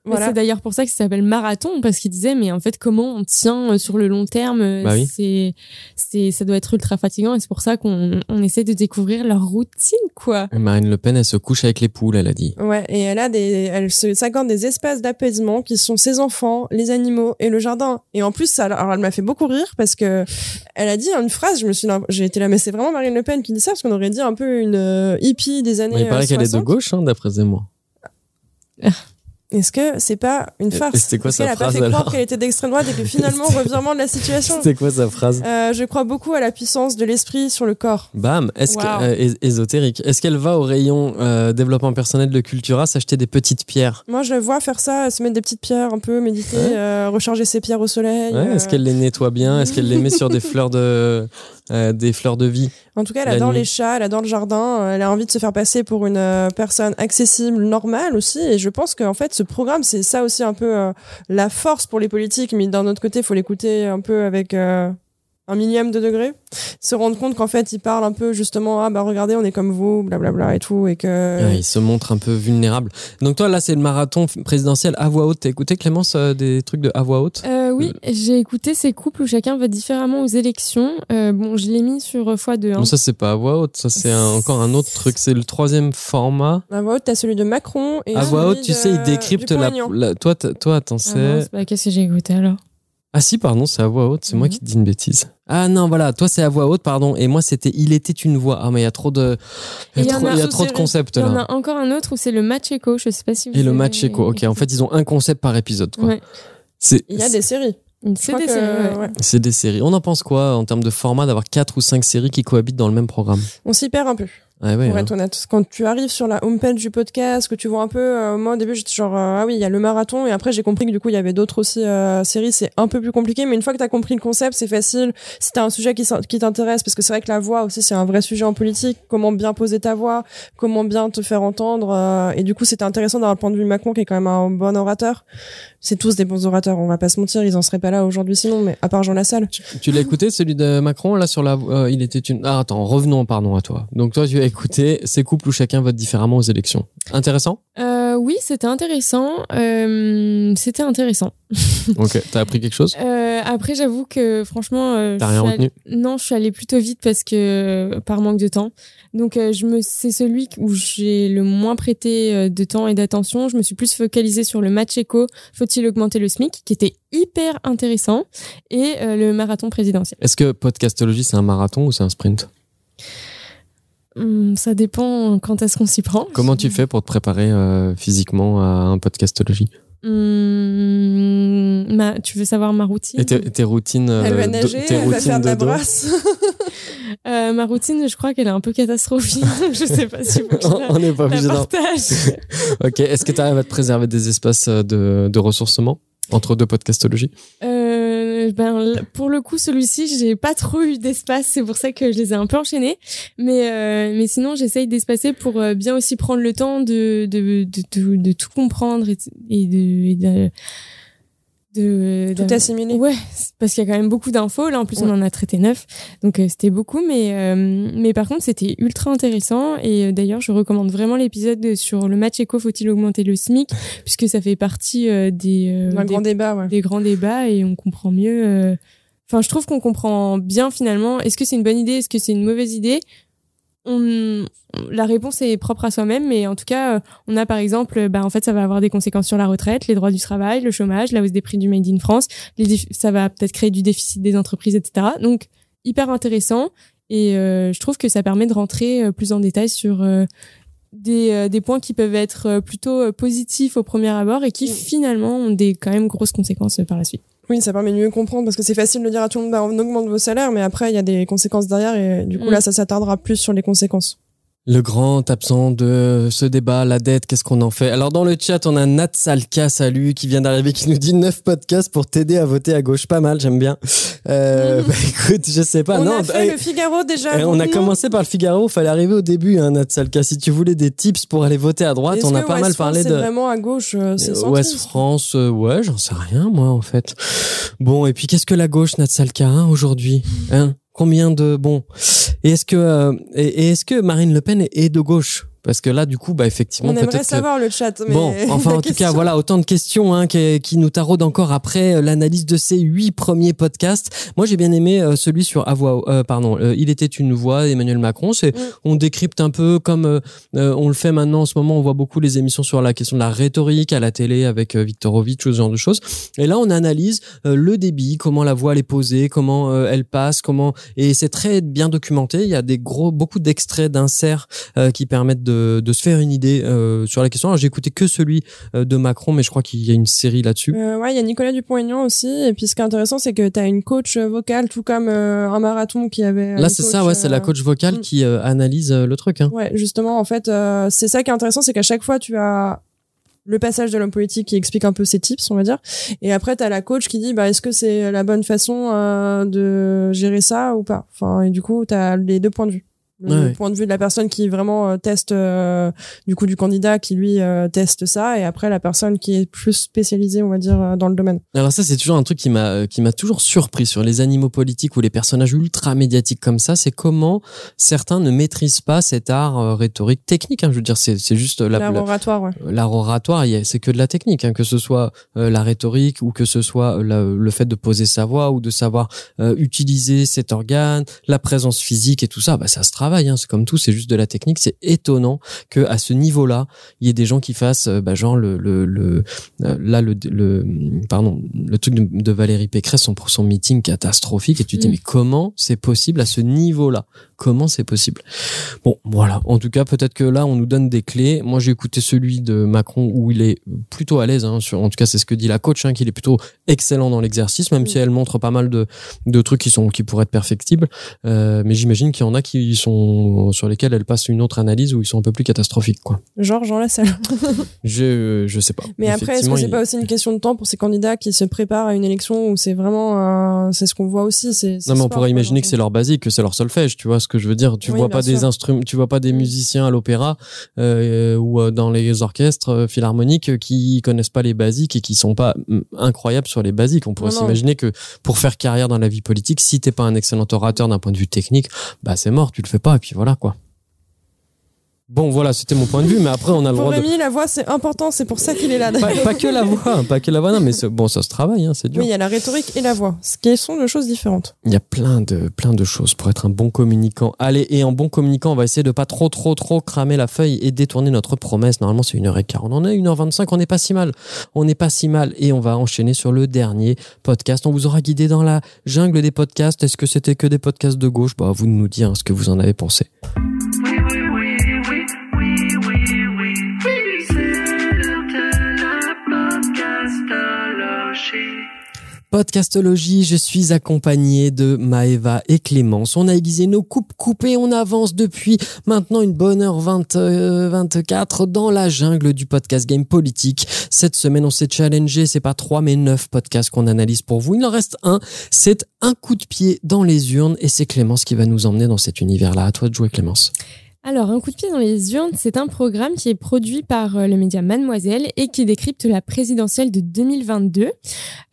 Voilà. C'est d'ailleurs pour ça que ça s'appelle marathon parce qu'il disait mais en fait comment on tient euh, sur le long terme euh, Bah oui. c'est c'est ça doit être ultra fatigant et c'est pour ça qu'on on essaie de découvrir leur routine quoi. Marine Le Pen, elle se couche avec les poules, elle a dit. Ouais, et elle a des, elle se s'accorde des espaces d'apaisement qui sont ses enfants, les animaux et le jardin. Et en plus, ça, alors elle m'a fait beaucoup rire parce que elle a dit une phrase, je me suis, j'ai été là, mais c'est vraiment Marine Le Pen qui dit ça parce qu'on aurait dit un peu une euh, hippie des années. Mais il paraît qu'elle est de 60. gauche, hein, d'après Zemmour. (laughs) Est-ce que c'est pas une farce c'était quoi sa qu'elle a pas phrase, fait croire qu'elle était d'extrême droite et que (laughs) finalement revirement de la situation. C'était quoi sa phrase Euh, je crois beaucoup à la puissance de l'esprit sur le corps. Bam, est-ce que, Wow. euh, és- ésotérique. Est-ce qu'elle va au rayon euh, développement personnel de Cultura s'acheter des petites pierres? Moi, je la vois faire ça, se mettre des petites pierres un peu, méditer, Ouais. recharger ses pierres au soleil. Ouais, Est-ce qu'elle les nettoie bien? Est-ce qu'elle les met sur des (laughs) fleurs de euh, des fleurs de vie? En tout cas, elle adore nuit. les chats, elle adore le jardin, elle a envie de se faire passer pour une euh, personne accessible, normale aussi. Et je pense qu'en fait, ce programme, c'est ça aussi un peu euh, la force pour les politiques. Mais d'un autre côté, il faut l'écouter un peu avec euh, un millième de degré. Se rendre compte qu'en fait, il parle un peu justement, ah bah regardez, on est comme vous, blablabla et tout. Et que. Ouais, Il se montre un peu vulnérable. Donc toi là c'est le marathon présidentiel à voix haute. T'as écouté Clémence euh, des trucs de à voix haute? Euh, oui, j'ai écouté ces couples où chacun va différemment aux élections. Euh, bon, je l'ai mis sur x2. Hein. Non ça c'est pas à voix haute, ça c'est encore un autre truc. C'est le troisième format. À voix haute, t'as celui de Macron et À voix haute, tu de- sais, il décrypte la, la- Toi, toi, attends, Ah c'est. mince, bah, Qu'est-ce que j'ai écouté alors? Ah si, pardon, c'est à voix haute. C'est moi Mhm. qui te dis une bêtise. Ah non, voilà, toi c'est à voix haute, pardon. Et moi c'était Il était une voix. Ah mais il y a trop de, il y a trop, y a trop de concepts Il y en là. a encore un autre où c'est le match éco. Je sais pas si vous Et le match éco. Ok, en fait ils ont un concept par épisode. Quoi. Ouais. Il y a des séries. Que- c'est- ouais. c'est des séries. On en pense quoi en termes de format d'avoir quatre ou cinq séries qui cohabitent dans le même programme? On s'y perd un peu. Ouais, ouais, pour hein. être honnête. Quand tu arrives sur la homepage du podcast, que tu vois un peu, euh, moi au début j'étais genre euh, ah oui il y a le marathon et après j'ai compris que du coup il y avait d'autres aussi euh, séries, c'est un peu plus compliqué, mais une fois que t'as compris le concept c'est facile. Si t'as un sujet qui, qui t'intéresse, parce que c'est vrai que la voix aussi c'est un vrai sujet en politique, comment bien poser ta voix, comment bien te faire entendre, euh, et du coup c'était intéressant d'avoir le point de vue de Macron qui est quand même un bon orateur. C'est tous des bons orateurs, on va pas se mentir, ils en seraient pas là aujourd'hui sinon, mais à part Jean Lassalle. Tu l'as écouté celui de Macron là sur la euh, il était une ah attends revenons pardon à toi donc toi tu as écouté ces couples où chacun vote différemment aux élections intéressant? Euh, oui, c'était intéressant. Euh, c'était intéressant. (laughs) ok t'as appris quelque chose? Euh, après, j'avoue que franchement, euh, T'as rien retenu? allée- Non, je suis allée plutôt vite parce que par manque de temps. Donc, euh, je me, c'est celui où j'ai le moins prêté euh, de temps et d'attention. Je me suis plus focalisée sur le match éco. Faut-il augmenter le SMIC, qui était hyper intéressant, et euh, le marathon présidentiel. est-ce que podcastologie c'est un marathon ou c'est un sprint? Hum, ça dépend quand est-ce qu'on s'y prend. comment tu fais pour te préparer euh, physiquement à un podcastologie? Hum, ma, tu veux savoir ma routine et tes, routines euh, elle va de- nager, tes elle va faire de la brasse. (laughs) Euh, Ma routine, je crois qu'elle est un peu catastrophique. (laughs) je sais pas si vous on n'est pas obligé d'en- partage. (laughs) ok est-ce que tu arrives à te préserver des espaces euh, de, de ressourcement entre deux podcastologies Euh, ben, pour le coup, celui-ci, j'ai pas trop eu d'espace, c'est pour ça que je les ai un peu enchaînés. Mais, euh, mais sinon, j'essaye d'espacer pour bien aussi prendre le temps de, de, de, de, de tout comprendre et, et de, et de, Tout assimilé. Ouais, parce qu'il y a quand même beaucoup d'infos. Là, en plus, on en a traité neuf. Donc, euh, c'était beaucoup. Mais, euh, mais par contre, c'était ultra intéressant. Et euh, d'ailleurs, je recommande vraiment l'épisode sur le match éco, faut-il augmenter le SMIC puisque ça fait partie euh, des, euh, des grand débat, ouais. des grands débats et on comprend mieux. euh, Enfin, je trouve qu'on comprend bien finalement. Est-ce que c'est une bonne idée? Est-ce que c'est une mauvaise idée? On, la réponse est propre à soi-même, mais en tout cas, euh, on a par exemple, bah, en fait, ça va avoir des conséquences sur la retraite, les droits du travail, le chômage, la hausse des prix du Made in France, les ça va peut-être créer du déficit des entreprises, etc. Donc, hyper intéressant. Et euh, je trouve que ça permet de rentrer euh, plus en détail sur des, des points qui peuvent être plutôt positifs au premier abord et qui finalement ont des quand même grosses conséquences par la suite. Oui, ça permet de mieux comprendre parce que c'est facile de dire à tout le monde, bah, on augmente vos salaires, mais après, il y a des conséquences derrière et du coup, Mm. là, ça s'attardera plus sur les conséquences. Le grand absent de ce débat, la dette, qu'est-ce qu'on en fait? Alors dans le chat, on a Nat Salka, salut, qui vient d'arriver, qui nous dit 9 podcasts pour t'aider à voter à gauche. Pas mal, j'aime bien. Euh, (laughs) bah écoute, je sais pas. on non, a fait eh, le Figaro déjà. eh, on a commencé par le Figaro, fallait arriver au début, hein, Nat Salka. Si tu voulais des tips pour aller voter à droite, on a pas West mal France, parlé c'est de... vraiment à gauche, euh, c'est Euh, Ouest. France, euh, ouais, j'en sais rien, moi, en fait. Bon, et puis qu'est-ce que la gauche, Natsalka, hein, aujourd'hui hein? Combien de... Bon. Et est-ce que, euh, et, est-ce que Marine Le Pen est de gauche? Parce que là, du coup, bah, effectivement, On aimerait que... savoir le chat. Mais Bon, (laughs) enfin, en tout cas, voilà, autant de questions hein, qui, qui nous taraudent encore après euh, l'analyse de ces huit premiers podcasts. Moi, j'ai bien aimé euh, celui sur à voix, euh, pardon, euh, il était une voix, Emmanuel Macron. C'est, Mm. on décrypte un peu comme euh, euh, on le fait maintenant en ce moment. On voit beaucoup les émissions sur la question de la rhétorique à la télé avec Viktorovitch, ce genre de choses. Et là, on analyse euh, le débit, comment la voix elle est posée, comment elle passe, comment et c'est très bien documenté. Il y a des gros, beaucoup d'extraits, d'inserts euh, qui permettent de, de se faire une idée euh, sur la question. Alors, j'ai écouté que celui euh, de Macron, mais je crois qu'il y a une série là-dessus. Euh, ouais, il y a Nicolas Dupont-Aignan aussi. Et puis, ce qui est intéressant, c'est que tu as une coach vocale, tout comme un marathon qui avait. Là, c'est ça, ouais, c'est la coach vocale mm. qui analyse le truc. Hein. Ouais, justement, en fait, c'est ça qui est intéressant, c'est qu'à chaque fois, tu as le passage de l'homme politique qui explique un peu ses tips, on va dire. Et après, tu as la coach qui dit, bah, est-ce que c'est la bonne façon euh, de gérer ça ou pas? Enfin, et du coup, tu as les deux points de vue. Le Ouais, point de vue de la personne qui vraiment euh, teste, euh, du coup, du candidat qui lui euh, teste ça, et après la personne qui est plus spécialisée, on va dire, dans le domaine. Alors ça, c'est toujours un truc qui m'a qui m'a toujours surpris sur les animaux politiques ou les personnages ultra médiatiques comme ça, c'est comment certains ne maîtrisent pas cet art rhétorique technique. Hein, je veux dire, c'est c'est juste la, L'art la- oratoire, ouais. l'art oratoire, c'est que de la technique, hein, que ce soit la rhétorique ou que ce soit la- le fait de poser sa voix ou de savoir utiliser cet organe, la présence physique et tout ça, bah, ça se travaille. Hein, c'est comme tout, c'est juste de la technique. C'est étonnant que à ce niveau-là, il y ait des gens qui fassent, euh, bah, genre le, le, le euh, là le, le pardon le truc de, de Valérie Pécresse, son, son meeting catastrophique, et tu te dis Mm. mais comment c'est possible à ce niveau-là? Comment c'est possible Bon, voilà. En tout cas, peut-être que là, on nous donne des clés. Moi, j'ai écouté celui de Macron où il est plutôt à l'aise. Hein, sur, en tout cas, c'est ce que dit la coach, hein, qu'il est plutôt excellent dans l'exercice, même Mm. si elle montre pas mal de, de trucs qui sont qui pourraient être perfectibles. Euh, mais j'imagine qu'il y en a qui sont sur lesquels elle passe une autre analyse où ils sont un peu plus catastrophiques, quoi. Genre Jean Lassalle. (laughs) Je je sais pas. Mais après, est-ce que c'est il- pas aussi une question de temps pour ces candidats qui se préparent à une élection où c'est vraiment, c'est ce qu'on voit aussi, c'est. Non, mais on pourrait imaginer que c'est leur basique, que c'est leur solfège, tu vois ce que je veux dire. Tu Oui, vois pas des instruments, tu vois pas des musiciens à l'opéra euh, ou euh, dans les orchestres euh, philharmoniques qui connaissent pas les basiques et qui sont pas mm, incroyables sur les basiques. On pourrait s'imaginer que pour faire carrière dans la vie politique, si t'es pas un excellent orateur d'un point de vue technique, bah c'est mort, tu le fais pas et puis voilà quoi. Bon voilà, c'était mon point de vue, mais après on a le Pour droit de Rémi, la voix c'est important, c'est pour ça qu'il est là. pas, pas que la voix, pas que la voix, non mais bon ça se travaille, hein, c'est dur. Oui, il y a la rhétorique et la voix, ce qui sont deux choses différentes. Il y a plein de, plein de choses pour être un bon communicant. Allez, et en bon communicant, on va essayer de pas trop, trop, trop cramer la feuille et détourner notre promesse. Normalement, c'est 1h15. On en est 1h25. On n'est pas si mal. On n'est pas si mal. Et on va enchaîner sur le dernier podcast. On vous aura guidé dans la jungle des podcasts. Est-ce que c'était que des podcasts de gauche? Bah, vous de nous dire hein, ce que vous en avez pensé. Podcastologie, je suis accompagné de Maëva et Clémence. On a aiguisé nos coupes coupées, on avance depuis maintenant une bonne heure 20, euh, 24 dans la jungle du podcast game politique. Cette semaine, on s'est challengé, c'est pas trois mais neuf podcasts qu'on analyse pour vous. Il en reste un, c'est un coup de pied dans les urnes et c'est Clémence qui va nous emmener dans cet univers-là. À toi de jouer Clémence. Alors, Un coup de pied dans les urnes, c'est un programme qui est produit par euh, le média Mademoiselle et qui décrypte la présidentielle de 2022.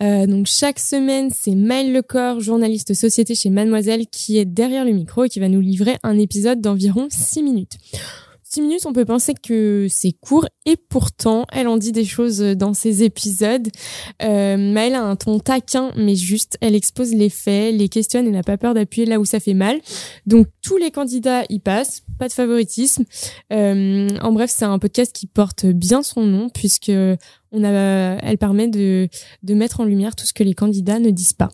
Euh, donc, chaque semaine, c'est Maëlle Lecor, journaliste société chez Mademoiselle, qui est derrière le micro et qui va nous livrer un épisode d'environ 6 minutes. 6 minutes, on peut penser que c'est court et pourtant, elle en dit des choses dans ses épisodes. Euh, Maëlle a un ton taquin mais juste. Elle expose les faits, les questionne et n'a pas peur d'appuyer là où ça fait mal. Donc tous les candidats y passent, pas de favoritisme. Euh, en bref, c'est un podcast qui porte bien son nom puisque on a, elle permet de, de mettre en lumière tout ce que les candidats ne disent pas.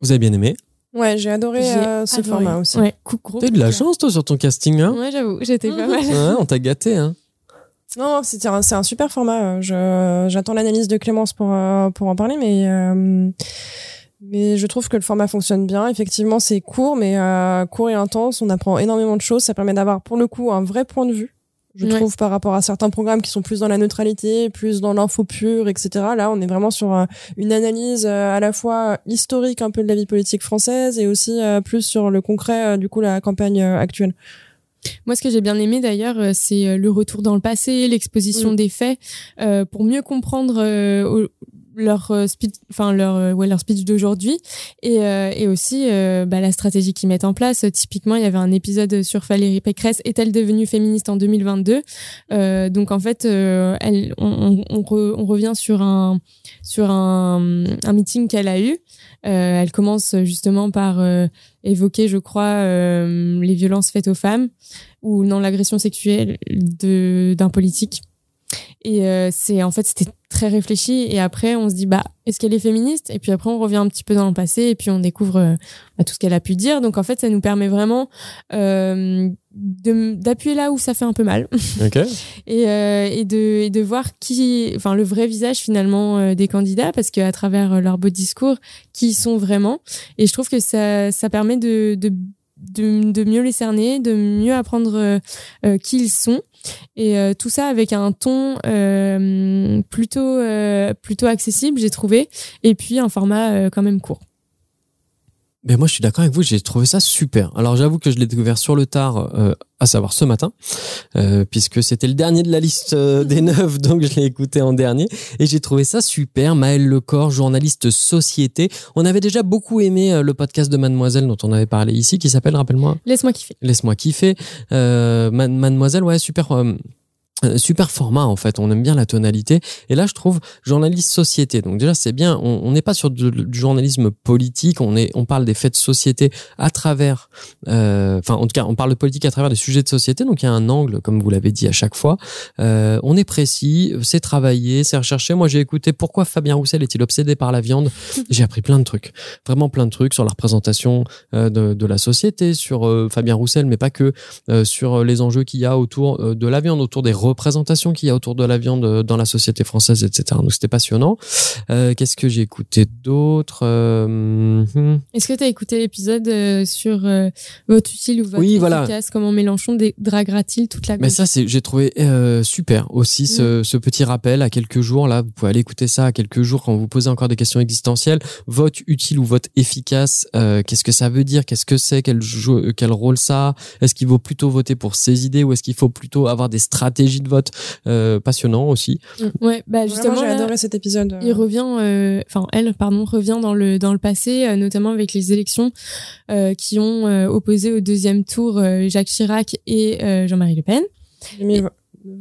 Vous avez bien aimé Ouais, j'ai adoré J'ai euh, ce adoré. format aussi. Ouais, coup- gros T'as eu coup de la chance, toi, sur ton casting, hein Ouais, j'avoue, j'étais pas mal. Ouais, on t'a gâté, hein Non, non, c'était un- c'est un super format. euh, Je, j'attends l'analyse de Clémence pour, euh, pour en parler, mais, euh, mais je trouve que le format fonctionne bien. Effectivement, c'est court, mais euh, court et intense. On apprend énormément de choses. Ça permet d'avoir, pour le coup, un vrai point de vue. Je Ouais. trouve par rapport à certains programmes qui sont plus dans la neutralité, plus dans l'info pure, etc. Là, on est vraiment sur euh, une analyse euh, à la fois historique un peu de la vie politique française et aussi euh, plus sur le concret, du coup, la campagne actuelle. Moi, ce que j'ai bien aimé d'ailleurs, c'est le retour dans le passé, l'exposition Mm. des faits, euh, pour mieux comprendre euh, leur euh, speech, enfin leur euh, ouais leur speech d'aujourd'hui, et euh, et aussi bah, la stratégie qu'ils mettent en place. Typiquement, il y avait un épisode sur Valérie Pécresse est-elle devenue féministe en 2022 Euh, Donc en fait, elle, on, on, re- on revient sur un sur un, un meeting qu'elle a eu. Elle commence justement par évoquer, je crois, les violences faites aux femmes ou non l'agression sexuelle d'un politique. Et euh, c'est en fait c'était très réfléchi. Et après on se dit bah est-ce qu'elle est féministe? Et puis après on revient un petit peu dans le passé et puis on découvre euh, bah, tout ce qu'elle a pu dire. Donc en fait ça nous permet vraiment euh, d'appuyer là où ça fait un peu mal. (laughs) Ok. et, euh, et de et de voir qui enfin le vrai visage finalement euh, des candidats parce qu'à travers leur beau discours qui ils sont vraiment. Et je trouve que ça ça permet de de de, de mieux les cerner, de mieux apprendre euh, euh, qui ils sont, et euh, tout ça avec un ton euh, plutôt euh, plutôt accessible, j'ai trouvé, et puis un format quand même court. Mais moi, je suis d'accord avec vous, j'ai trouvé ça super. Alors, j'avoue que je l'ai découvert sur le tard, euh, à savoir ce matin, euh, puisque c'était le dernier de la liste euh, (laughs) des neuf, donc je l'ai écouté en dernier. Et j'ai trouvé ça super. Maëlle Lecor, journaliste société. On avait déjà beaucoup aimé euh, le podcast de Mademoiselle dont on avait parlé ici, qui s'appelle, rappelle-moi, Laisse-moi kiffer. Laisse-moi kiffer. Euh, Ma- Mademoiselle, ouais, super. Euh, Super format en fait, on aime bien la tonalité. Et là, je trouve journaliste société. Donc déjà, c'est bien. On n'est pas sur du, du journalisme politique. On est, on parle des faits de société à travers. euh, Enfin, en tout cas, on parle de politique à travers des sujets de société. Donc il y a un angle, comme vous l'avez dit à chaque fois. Euh, on est précis, c'est travaillé, c'est recherché. Moi, j'ai écouté pourquoi Fabien Roussel est-il obsédé par la viande. (laughs) J'ai appris plein de trucs, vraiment plein de trucs sur la représentation euh, de, de la société, sur Fabien Roussel, mais pas que, sur les enjeux qu'il y a autour de la viande, autour des représentations qu'il y a autour de la viande euh, dans la société française, etc. Donc c'était passionnant. Euh, Qu'est-ce que j'ai écouté d'autre Euh, hmm. Est-ce que tu as écouté l'épisode sur vote utile ou vote Oui, voilà. efficace Comment Mélenchon draguera-t-il toute la Mais gauche ça, j'ai trouvé super aussi ce, ce petit rappel à quelques jours. Là, vous pouvez aller écouter ça à quelques jours quand vous posez encore des questions existentielles. Vote utile ou vote efficace, qu'est-ce que ça veut dire? Qu'est-ce que c'est? Quel, jeu- quel rôle ça Est-ce qu'il vaut plutôt voter pour ses idées ou est-ce qu'il faut plutôt avoir des stratégies de vote euh, Passionnant aussi. Ouais, bah justement, j'ai adoré cet épisode. il revient, euh, enfin elle, pardon, revient dans le dans le passé, euh, notamment avec les élections euh, qui ont euh, opposé au deuxième tour euh, Jacques Chirac et euh, Jean-Marie Le Pen. 2000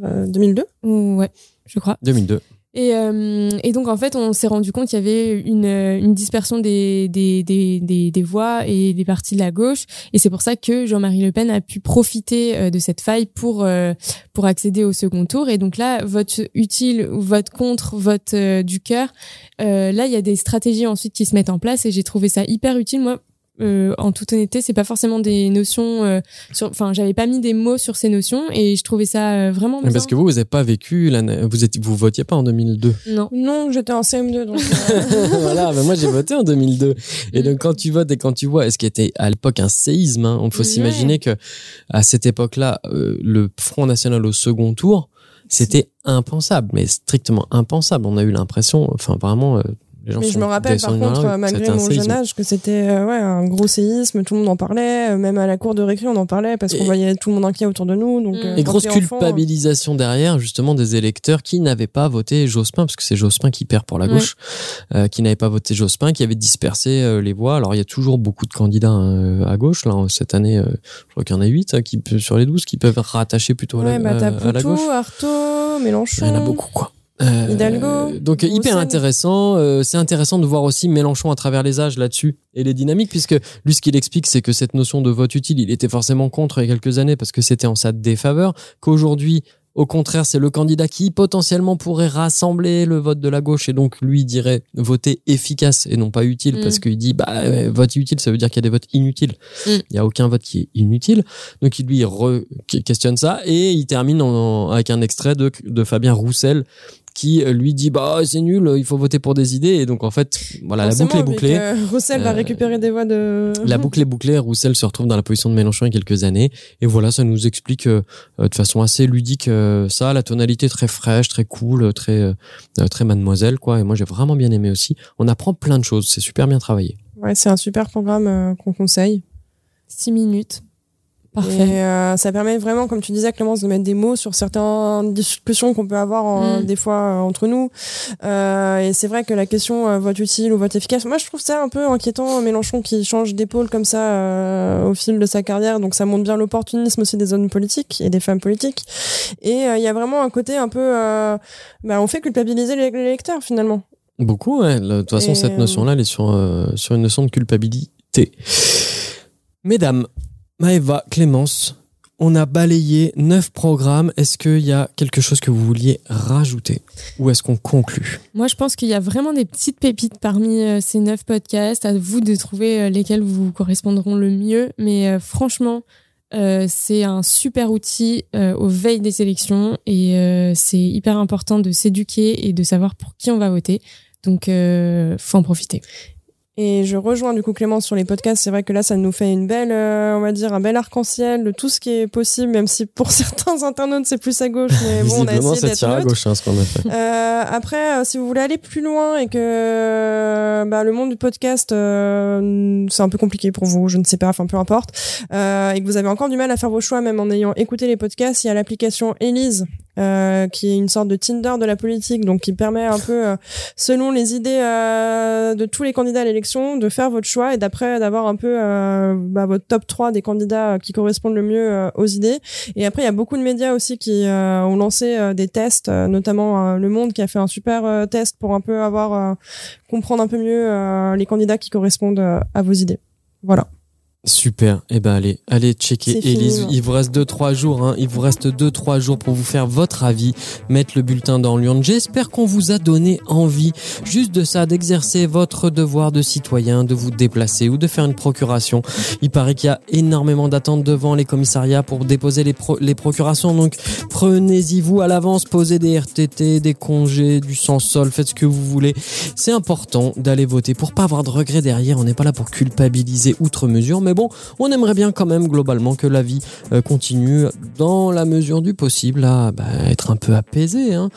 euh, 2002 Ou- ouais, je crois. 2002. Et, euh, et donc en fait, on s'est rendu compte qu'il y avait une, euh, une dispersion des, des, des, des, des voix et des partis de la gauche. Et c'est pour ça que Jean-Marie Le Pen a pu profiter euh, de cette faille pour, euh, pour accéder au second tour. Et donc là, vote utile ou vote contre, vote du cœur, euh, là, il y a des stratégies ensuite qui se mettent en place et j'ai trouvé ça hyper utile. Moi, euh, en toute honnêteté, c'est pas forcément des notions. euh, sur, enfin, j'avais pas mis des mots sur ces notions et je trouvais ça euh, vraiment. Parce que vous, vous n'avez pas vécu, l'année- vous êtes, vous votiez pas en 2002. Non. Non, j'étais en CM2, donc. euh, (laughs) voilà, mais moi j'ai voté en 2002. Et donc quand tu votes et quand tu vois, ce qui était à l'époque un séisme, hein, on faut Ouais. s'imaginer que à cette époque-là, euh, le Front National au second tour, c'était impensable, mais strictement impensable. On a eu l'impression, enfin vraiment, euh, Les gens Mais je me rappelle par contre, malgré mon séisme. jeune âge, que c'était euh, ouais, un gros séisme, tout le monde en parlait, euh, même à la cour de récré on en parlait parce qu'on voyait tout le monde inquiet autour de nous. Donc, Mm. euh, Et grosse culpabilisation derrière, justement, des électeurs qui n'avaient pas voté Jospin, parce que c'est Jospin qui perd pour la Ouais. gauche, euh, qui n'avaient pas voté Jospin, qui avait dispersé euh, les voix. Alors, il y a toujours beaucoup de candidats à gauche. Là, cette année, euh, je crois qu'il y en a 8 qui, sur les 12 qui peuvent être rattachés plutôt à la, Ouais, bah t'as à la Poutou, gauche. Artaud, Mélenchon. Il y en a beaucoup, quoi. Euh, Hidalgo, donc hyper intéressant. Euh, c'est intéressant de voir aussi Mélenchon à travers les âges là-dessus et les dynamiques, puisque lui ce qu'il explique, c'est que cette notion de vote utile, il était forcément contre il y a quelques années parce que c'était en sa défaveur. Qu'aujourd'hui, au contraire, c'est le candidat qui potentiellement pourrait rassembler le vote de la gauche et donc lui dirait voter efficace et non pas utile Mm. parce qu'il dit bah vote utile, ça veut dire qu'il y a des votes inutiles. Mm. Il y a aucun vote qui est inutile. Donc il lui questionne ça et il termine en- avec un extrait de, de Fabien Roussel qui euh, lui dit bah c'est nul, il faut voter pour des idées et donc en fait voilà la boucle est bouclée. Roussel va Euh, récupérer des voix de. La (laughs) boucle est bouclée, Roussel se retrouve dans la position de Mélenchon il y a quelques années. Et voilà, ça nous explique euh, de façon assez ludique euh, ça, la tonalité très fraîche, très cool, très très mademoiselle quoi. Et moi j'ai vraiment bien aimé aussi. On apprend plein de choses, c'est super bien travaillé. Ouais, c'est un super programme euh, qu'on conseille. Six minutes. Parfait. Et euh, ça permet vraiment, comme tu disais, Clémence, de mettre des mots sur certaines discussions qu'on peut avoir en- Mm. des fois euh, entre nous. Euh, et c'est vrai que la question euh, vote utile ou vote efficace, moi je trouve ça un peu inquiétant, Mélenchon qui change d'épaule comme ça euh, au fil de sa carrière. Donc ça montre bien l'opportunisme aussi des hommes politiques et des femmes politiques. Et euh, il y a vraiment un côté un peu, euh, bah, on fait culpabiliser les, les lecteurs finalement. Beaucoup, ouais. De toute façon, Et, cette notion-là, elle est sur, euh, sur une notion de culpabilité. Mesdames, Maëva, Clémence, on a balayé neuf programmes. Est-ce qu'il y a quelque chose que vous vouliez rajouter Ou est-ce qu'on conclut? Moi, je pense qu'il y a vraiment des petites pépites parmi euh, ces neuf podcasts. À vous de trouver euh, lesquels vous correspondront le mieux. Mais euh, franchement, c'est un super outil aux veilles des élections et c'est hyper important de s'éduquer et de savoir pour qui on va voter. Donc, faut en profiter. Et je rejoins du coup Clémence sur les podcasts. C'est vrai que là, ça nous fait une belle, euh, on va dire, un bel arc-en-ciel de tout ce qui est possible, même si pour (laughs) certains internautes c'est plus à gauche. Mais bon, on a essayé d'être à gauche, hein, ce qu'on a fait. Euh, après, euh, si vous voulez aller plus loin et que euh, bah, le monde du podcast, euh, c'est un peu compliqué pour vous, je ne sais pas, enfin peu importe, euh, et que vous avez encore du mal à faire vos choix, même en ayant écouté les podcasts, il y a l'application Elise. Euh, qui est une sorte de Tinder de la politique, donc qui permet un peu, euh, selon les idées euh, de tous les candidats à l'élection, de faire votre choix et d'après d'avoir un peu euh, bah, votre top 3 des candidats qui correspondent le mieux aux idées. Et après, il y a beaucoup de médias aussi qui ont lancé des tests, notamment Le Monde qui a fait un super test pour un peu avoir comprendre un peu mieux les candidats qui correspondent à vos idées. Voilà. Super. Eh ben allez, allez checker fini, Elise. moi. Il vous reste deux trois jours. Hein. Il vous reste deux trois jours pour vous faire votre avis, mettre le bulletin dans l'urne. J'espère qu'on vous a donné envie, juste de ça, d'exercer votre devoir de citoyen, de vous déplacer ou de faire une procuration. Il paraît qu'il y a énormément d'attentes devant les commissariats pour déposer les, pro- les procurations. Donc prenez-y vous à l'avance, posez des RTT, des congés, du sans-sol, faites ce que vous voulez. C'est important d'aller voter pour pas avoir de regrets derrière. On n'est pas là pour culpabiliser outre mesure, mais bon, on aimerait bien quand même globalement que la vie euh, continue dans la mesure du possible à bah, être un peu apaisée. Hein.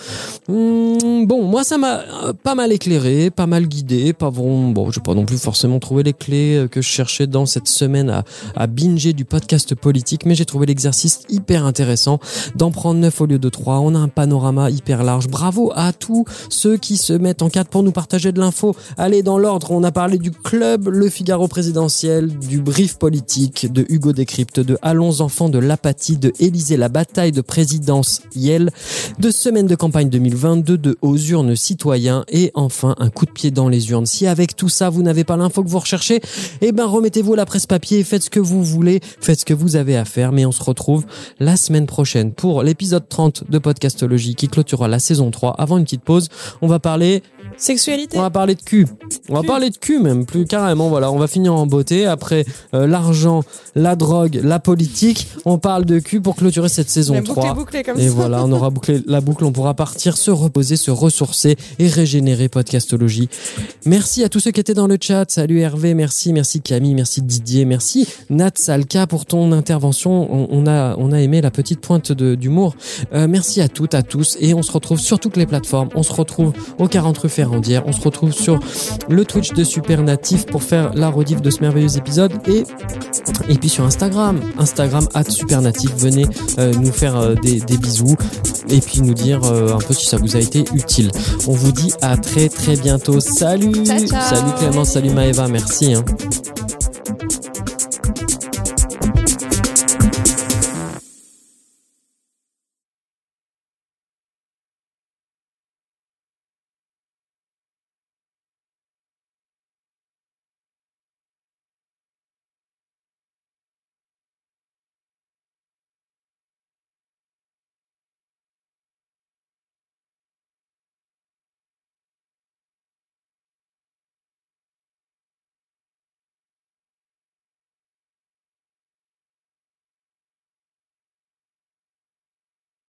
Hum, bon, moi ça m'a euh, pas mal éclairé, pas mal guidé, pas vraiment. Bon, j'ai pas non plus forcément trouvé les clés euh, que je cherchais dans cette semaine à, à binger du podcast politique, mais j'ai trouvé l'exercice hyper intéressant d'en prendre 9 au lieu de 3. On a un panorama hyper large. Bravo à tous ceux qui se mettent en cadre pour nous partager de l'info. Allez, dans l'ordre, on a parlé du club Le Figaro présidentiel, du brief politique, de Hugo Décrypte, de Allons enfants, de l'apathie, de Élysée, la bataille de présidence Yel, de semaine de campagne 2022, de aux urnes citoyens et enfin un coup de pied dans les urnes. Si avec tout ça vous n'avez pas l'info que vous recherchez, eh ben remettez-vous à la presse papier, faites ce que vous voulez, faites ce que vous avez à faire, mais on se retrouve la semaine prochaine pour l'épisode 30 de Podcastologie qui clôturera la saison 3. Avant une petite pause, on va parler Sexualité. on va parler de cul. On va parler de cul même, plus carrément. Voilà, on va finir en beauté. Après euh, l'argent, la drogue, la politique, on parle de cul pour clôturer cette saison La boucle 3. est bouclée comme Et ça. voilà, on aura bouclé la boucle, on pourra partir, se reposer, se ressourcer et régénérer Podcastologie. Merci à tous ceux qui étaient dans le chat. Salut Hervé, merci, merci Camille, merci Didier, merci Nat Salka pour ton intervention. On, on a, on a aimé la petite pointe d'humour. Euh, merci à toutes, à tous. Et on se retrouve sur toutes les plateformes. On se retrouve au 40 rue On se retrouve sur le Twitch de Super Natif pour faire la rediff de ce merveilleux épisode. Et, et puis sur Instagram, Instagram at Super Natif. Venez euh, nous faire euh, des, des bisous et puis nous dire euh, un peu si ça vous a été utile. On vous dit à très très bientôt. Salut Ciao, ciao. Salut Clément, salut Maëva, merci. hein.